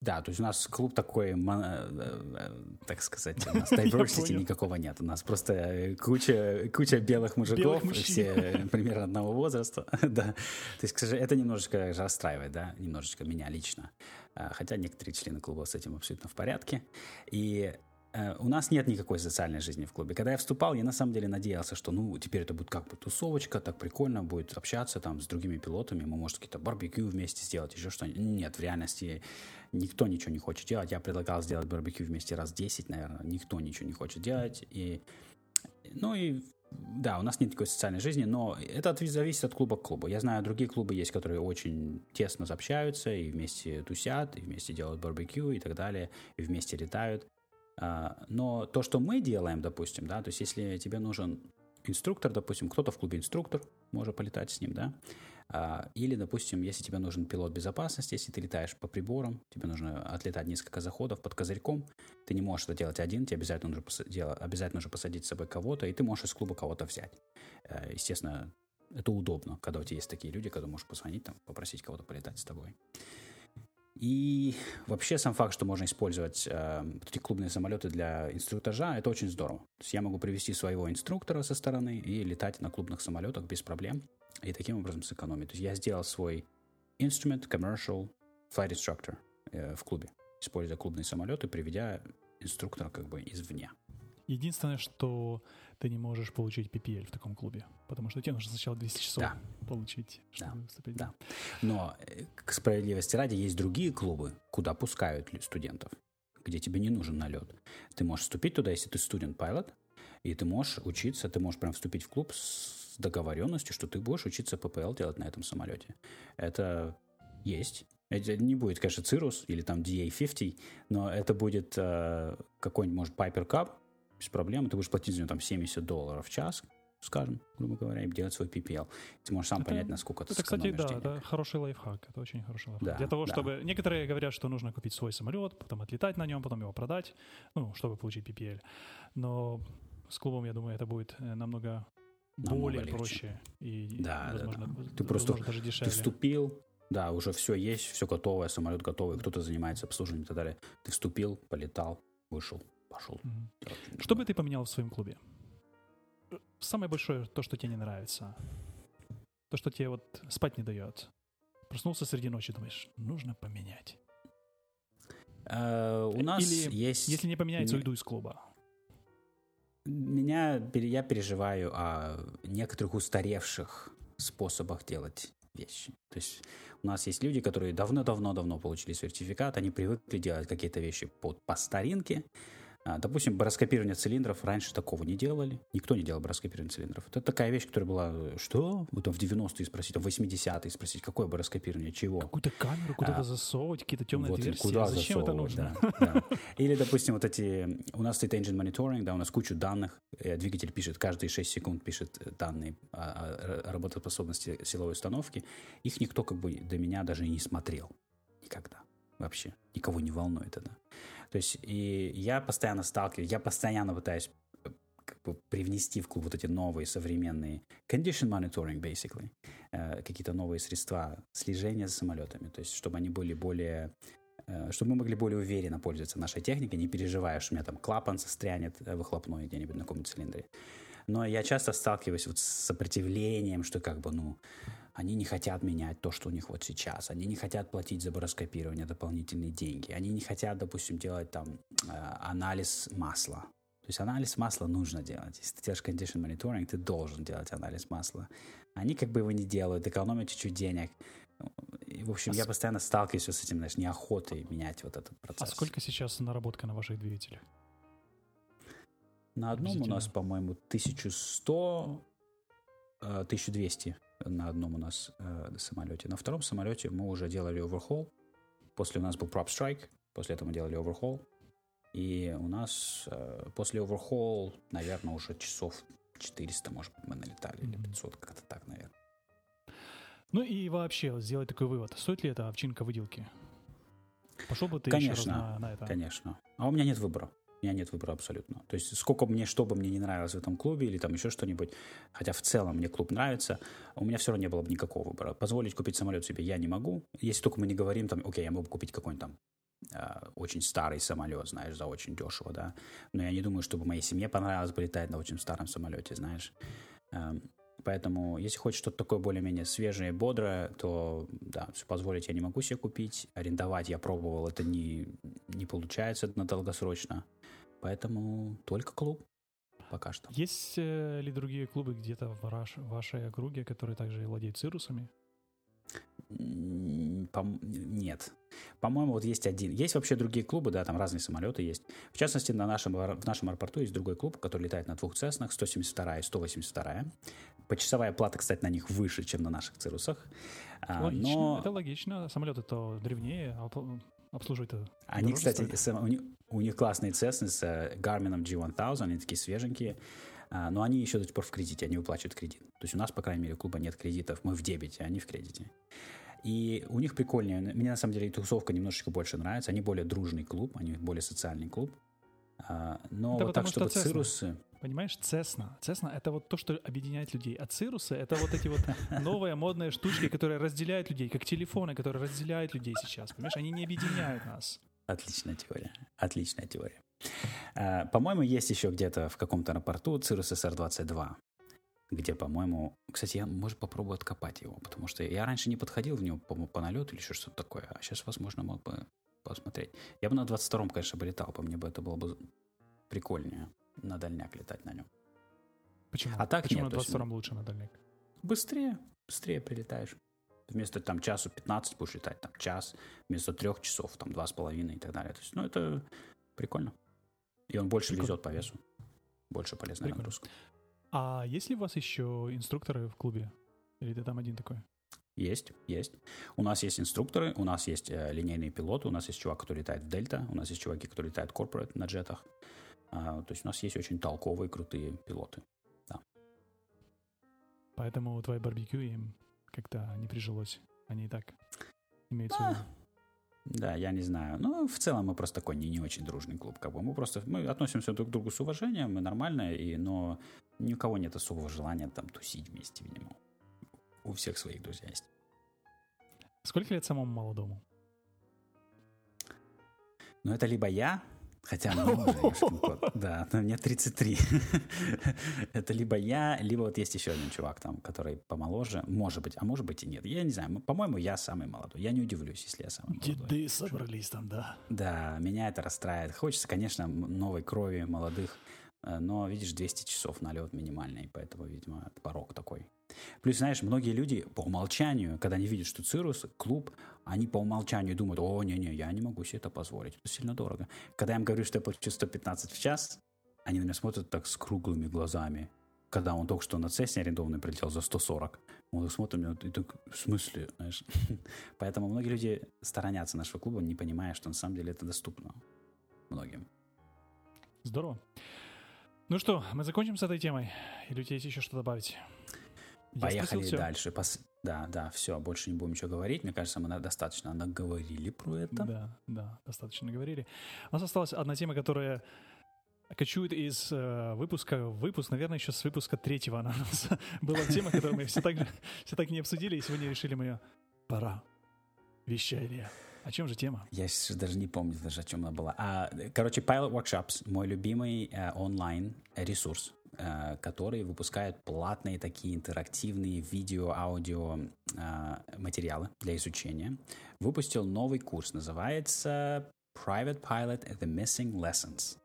[SPEAKER 2] да, то есть у нас клуб такой, э, э, так сказать, у нас [laughs] diversity никакого нет. У нас просто э, куча, куча белых мужиков, белых все примерно одного возраста. [laughs] да. То есть, к сожалению, это немножечко расстраивает, да, немножечко меня лично. А, хотя некоторые члены клуба с этим абсолютно в порядке. И Э, у нас нет никакой социальной жизни в клубе. Когда я вступал, я на самом деле надеялся, что ну теперь это будет как бы тусовочка, так прикольно будет общаться там с другими пилотами, мы может какие-то барбекю вместе сделать, еще что-нибудь. Нет, в реальности никто ничего не хочет делать. Я предлагал сделать барбекю вместе раз 10, наверное, никто ничего не хочет делать. И, ну и да, у нас нет такой социальной жизни, но это зависит от клуба к клубу. Я знаю, другие клубы есть, которые очень тесно общаются и вместе тусят, и вместе делают барбекю и так далее, и вместе летают. А, но то, что мы делаем, допустим, да, то есть если тебе нужен инструктор, допустим, кто-то в клубе инструктор, может полетать с ним, да, а, или, допустим, если тебе нужен пилот безопасности, если ты летаешь по приборам, тебе нужно отлетать несколько заходов под козырьком, ты не можешь это делать один, тебе обязательно нужно, посадить, обязательно нужно посадить с собой кого-то, и ты можешь из клуба кого-то взять. Э, естественно, это удобно, когда у тебя есть такие люди, когда можешь позвонить, там, попросить кого-то полетать с тобой. И вообще сам факт, что можно использовать э, эти клубные самолеты для инструктажа, это очень здорово. То есть я могу привести своего инструктора со стороны и летать на клубных самолетах без проблем, и таким образом сэкономить. То есть я сделал свой instrument commercial flight instructor э, в клубе, используя клубные самолеты, приведя инструктора как бы извне.
[SPEAKER 1] Единственное, что ты не можешь получить PPL в таком клубе, потому что тебе нужно сначала 200 часов да. получить,
[SPEAKER 2] чтобы да. выступить. Да. Но, э, к справедливости ради, есть другие клубы, куда пускают студентов, где тебе не нужен налет. Ты можешь вступить туда, если ты студент-пилот, и ты можешь учиться, ты можешь прям вступить в клуб с договоренностью, что ты будешь учиться ППЛ делать на этом самолете. Это есть. Это не будет, конечно, Cirrus или там DA-50, но это будет э, какой-нибудь, может, Piper Cup, без проблем. Ты будешь платить за него там 70 долларов в час, скажем, грубо говоря, и делать свой PPL. Ты можешь сам это, понять, насколько
[SPEAKER 1] это, это кстати, да, денег. это хороший лайфхак. Это очень хороший лайфхак. Да, Для того, да. чтобы... Некоторые говорят, что нужно купить свой самолет, потом отлетать на нем, потом его продать, ну, чтобы получить PPL. Но с клубом, я думаю, это будет э, намного, намного более легче. проще и,
[SPEAKER 2] да, возможно, да, да. Ты просто даже дешевле. Ты вступил, да, уже все есть, все готовое, самолет готовый, кто-то занимается обслуживанием и так далее. Ты вступил, полетал, вышел пошел.
[SPEAKER 1] Угу. Что бы ты поменял в своем клубе? Самое большое то, что тебе не нравится. То, что тебе вот спать не дает. Проснулся среди ночи, думаешь, нужно поменять.
[SPEAKER 2] Uh, у нас
[SPEAKER 1] Или,
[SPEAKER 2] есть...
[SPEAKER 1] Если не поменяется, не... уйду из клуба.
[SPEAKER 2] Меня, я переживаю о некоторых устаревших способах делать вещи. То есть у нас есть люди, которые давно-давно-давно получили сертификат, они привыкли делать какие-то вещи по, по старинке, допустим, бароскопирование цилиндров раньше такого не делали. Никто не делал бароскопирование цилиндров. Это такая вещь, которая была, что? Вот там в 90-е спросить, в 80-е спросить, какое бароскопирование, чего?
[SPEAKER 1] Какую-то камеру куда-то а, засовывать, какие-то темные вот, отверстия.
[SPEAKER 2] Куда
[SPEAKER 1] Зачем
[SPEAKER 2] это нужно? Да, да. [laughs] Или, допустим, вот эти... У нас стоит engine monitoring, да, у нас кучу данных. Э, двигатель пишет, каждые 6 секунд пишет данные о, о работоспособности силовой установки. Их никто как бы до меня даже и не смотрел. Никогда. Вообще. Никого не волнует это. То есть и я постоянно сталкиваюсь, я постоянно пытаюсь э, как бы привнести в клуб вот эти новые современные condition monitoring, basically, э, какие-то новые средства слежения за самолетами, то есть чтобы они были более э, чтобы мы могли более уверенно пользоваться нашей техникой, не переживая, что у меня там клапан застрянет выхлопной где-нибудь на каком-нибудь цилиндре. Но я часто сталкиваюсь вот с сопротивлением, что как бы, ну, они не хотят менять то, что у них вот сейчас. Они не хотят платить за бароскопирование дополнительные деньги. Они не хотят, допустим, делать там э, анализ масла. То есть анализ масла нужно делать. Если ты делаешь condition monitoring, ты должен делать анализ масла. Они как бы его не делают, экономят чуть-чуть денег. И, в общем, а я постоянно сталкиваюсь с этим, знаешь, неохотой менять вот этот процесс.
[SPEAKER 1] А сколько сейчас наработка на ваших двигателях?
[SPEAKER 2] На одном у нас, по-моему, 1100, 1200 э, на одном у нас э, самолете. На втором самолете мы уже делали overhaul. После у нас был prop strike, после этого мы делали overhaul. И у нас э, после overhaul, наверное, уже часов 400, может быть, мы налетали, mm-hmm. или 500, как-то так, наверное.
[SPEAKER 1] Ну и вообще, сделать такой вывод. Стоит ли это овчинка выделки? Пошел бы ты
[SPEAKER 2] конечно,
[SPEAKER 1] еще раз на, на это?
[SPEAKER 2] Конечно. А у меня нет выбора. Меня нет выбора абсолютно. То есть сколько мне, что бы мне не нравилось в этом клубе или там еще что-нибудь, хотя в целом мне клуб нравится, у меня все равно не было бы никакого выбора. Позволить купить самолет себе я не могу, если только мы не говорим там, окей, я могу купить какой-нибудь там э, очень старый самолет, знаешь, за очень дешево, да. Но я не думаю, чтобы моей семье понравилось бы летать на очень старом самолете, знаешь. Эм, Поэтому, если хочешь что-то такое более-менее свежее, бодрое, то, да, позволить я не могу себе купить. Арендовать я пробовал, это не, не получается на долгосрочно. Поэтому только клуб пока что.
[SPEAKER 1] Есть э, ли другие клубы где-то в ваш, вашей округе, которые также владеют цирусами?
[SPEAKER 2] По- нет. По-моему, вот есть один. Есть вообще другие клубы, да, там разные самолеты есть. В частности, на нашем, в нашем аэропорту есть другой клуб, который летает на двух Цеснах, 172 и 182. Почасовая плата, кстати, на них выше, чем на наших Цирусах.
[SPEAKER 1] А, логично, но... это логично. Самолеты то древнее, а обслуживать то
[SPEAKER 2] Они, кстати, у них, у них классные Cessna с э, Garmin G1000, они такие свеженькие. А, но они еще до сих пор в кредите, они выплачивают кредит. То есть у нас, по крайней мере, клуба нет кредитов, мы в дебете, они в кредите. И у них прикольнее. Мне на самом деле тусовка немножечко больше нравится. Они более дружный клуб, они более социальный клуб. А, но
[SPEAKER 1] да
[SPEAKER 2] вот так, чтобы
[SPEAKER 1] Цесна,
[SPEAKER 2] цирусы...
[SPEAKER 1] Понимаешь, Цесна. Цесна — это вот то, что объединяет людей. А цирусы — это вот эти вот новые модные штучки, которые разделяют людей, как телефоны, которые разделяют людей сейчас. Понимаешь, они не объединяют нас.
[SPEAKER 2] Отличная теория. Отличная теория. А, по-моему, есть еще где-то в каком-то аэропорту Цирус СР-22, где, по-моему... Кстати, я, может, попробую откопать его, потому что я раньше не подходил в него по, по налету или еще что-то такое, а сейчас, возможно, мог бы посмотреть. Я бы на 22-м, конечно, летал, по мне бы это было бы прикольнее на дальняк летать на нем.
[SPEAKER 1] Почему? А так Почему нет, на 22-м лучше на дальняк?
[SPEAKER 2] Быстрее, быстрее прилетаешь. Вместо там часу 15 будешь летать там час, вместо трех часов там два с половиной и так далее. То есть, ну, это прикольно. И он больше прикольно. везет по весу. Больше полезная прикольно. нагрузка.
[SPEAKER 1] А есть ли у вас еще инструкторы в клубе? Или ты там один такой?
[SPEAKER 2] Есть, есть. У нас есть инструкторы, у нас есть э, линейные пилоты, у нас есть чувак, который летает в Дельта, у нас есть чуваки, которые летают корпорат на джетах. А, то есть у нас есть очень толковые, крутые пилоты. Да.
[SPEAKER 1] Поэтому твои барбекю им как-то не прижилось. Они и так имеются а, в виду.
[SPEAKER 2] Да, я не знаю. Ну, в целом мы просто такой не, не очень дружный клуб. Как бы. Мы просто мы относимся друг к другу с уважением, мы нормальные, и, но ни у кого нет особого желания там тусить вместе, видимо. У всех своих друзей есть.
[SPEAKER 1] Сколько лет самому молодому?
[SPEAKER 2] Ну, это либо я, Хотя мне уже [laughs] Да, мне 33. [laughs] Это либо я, либо вот есть еще один чувак там, который помоложе. Может быть, а может быть и нет. Я не знаю. По-моему, я самый молодой. Я не удивлюсь, если я самый молодой.
[SPEAKER 1] Деды собрались там, да.
[SPEAKER 2] Да, меня это расстраивает. Хочется, конечно, новой крови, молодых. Э, но, видишь, 200 часов налет минимальный, поэтому, видимо, порог такой. Плюс, знаешь, многие люди по умолчанию, когда они видят, что Цирус, клуб, они по умолчанию думают, о, не-не, я не могу себе это позволить, это сильно дорого. Когда я им говорю, что я плачу 115 в час, они на меня смотрят так с круглыми глазами. Когда он только что на Цесне арендованный прилетел за 140, он смотрит на меня и так, в смысле, знаешь? [laughs] Поэтому многие люди сторонятся нашего клуба, не понимая, что на самом деле это доступно многим.
[SPEAKER 1] Здорово. Ну что, мы закончим с этой темой? Или у тебя есть еще что добавить?
[SPEAKER 2] Поехали дальше. Пос... Да, да, все, больше не будем ничего говорить. Мне кажется, мы достаточно наговорили про это.
[SPEAKER 1] Да, да, достаточно говорили. У нас осталась одна тема, которая кочует из э, выпуска в выпуск, наверное, еще с выпуска третьего она у нас [laughs] была тема, которую мы все так, [laughs] все так не обсудили, и сегодня решили мы ее «Пора вещания». О чем же тема?
[SPEAKER 2] Я сейчас даже не помню даже, о чем она была. А, короче, Pilot Workshops, мой любимый э, онлайн ресурс. Э, который выпускает платные такие интерактивные видео, аудио э, материалы для изучения. Выпустил новый курс, называется Private Pilot The Missing Lessons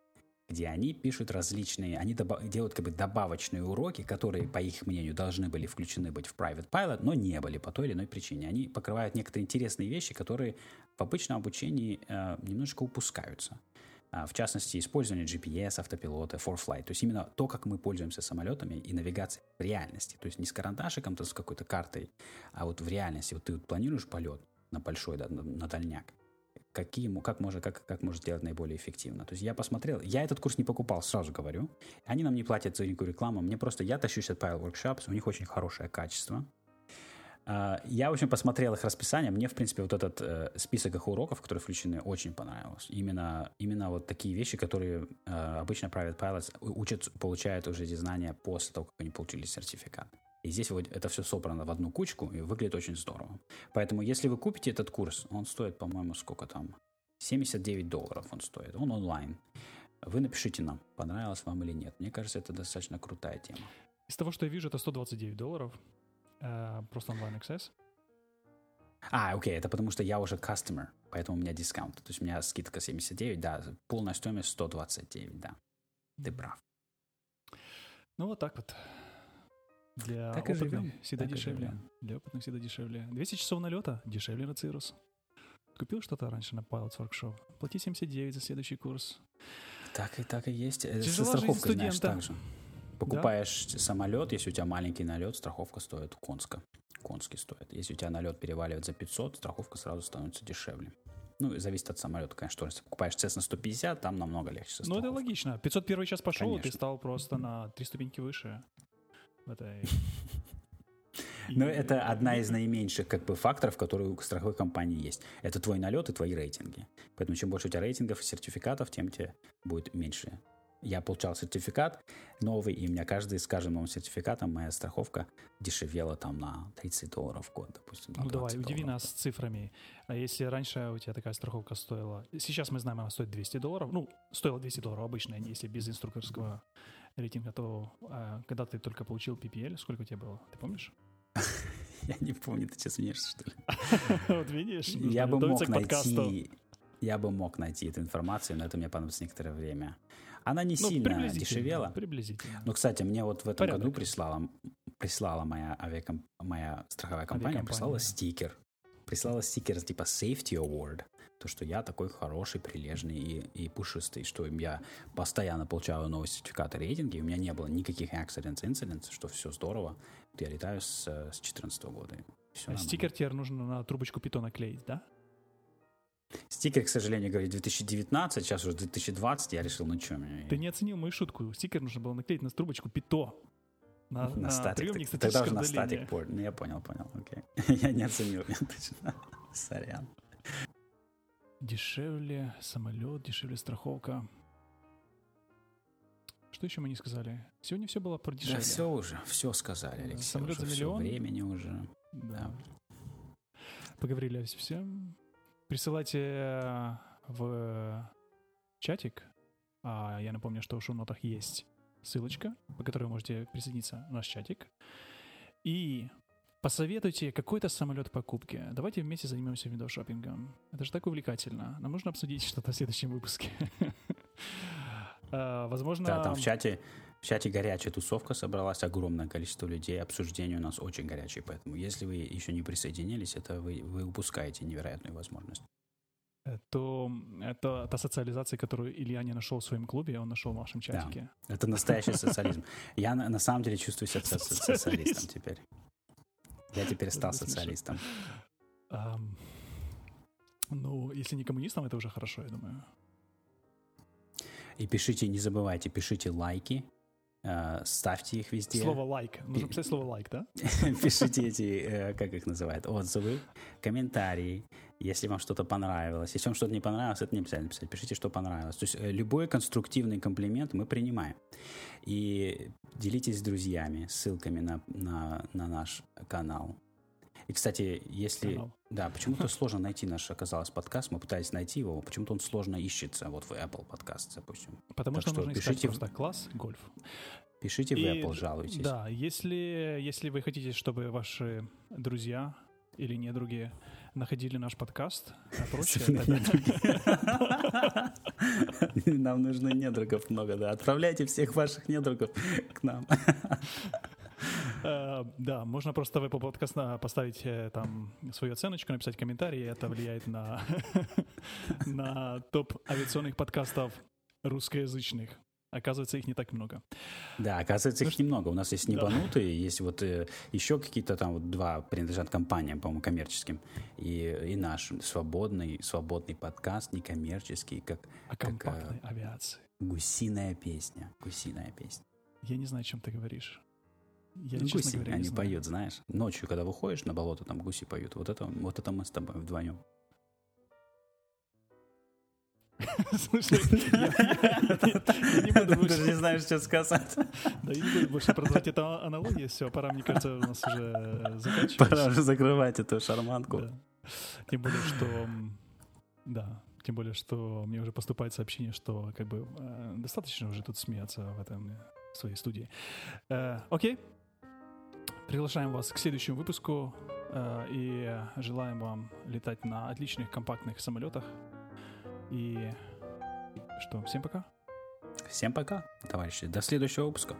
[SPEAKER 2] где они пишут различные, они делают как бы добавочные уроки, которые, по их мнению, должны были включены быть в Private Pilot, но не были по той или иной причине. Они покрывают некоторые интересные вещи, которые в обычном обучении э, немножечко упускаются. А, в частности, использование GPS, автопилота, ForFlight. То есть именно то, как мы пользуемся самолетами и навигацией в реальности. То есть не с карандашиком, то с какой-то картой, а вот в реальности. Вот ты вот планируешь полет на большой, да, на, на дальняк. Какие, как, можно, как, как можно сделать наиболее эффективно. То есть я посмотрел, я этот курс не покупал, сразу говорю. Они нам не платят за никакую рекламу. Мне просто, я тащусь от Pile Workshops, у них очень хорошее качество. А, я, в общем, посмотрел их расписание. Мне, в принципе, вот этот э, список их уроков, которые включены, очень понравилось. Именно, именно вот такие вещи, которые э, обычно Private Pilots учат, получают уже эти знания после того, как они получили сертификат. И здесь вот это все собрано в одну кучку и выглядит очень здорово. Поэтому, если вы купите этот курс, он стоит, по-моему, сколько там? 79 долларов он стоит. Он онлайн. Вы напишите нам, понравилось вам или нет. Мне кажется, это достаточно крутая тема.
[SPEAKER 1] Из того, что я вижу, это 129 долларов. Э, просто онлайн access.
[SPEAKER 2] А, окей, это потому что я уже customer, поэтому у меня дискаунт. То есть у меня скидка 79, да, полная стоимость 129, да. Ты прав.
[SPEAKER 1] Ну, вот так вот. Для
[SPEAKER 2] Так
[SPEAKER 1] опытных
[SPEAKER 2] живем,
[SPEAKER 1] всегда
[SPEAKER 2] так
[SPEAKER 1] дешевле. Для опытных всегда дешевле. 200 часов налета дешевле на Cirrus. Купил что-то раньше на Pilots Workshop. Плати 79 за следующий курс.
[SPEAKER 2] Так и так и есть. Э, Со
[SPEAKER 1] Тяжела жизнь
[SPEAKER 2] страховкой, знаешь,
[SPEAKER 1] студента.
[SPEAKER 2] так же. Покупаешь самолет, если у тебя маленький налет, страховка стоит конско. Конский стоит. Если у тебя налет переваливает за 500, страховка сразу становится дешевле. Ну, зависит от самолета, конечно. Если покупаешь Cessna 150, там намного легче
[SPEAKER 1] Ну, это логично. 501 час пошел, и ты
[SPEAKER 2] Конечно.
[SPEAKER 1] стал просто на три ступеньки выше. [laughs] И-
[SPEAKER 2] это одна из наименьших как бы факторов, которые у страховой компании есть. Это твой налет и твои рейтинги. Поэтому чем больше у тебя рейтингов и сертификатов, тем тебе будет меньше. Я получал сертификат новый, и у меня каждый с каждым новым сертификатом моя страховка дешевела там на 30 долларов в год, допустим.
[SPEAKER 1] Ну давай,
[SPEAKER 2] 20
[SPEAKER 1] удиви нас цифрами. А если раньше у тебя такая страховка стоила... Сейчас мы знаем, она стоит 200 долларов. Ну, стоила 200 долларов обычная, если без инструкторского рейтинга, то а, когда ты только получил PPL, сколько у тебя было? Ты помнишь? [laughs]
[SPEAKER 2] Я не помню, ты сейчас смеешься, что ли? [laughs]
[SPEAKER 1] Вот видишь?
[SPEAKER 2] Я бы мог найти... Я бы мог найти эту информацию, но это мне понадобится некоторое время. Она не
[SPEAKER 1] Ну,
[SPEAKER 2] сильно дешевела.
[SPEAKER 1] Приблизительно.
[SPEAKER 2] Ну, кстати, мне вот в этом
[SPEAKER 1] Порядок.
[SPEAKER 2] году прислала, прислала моя, авиаком, моя страховая компания,
[SPEAKER 1] Авиакомпания.
[SPEAKER 2] прислала стикер. Прислала стикер типа Safety Award. То, что я такой хороший, прилежный и, и пушистый, что я постоянно получаю новые сертификаты рейтинги, у меня не было никаких accidents, incidents, что все здорово. Я летаю с, с 14 года. и всё
[SPEAKER 1] А
[SPEAKER 2] нормально.
[SPEAKER 1] стикер теперь нужно на трубочку питона клеить, да?
[SPEAKER 2] Стикер, к сожалению, говорит 2019, сейчас уже 2020, я решил, ну что мне...
[SPEAKER 1] Ты не оценил мою шутку. Стикер нужно было наклеить на трубочку пито. На,
[SPEAKER 2] на,
[SPEAKER 1] на
[SPEAKER 2] статик. так- Тогда уже на статик порт. Ну, я понял, понял, окей. [laughs] я не оценил, я точно. [laughs] Сорян.
[SPEAKER 1] Дешевле самолет, дешевле страховка. Что еще мы не сказали? Сегодня все было про
[SPEAKER 2] Да
[SPEAKER 1] дешевле.
[SPEAKER 2] все уже, все сказали, Алексей.
[SPEAKER 1] Самолет
[SPEAKER 2] уже
[SPEAKER 1] за миллион?
[SPEAKER 2] времени уже.
[SPEAKER 1] Да. Поговорили о всем. Присылайте э, в чатик. А я напомню, что в шоу-нотах есть ссылочка, по которой вы можете присоединиться в наш чатик. И посоветуйте какой-то самолет в покупке. Давайте вместе займемся видеошоппингом. Это же так увлекательно. Нам нужно обсудить что-то в следующем выпуске. [laughs] А, Возможно...
[SPEAKER 2] Да, там в чате, в чате горячая тусовка собралась, огромное количество людей, обсуждение у нас очень горячее, поэтому если вы еще не присоединились, это вы, вы упускаете невероятную возможность.
[SPEAKER 1] то это та социализация, которую Илья не нашел в своем клубе, он нашел в вашем чатике.
[SPEAKER 2] Это настоящий социализм. Я на, на самом деле чувствую себя со- со-
[SPEAKER 1] Социалист.
[SPEAKER 2] социалистом теперь. Я теперь стал социалистом.
[SPEAKER 1] Ам, ну, если не коммунистом, это уже хорошо, я думаю.
[SPEAKER 2] И пишите, не забывайте, пишите лайки, ставьте их везде.
[SPEAKER 1] Слово лайк. Нужно писать слово лайк, да? [laughs]
[SPEAKER 2] Пишите эти, э, как их называют, отзывы, комментарии, если вам что-то понравилось. Если вам что-то не понравилось, это не обязательно писать. Пишите, что понравилось. То есть э, любой конструктивный комплимент мы принимаем. И делитесь с друзьями ссылками на, на, на наш канал. И, кстати, если...
[SPEAKER 1] Канал.
[SPEAKER 2] Да, почему-то [laughs] сложно найти наш, оказалось, подкаст. Мы пытались найти его, почему-то он сложно ищется. Вот в Apple подкаст, допустим.
[SPEAKER 1] Потому
[SPEAKER 2] Так
[SPEAKER 1] что,
[SPEAKER 2] что
[SPEAKER 1] нужно искать
[SPEAKER 2] пишите в-
[SPEAKER 1] просто класс, гольф.
[SPEAKER 2] Пишите в
[SPEAKER 1] И,
[SPEAKER 2] Apple, жалуйтесь.
[SPEAKER 1] Да, если, если вы хотите, чтобы ваши друзья или недруги находили наш подкаст, а [laughs] прочее, [laughs]
[SPEAKER 2] Нам нужно недругов много, да. Отправляйте всех ваших недругов к нам.
[SPEAKER 1] Э, Да, можно просто в Apple Podcast поставить э, там свою оценочку, написать комментарий, это влияет на, [laughs] на топ авиационных подкастов русскоязычных. Оказывается, их не так много.
[SPEAKER 2] Да, оказывается, их немного. У нас есть
[SPEAKER 1] Да.
[SPEAKER 2] небанутые, есть вот э, еще какие-то там вот два принадлежат компаниям, по-моему, коммерческим. И, и наш свободный, свободный подкаст, некоммерческий, как
[SPEAKER 1] О
[SPEAKER 2] Как, э,
[SPEAKER 1] компактной авиации.
[SPEAKER 2] гусиная песня. Гусиная песня.
[SPEAKER 1] Я не знаю, о чем ты говоришь. Я,
[SPEAKER 2] Ну, гуси,
[SPEAKER 1] говоря,
[SPEAKER 2] они
[SPEAKER 1] знаю.
[SPEAKER 2] поют, знаешь. Ночью, когда выходишь на болото, там гуси поют. Вот это, вот это мы с тобой вдвоем. [laughs]
[SPEAKER 1] Слушай, я- не буду [laughs] больше-
[SPEAKER 2] Даже не знаешь, что сказать. [laughs]
[SPEAKER 1] да, я не буду больше продолжать эту аналогию. Все, пора, мне кажется, у нас уже
[SPEAKER 2] Пора
[SPEAKER 1] заканчивать.
[SPEAKER 2] уже закрывать эту шарманку.
[SPEAKER 1] Тем более, что... Да, тем более, что мне уже поступает сообщение, что как бы э, достаточно уже тут смеяться в этом э, своей студии. Э, Окей. Приглашаем вас к следующему выпуску Э, и желаем вам летать на отличных компактных самолетах. И что, всем пока.
[SPEAKER 2] Всем пока, товарищи. До следующего выпуска.